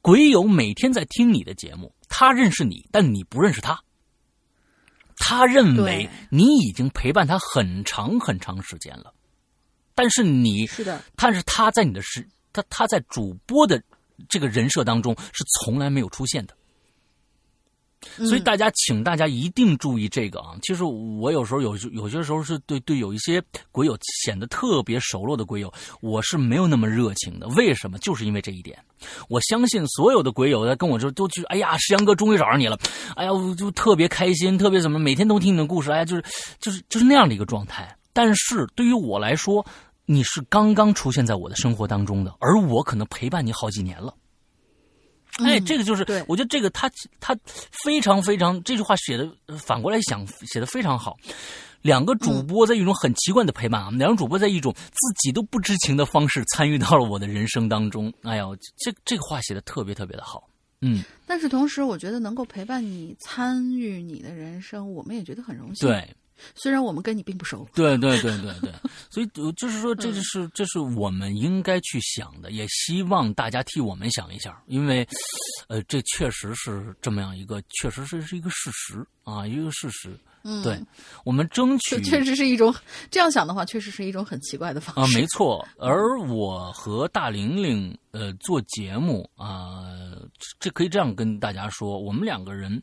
鬼友每天在听你的节目，他认识你，但你不认识他。他认为你已经陪伴他很长很长时间了。但是你是的，但是他在你的是他他在主播的这个人设当中是从来没有出现的，所以大家，请大家一定注意这个啊！其实我有时候有有些时候是对对有一些鬼友显得特别熟络的鬼友，我是没有那么热情的。为什么？就是因为这一点。我相信所有的鬼友在跟我说，都去，哎呀，石阳哥终于找上你了，哎呀，我就特别开心，特别怎么，每天都听你的故事，哎呀，就是就是就是那样的一个状态。但是对于我来说，你是刚刚出现在我的生活当中的，而我可能陪伴你好几年了。哎，这个就是，我觉得这个他他非常非常这句话写的反过来想写的非常好。两个主播在一种很奇怪的陪伴啊，两个主播在一种自己都不知情的方式参与到了我的人生当中。哎呀，这这个话写的特别特别的好。嗯，但是同时，我觉得能够陪伴你参与你的人生，我们也觉得很荣幸。对。虽然我们跟你并不熟，对对对对对，所以就是说，这就是这是我们应该去想的，也希望大家替我们想一下，因为，呃，这确实是这么样一个，确实是是一个事实啊，一个事实。嗯，对，我们争取，确实是一种这样想的话，确实是一种很奇怪的方式啊，没错。而我和大玲玲呃做节目啊，这可以这样跟大家说，我们两个人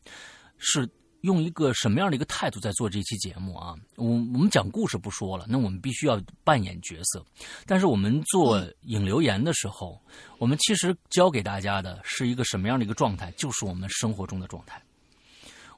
是。用一个什么样的一个态度在做这期节目啊？我我们讲故事不说了，那我们必须要扮演角色。但是我们做引流言的时候，我们其实教给大家的是一个什么样的一个状态？就是我们生活中的状态。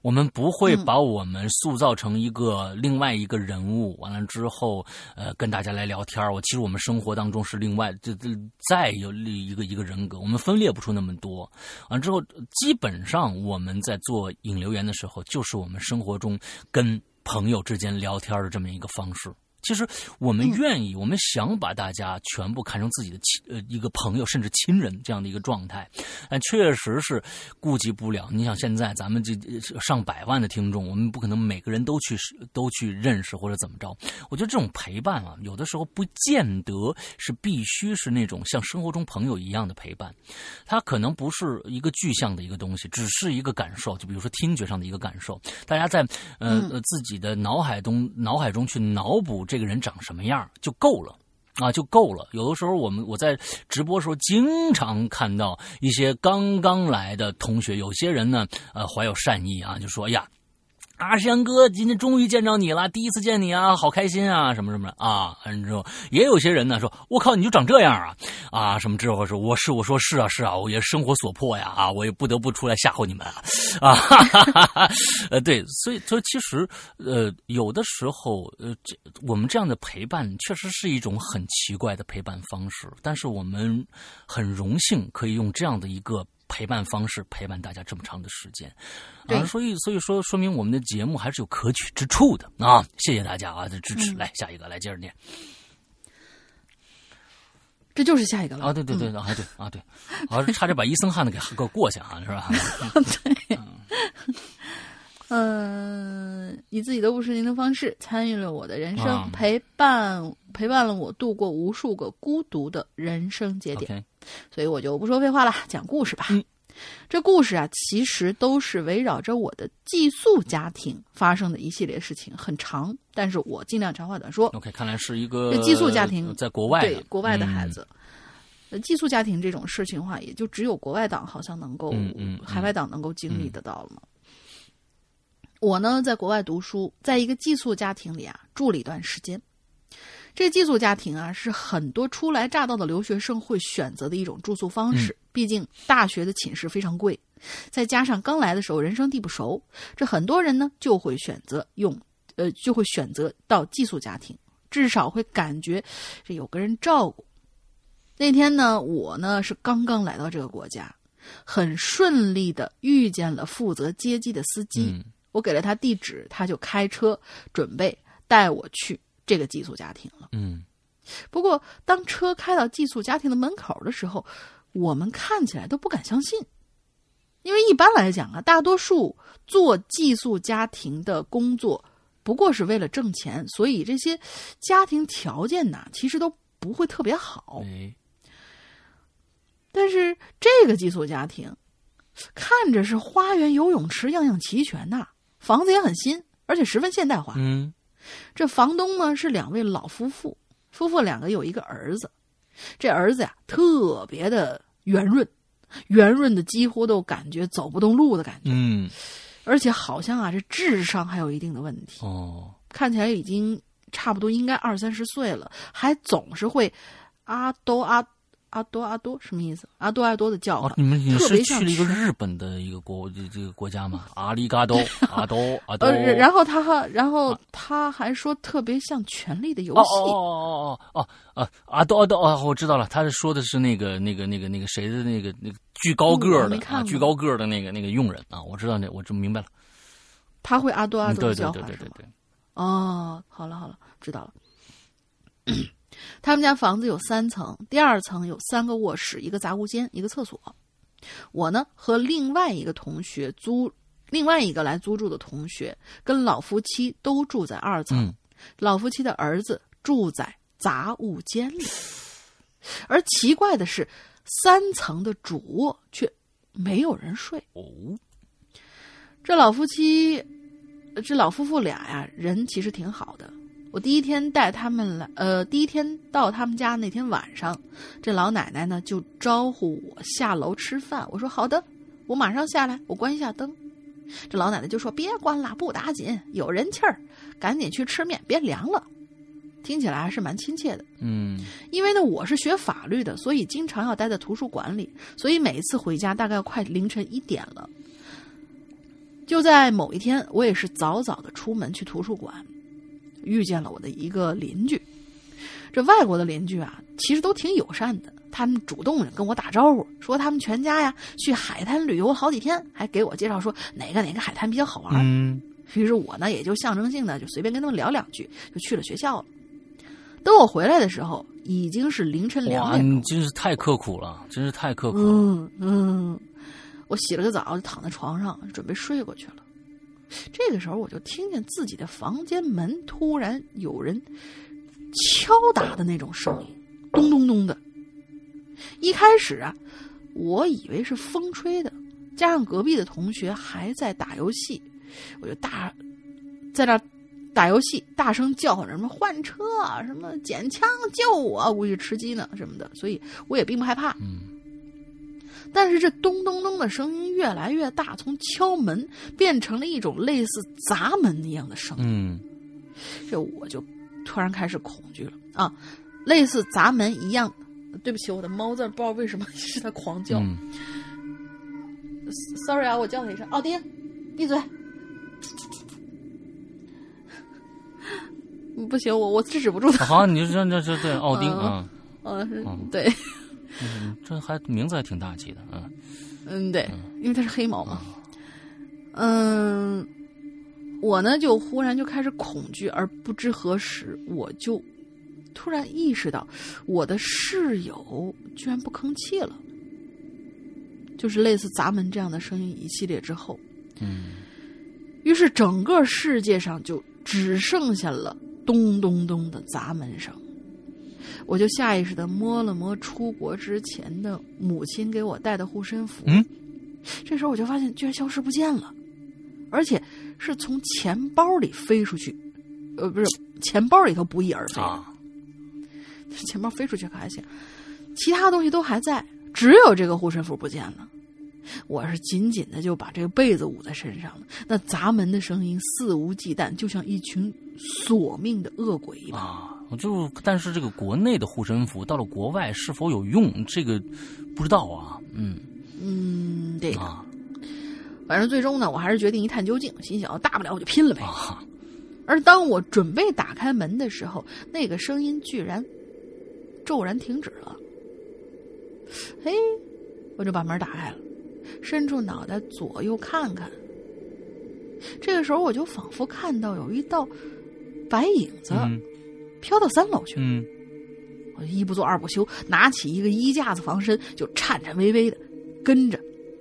我们不会把我们塑造成一个另外一个人物，完了之后，呃，跟大家来聊天我其实我们生活当中是另外这这再有一个一个人格，我们分裂不出那么多。完之后，基本上我们在做引流言的时候，就是我们生活中跟朋友之间聊天的这么一个方式。其实我们愿意，我们想把大家全部看成自己的亲呃一个朋友，甚至亲人这样的一个状态，但确实是顾及不了。你想现在咱们这上百万的听众，我们不可能每个人都去都去认识或者怎么着。我觉得这种陪伴啊，有的时候不见得是必须是那种像生活中朋友一样的陪伴，它可能不是一个具象的一个东西，只是一个感受。就比如说听觉上的一个感受，大家在呃自己的脑海中脑海中去脑补这。这个人长什么样就够了，啊，就够了。有的时候我们我在直播时候经常看到一些刚刚来的同学，有些人呢，呃，怀有善意啊，就说呀。阿山哥，今天终于见着你了，第一次见你啊，好开心啊，什么什么的啊。之后也有些人呢说：“我靠，你就长这样啊啊！”什么之后说：“我是我说是啊是啊，我也生活所迫呀啊，我也不得不出来吓唬你们啊啊！”哈哈哈哈呃，对，所以所以其实呃，有的时候呃，这我们这样的陪伴确实是一种很奇怪的陪伴方式，但是我们很荣幸可以用这样的一个。陪伴方式陪伴大家这么长的时间，啊，所以所以说说明我们的节目还是有可取之处的啊！谢谢大家啊的支持。来下一个，来接着念。这就是下一个了啊！对对对，啊对啊对，啊差点把伊森汉的给给过去啊，是吧？对。嗯，以自己的五十年的方式参与了我的人生，陪伴陪伴了我度过无数个孤独的人生节点。所以我就不说废话了，讲故事吧。这故事啊，其实都是围绕着我的寄宿家庭发生的一系列事情，很长，但是我尽量长话短说。OK，看来是一个寄宿家庭，在国外对国外的孩子。呃，寄宿家庭这种事情的话，也就只有国外党好像能够，海外党能够经历得到了嘛。我呢，在国外读书，在一个寄宿家庭里啊，住了一段时间。这寄宿家庭啊，是很多初来乍到的留学生会选择的一种住宿方式。毕竟大学的寝室非常贵，再加上刚来的时候人生地不熟，这很多人呢就会选择用，呃，就会选择到寄宿家庭，至少会感觉这有个人照顾。那天呢，我呢是刚刚来到这个国家，很顺利的遇见了负责接机的司机，我给了他地址，他就开车准备带我去。这个寄宿家庭了，嗯，不过当车开到寄宿家庭的门口的时候，我们看起来都不敢相信，因为一般来讲啊，大多数做寄宿家庭的工作不过是为了挣钱，所以这些家庭条件呢，其实都不会特别好。但是这个寄宿家庭看着是花园、游泳池样样齐全呐，房子也很新，而且十分现代化。嗯。这房东呢是两位老夫妇，夫妇两个有一个儿子，这儿子呀特别的圆润，圆润的几乎都感觉走不动路的感觉。嗯，而且好像啊，这智商还有一定的问题，哦，看起来已经差不多应该二三十岁了，还总是会阿多阿阿多阿多什么意思？阿多阿多的叫哦法，，你们你是去了一个日本的一个国这这个国家吗？阿里嘎多，阿多 阿多，呃，然后他还然后他还说特别像《权力的游戏》哦哦哦哦哦哦啊多阿多哦，我知道了，他是说的是那个那个那个那个谁的那个那个巨高个的啊，巨高个儿的那个那个佣人啊，我知道那我这明白了，他会阿多阿多的叫法是吗？对对对对，哦，好了好了，知道了。他们家房子有三层，第二层有三个卧室、一个杂物间、一个厕所。我呢和另外一个同学租，另外一个来租住的同学跟老夫妻都住在二层，嗯老夫妻的儿子住在杂物间里。而奇怪的是，三层的主卧却没有人睡。哦，这老夫妻，呃这老夫妇俩呀，人其实挺好的。我第一天带他们来，呃，第一天到他们家那天晚上，这老奶奶呢就招呼我下楼吃饭。我说好的，我马上下来，我关一下灯。这老奶奶就说别关了，不打紧，有人气儿，赶紧去吃面，别凉了。听起来还是蛮亲切的。嗯因为呢，我是学法律的，所以经常要待在图书馆里，所以每一次回家大概快凌晨一点了。就在某一天，我也是早早的出门去图书馆，遇见了我的一个邻居。这外国的邻居啊，其实都挺友善的，他们主动跟我打招呼，说他们全家呀去海滩旅游好几天，还给我介绍说哪个哪个海滩比较好玩。嗯于是我呢，也就象征性的就随便跟他们聊两句，就去了学校了。等我回来的时候，已经是凌晨两，点钟你。真是太刻苦了，真是太刻苦了，嗯嗯，我洗了个澡，就躺在床上准备睡过去了。这个时候，我就听见自己的房间门突然有人敲打的那种声音，咚咚咚的。一开始啊，我以为是风吹的，加上隔壁的同学还在打游戏，我就大在那打游戏，大声叫唤什么换车啊，什么捡枪救我，估计吃鸡呢什么的，所以我也并不害怕。但是这咚咚咚的声音越来越大，从敲门变成了一种类似砸门一样的声音。嗯这我就突然开始恐惧了啊，类似砸门一样。对不起，我的猫在不知道为什么一直在狂叫。嗯 Sorry 啊，我叫它一声，奥丁，闭嘴。嗯 不行，我我制止不住他。好，你就这这这对奥丁啊，嗯对，嗯这还名字还挺大气的，嗯嗯，对，因为它是黑毛嘛。嗯，我呢就忽然就开始恐惧，而不知何时，我就突然意识到我的室友居然不吭气了。就是类似砸门这样的声音一系列之后，嗯于是整个世界上就只剩下了咚咚咚的砸门声。我就下意识的摸了摸出国之前的母亲给我带的护身符，嗯，这时候我就发现居然消失不见了，而且是从钱包里飞出去，呃，不是钱包里头不翼而飞，啊，钱包飞出去可还行，其他东西都还在，只有这个护身符不见了。我是紧紧的就把这个被子捂在身上了。那砸门的声音肆无忌惮，就像一群索命的恶鬼一般。就但是这个国内的护身符到了国外是否有用，这个不知道啊。嗯嗯，对的。啊反正最终呢，我还是决定一探究竟，心想大不了我就拼了呗。啊，而当我准备打开门的时候，那个声音居然骤然停止了。嘿，我就把门打开了，伸出脑袋左右看看。这个时候，我就仿佛看到有一道白影子嗯飘到三楼去了。嗯我一不做二不休，拿起一个衣架子防身，就颤颤巍巍的跟着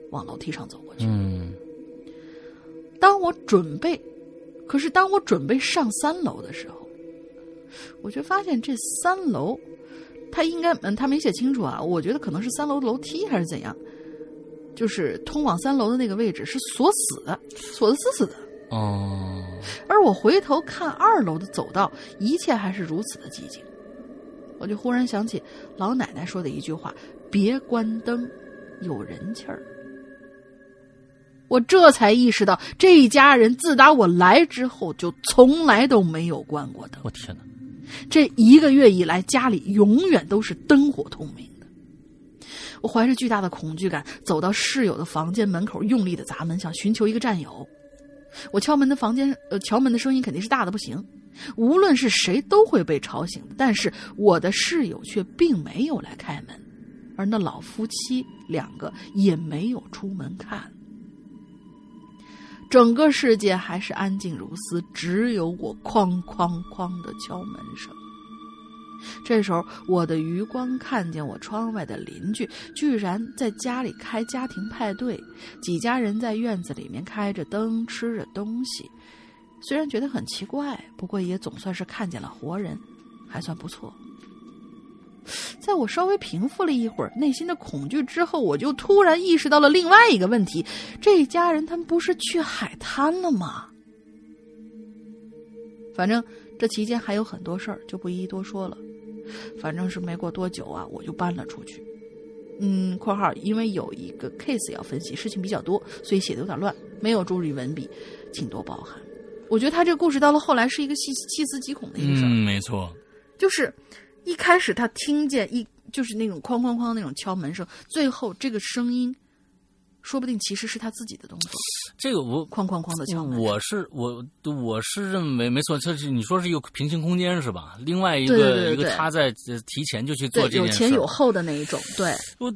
往楼梯上走过去。嗯当我准备，可是当我准备上三楼的时候，我却发现这三楼，他应该嗯，他没写清楚啊。我觉得可能是三楼的楼梯还是怎样，就是通往三楼的那个位置是锁死的，锁的死死的。哦，而我回头看二楼的走道，一切还是如此的寂静。我就忽然想起老奶奶说的一句话：“别关灯，有人气儿。”我这才意识到，这一家人自打我来之后，就从来都没有关过灯。我天哪！这一个月以来，家里永远都是灯火通明的。我怀着巨大的恐惧感，走到室友的房间门口，用力的砸门，想寻求一个战友。我敲门的房间，呃，敲门的声音肯定是大的不行，无论是谁都会被吵醒。但是我的室友却并没有来开门，而那老夫妻两个也没有出门看。整个世界还是安静如斯，只有我哐哐哐的敲门声。这时候，我的余光看见我窗外的邻居居然在家里开家庭派对，几家人在院子里面开着灯吃着东西。虽然觉得很奇怪，不过也总算是看见了活人，还算不错。在我稍微平复了一会儿内心的恐惧之后，我就突然意识到了另外一个问题：这一家人他们不是去海滩了吗？反正这期间还有很多事儿，就不一一多说了。反正是没过多久啊，我就搬了出去。嗯（括号因为有一个 case 要分析，事情比较多，所以写的有点乱，没有注意文笔，请多包涵。我觉得他这个故事到了后来是一个细细思极恐的一个事儿，嗯，没错，就是一开始他听见一就是那种哐哐哐那种敲门声，最后这个声音，说不定其实是他自己的动作，这个我哐哐哐的敲门。我是我我是认为没错，这是你说是一个平行空间是吧？另外一个一个他在呃提前就去做这件事有，前有后的那一种，对，我，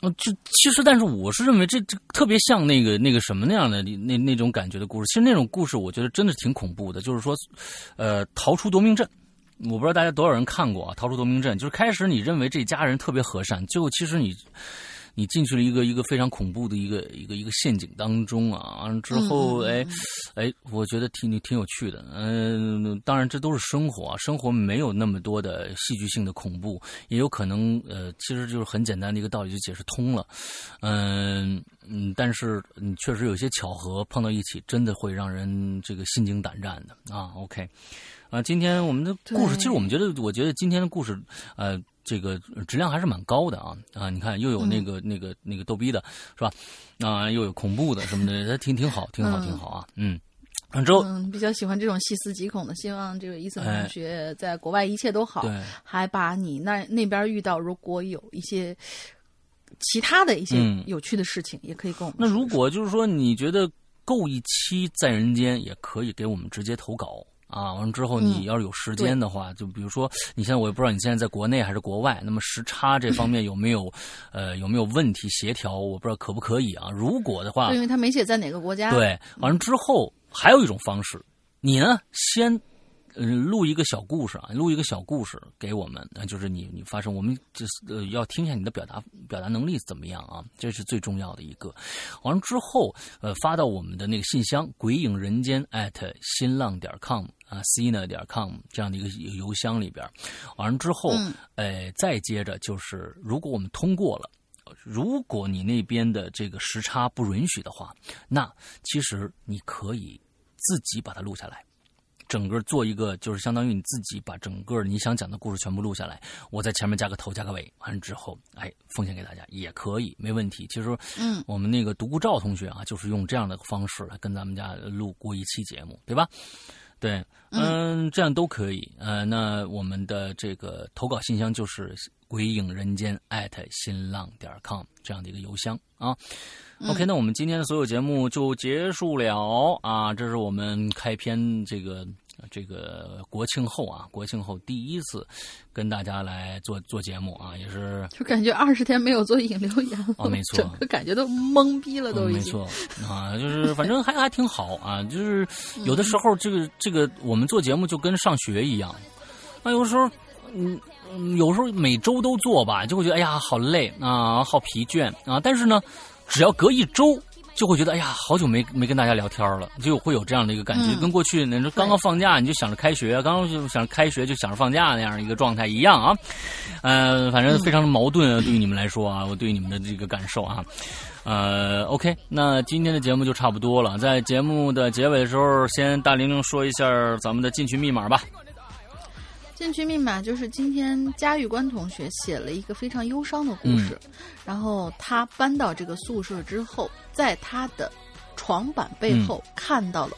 呃就其实，但是我是认为这这特别像那个那个什么那样的那那种感觉的故事。其实那种故事，我觉得真的挺恐怖的。就是说，呃，逃出夺命镇，我不知道大家多少人看过啊？逃出夺命镇，就是开始你认为这家人特别和善，最后其实你。你进去了一个一个非常恐怖的一个一个一个陷阱当中啊！完了之后，哎，哎，我觉得挺挺有趣的。嗯、当然这都是生活啊，生活没有那么多的戏剧性的恐怖，也有可能呃，其实就是很简单的一个道理就解释通了。嗯嗯，但是你确实有些巧合碰到一起，真的会让人这个心惊胆战的啊。OK，啊，今天我们的故事，其实我们觉得，我觉得今天的故事，呃。这个质量还是蛮高的啊啊！你看，又有那个、那个那个逗逼的，是吧？啊，又有恐怖的什么的，挺挺好，挺好，嗯挺好啊！嗯，然后之后嗯，比较喜欢这种细思极恐的。希望这个伊森哎同学在国外一切都好，对还把你那那边遇到如果有一些其他的一些嗯有趣的事情，也可以跟我们那说如果就是说你觉得够一期在人间，也可以给我们直接投稿啊。完了之后，你嗯要是有时间的话，就比如说你现在我也不知道你现在在国内还是国外，那么时差这方面有没有 呃有没有问题协调？我不知道可不可以啊。如果的话对，因，为他没写在哪个国家。，对，完了之后还有一种方式，你呢先。嗯，录一个小故事啊，录一个小故事给我们，那就是你你发生，我们就是呃要听一下你的表达表达能力怎么样啊，这是最重要的一个。完了之后，呃，发到我们的那个信箱“鬼影人间”艾特新浪点 com 啊，cina 点 com 这样的一个邮箱里边。完了之后，嗯呃，再接着就是，如果我们通过了。如果你那边的这个时差不允许的话，那其实你可以自己把它录下来，整个做一个就是相当于你自己把整个你想讲的故事全部录下来，我在前面加个头加个尾，完了之后，哎，奉献给大家也可以，没问题。其实，嗯，我们那个独孤照同学啊，就是用这样的方式来跟咱们家录过一期节目，对吧？对，嗯，这样都可以。呃，那我们的这个投稿信箱就是鬼影人间艾特新浪点 com 这样的一个邮箱啊。OK，那我们今天的所有节目就结束了啊！这是我们开篇这个这个国庆后啊，国庆后第一次跟大家来做做节目啊，也是就感觉二十天没有做引流言了，哦没错 整个感觉都懵逼了，都嗯，已经。没错啊，就是反正还还挺好啊，就是有的时候这个这个我们做节目就跟上学一样，那有时候嗯嗯有时候每周都做吧，就会觉得哎呀好累啊，好疲倦啊，但是呢，只要隔一周。就会觉得哎呀，好久没没跟大家聊天了，就会有这样的一个感觉，嗯跟过去那说刚刚放假你就想着开学，刚刚就想着开学就想着放假那样一个状态一样啊。呃，反正非常的矛盾啊，对于你们来说啊，我对你们的这个感受啊。呃，OK，那今天的节目就差不多了。在节目的结尾的时候，先大玲玲说一下咱们的进群密码吧。进群密码就是今天嘉峪关同学写了一个非常忧伤的故事，然后他搬到这个宿舍之后，在他的床板背后看到了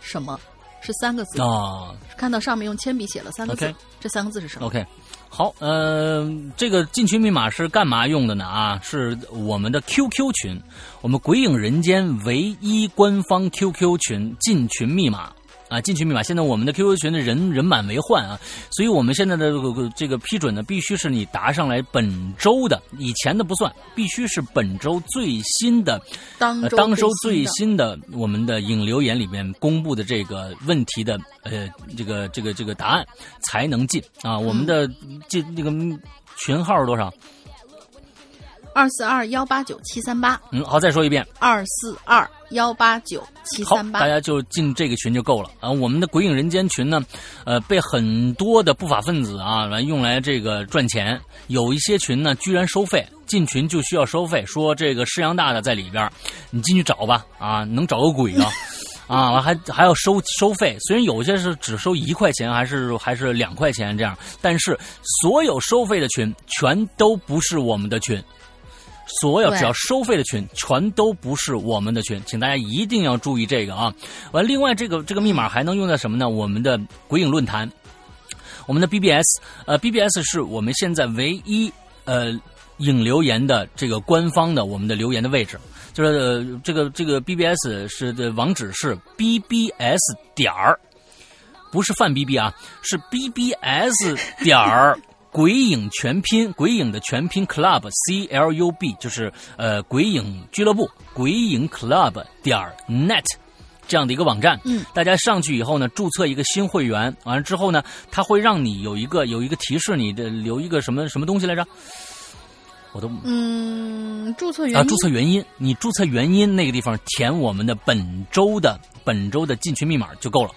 什么？是三个字，啊看到上面用铅笔写了三个字这三个字是什么？，OK。好，呃，这个进群密码是干嘛用的呢？啊，是我们的 QQ 群，我们鬼影人间唯一官方 QQ 群进群密码啊，进群密码。现在我们的 QQ 群的人人满为患啊，所以我们现在的这个这个批准呢，必须是你答上来本周的，以前的不算，必须是本周最新的呃，当周当周最最新新的我们的引流言里面公布的这个问题的呃这个这个这个答案才能进啊。我们的进那个群号是多少？二四二幺八九七三八嗯，好，再说一遍。二四二幺八九七好三，八大。家就进这个群就够了啊。我们的鬼影人间群呢，呃，被很多的不法分子啊来用来这个赚钱。有一些群呢，居然收费，进群就需要收费，说这个师阳大大在里边，你进去找吧啊，能找个鬼啊！啊，还还要收收费，虽然有些是只收一块钱，还是还是两块钱这样，但是所有收费的群全都不是我们的群。所有只要收费的群，全都不是我们的群，请大家一定要注意这个啊！完，另外这个这个密码还能用在什么呢？我们的鬼影论坛，我们的 BBS，呃，BBS 是我们现在唯一呃引留言的这个官方的我们的留言的位置，就是、呃、这个这个 BBS 是的网址是 BBS 点儿，不是范 BB 啊，是 BBS 点儿。鬼影全拼，鬼影的全拼 club c l u b 就是呃鬼影俱乐部，鬼影 club 点儿 net 这样的一个网站。嗯，大家上去以后呢，注册一个新会员，完了之后呢，它会让你有一个有一个提示，你的留一个什么什么东西来着？我都嗯，注册原啊，注册原因，你注册原因那个地方填我们的本周的本周的进群密码就够了，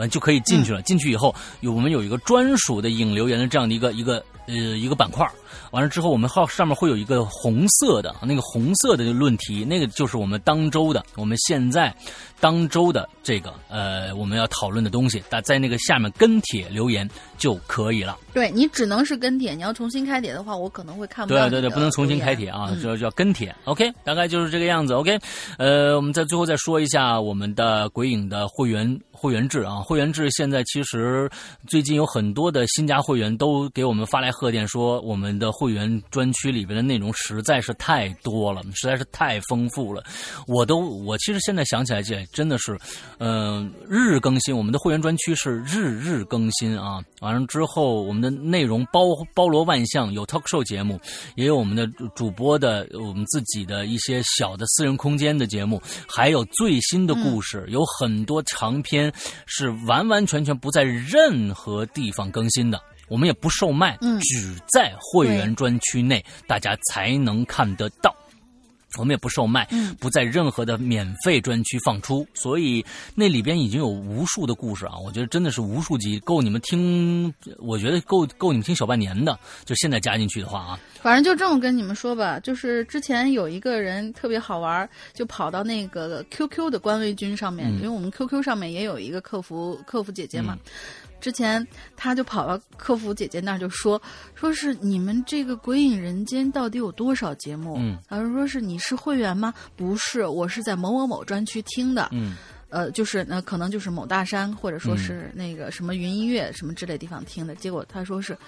完就可以进去了。进去以后，有我们有一个专属的引流言的这样的一个一个呃一个板块儿完了之后，我们号上面会有一个红色的那个红色的论题，那个就是我们当周的我们现在当周的这个呃我们要讨论的东西，大在那个下面跟帖留言就可以了。对你只能是跟帖，你要重新开帖的话，我可能会看不到对对对，不能重新开帖啊，嗯就叫跟帖。OK，大概就是这个样子。OK，呃，我们在最后再说一下我们的鬼影的会员会员制啊，会员制现在其实最近有很多的新加会员都给我们发来贺电，说我们的会员专区里边的内容实在是太多了，实在是太丰富了。我都我其实现在想起来，这真的是，嗯、日日更新。我们的会员专区是日日更新啊。完了之后，我们的内容包包罗万象，有 talk show 节目，也有我们的主主播的我们自己的一些小的私人空间的节目，还有最新的故事，有很多长篇是完完全全不在任何地方更新的。我们也不售卖，嗯只在会员专区内大家才能看得到。我们也不售卖，嗯不在任何的免费专区放出，所以那里边已经有无数的故事啊！我觉得真的是无数集，够你们听，我觉得够够你们听小半年的。就现在加进去的话啊，反正就这么跟你们说吧，就是之前有一个人特别好玩，就跑到那个 QQ 的官微君上面，嗯因为我们 QQ 上面也有一个客服客服姐姐嘛。之前他就跑到客服姐姐那儿就说，说是你们这个《鬼影人间》到底有多少节目？嗯，他说是你是会员吗？不是，我是在某某某专区听的。嗯呃，就是那可能就是某大山，或者说是那个什么云音乐什么之类地方听的。结果他说是，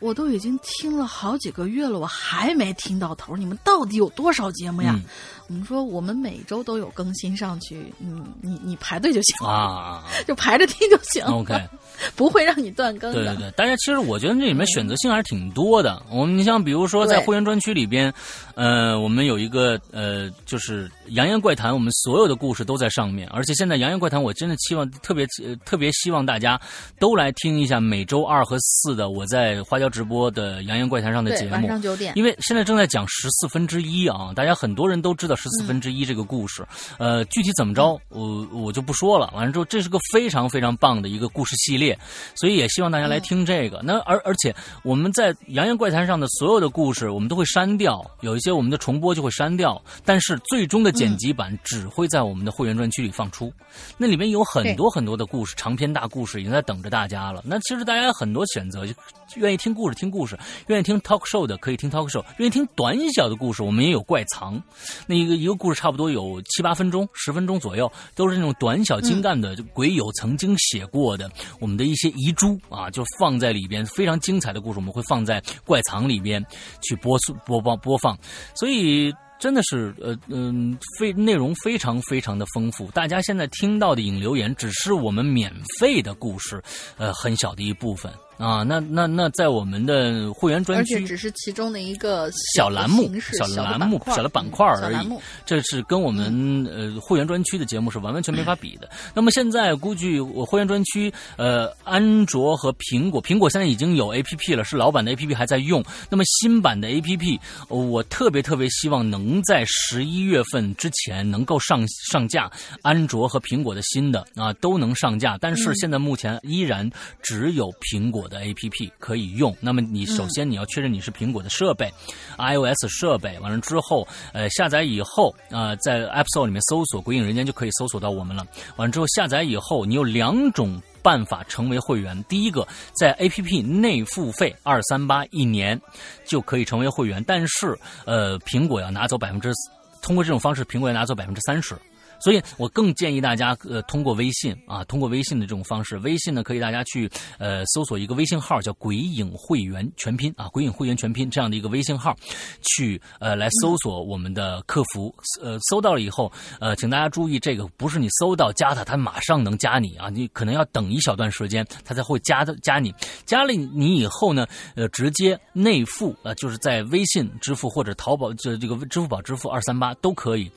我都已经听了好几个月了，我还没听到头。你们到底有多少节目呀？嗯我们说我们每周都有更新上去，嗯，你你排队就行，啊 就排着听就行，OK，不会让你断更的。对对对，大家其实我觉得这里面选择性还是挺多的。我们你像比如说在会员专区里边，呃，我们有一个呃，就是《扬言怪谈》，我们所有的故事都在上面。而且现在《扬言怪谈》，我真的期望特别、呃特别希望大家都来听一下每周二和四的我在花椒直播的《扬言怪谈》上的节目，晚目。上九点。因为现在正在讲十四分之一啊，大家很多人都知道十四分之一这个故事，呃，具体怎么着，我我就不说了。完了之后，这是个非常非常棒的一个故事系列，所以也希望大家来听这个。那而而且我们在《洋洋怪谈》上的所有的故事，我们都会删掉，有一些我们的重播就会删掉，但是最终的剪辑版只会在我们的会员专区里放出。那里面有很多很多的故事，长篇大故事已经在等着大家了。那其实大家有很多选择，就愿意听故故事听故事，愿意听 talk show 的可以听 talk show，愿意听短小的故事，我们也有怪藏。那一个一个故事差不多有七八分钟、十分钟左右，都是那种短小精干的，就鬼友曾经写过的我们的一些遗珠啊，就放在里边，非常精彩的故事，我们会放在怪藏里边去播播播播放，所以。真的是，呃嗯，非内容非常非常的丰富。大家现在听到的引留言，只是我们免费的故事，呃，很小的一部分啊。那那那，在我们的会员专区，而且只是其中的一个小栏目、小栏目、小的板块而已。这是跟我们嗯呃会员专区的节目是完完全没法比的。那么现在估计我会员专区，呃，安卓和苹果，苹果现在已经有 A P P 了，是老版的 A P P 还在用。那么新版的 A P P，我特别特别希望能。能在十一月份之前能够上上架，安卓和苹果的新的啊都能上架，但是现在目前依然只有苹果的 APP 可以用。那么你首先你要确认你是苹果的设备，iOS 设备，完了之后，呃，下载以后啊，在 App Store 里面搜索“鬼影人间”就可以搜索到我们了。完了之后下载以后，你有两种。办法成为会员，第一个在 A P P 内付费二三八一年就可以成为会员，但是呃，苹果要拿走百分之，通过这种方式，苹果要拿走百分之三十。所以我更建议大家，呃，通过微信啊，通过微信的这种方式，微信呢可以大家去呃搜索一个微信号叫“鬼影会员全拼”啊，“鬼影会员全拼”这样的一个微信号，去呃来搜索我们的客服，呃，搜到了以后，呃，请大家注意，这个不是你搜到加他，他马上能加你啊，你可能要等一小段时间，他才会加的加你，加了你以后呢，呃，直接内付啊，就是在微信支付或者淘宝这这个支付宝支付二三八都可以，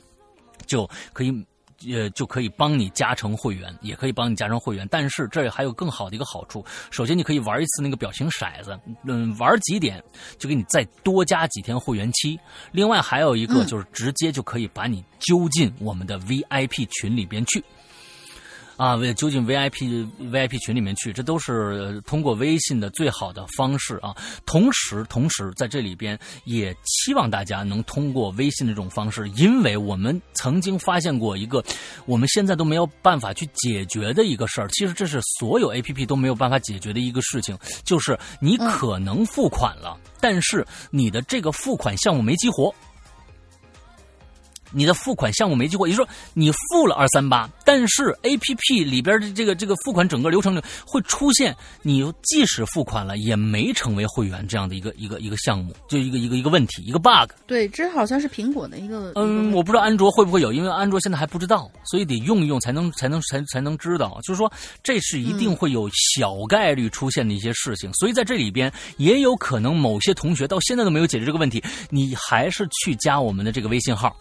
就可以。呃，就可以帮你加成会员，也可以帮你加成会员。但是这还有更好的一个好处，首先你可以玩一次那个表情骰子，嗯，玩几点就给你再多加几天会员期。另外还有一个就是直接就可以把你揪进我们的 VIP 群里边去。啊，为究竟 VIP VIP 群里面去，这都是通过微信的最好的方式啊。同时，同时在这里边也期望大家能通过微信的这种方式，因为我们曾经发现过一个我们现在都没有办法去解决的一个事儿。其实这是所有 APP 都没有办法解决的一个事情，就是你可能付款了，但是你的这个付款项目没激活。你的付款项目没激活，也就是说你付了二三八，但是 A P P 里边的这个这个付款整个流程里会出现，你即使付款了也没成为会员这样的一个一个一个项目，就一个一个一个问题，一个 bug。对，这好像是苹果的一个。嗯，我不知道安卓会不会有，因为安卓现在还不知道，所以得用一用才能才能才才能知道。就是说，这是一定会有小概率出现的一些事情，所以在这里边也有可能某些同学到现在都没有解决这个问题，你还是去加我们的这个微信号。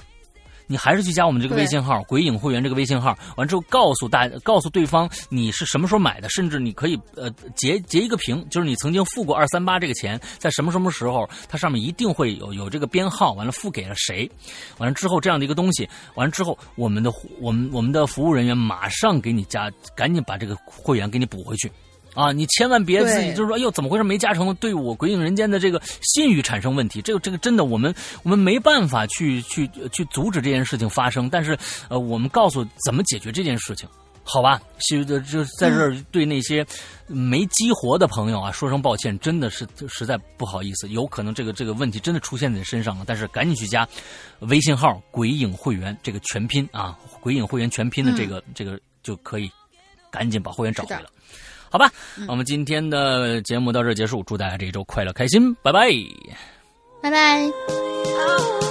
你还是去加我们这个微信号“鬼影会员”这个微信号，完之后告诉大告诉对方你是什么时候买的，甚至你可以呃截截一个屏，就是你曾经付过二三八这个钱，在什么什么时候，它上面一定会有有这个编号，完了付给了谁，完了之后这样的一个东西，完了之后我们的我们我们的服务人员马上给你加，赶紧把这个会员给你补回去。啊，你千万别自己就是说，哎呦，怎么回事？没加成，对我鬼影人间的这个信誉产生问题。这个这个真的，我们我们没办法去去去阻止这件事情发生。但是，呃，我们告诉怎么解决这件事情，好吧？就就在这儿对那些没激活的朋友啊，说声抱歉，真的是实在不好意思。有可能这个这个问题真的出现在你身上了，但是赶紧去加微信号“鬼影会员”这个全拼啊，“鬼影会员”全拼的这个这个就可以赶紧把会员找回来。好吧，我们今天的节目到这结束，祝大家这一周快乐开心，拜拜，拜拜。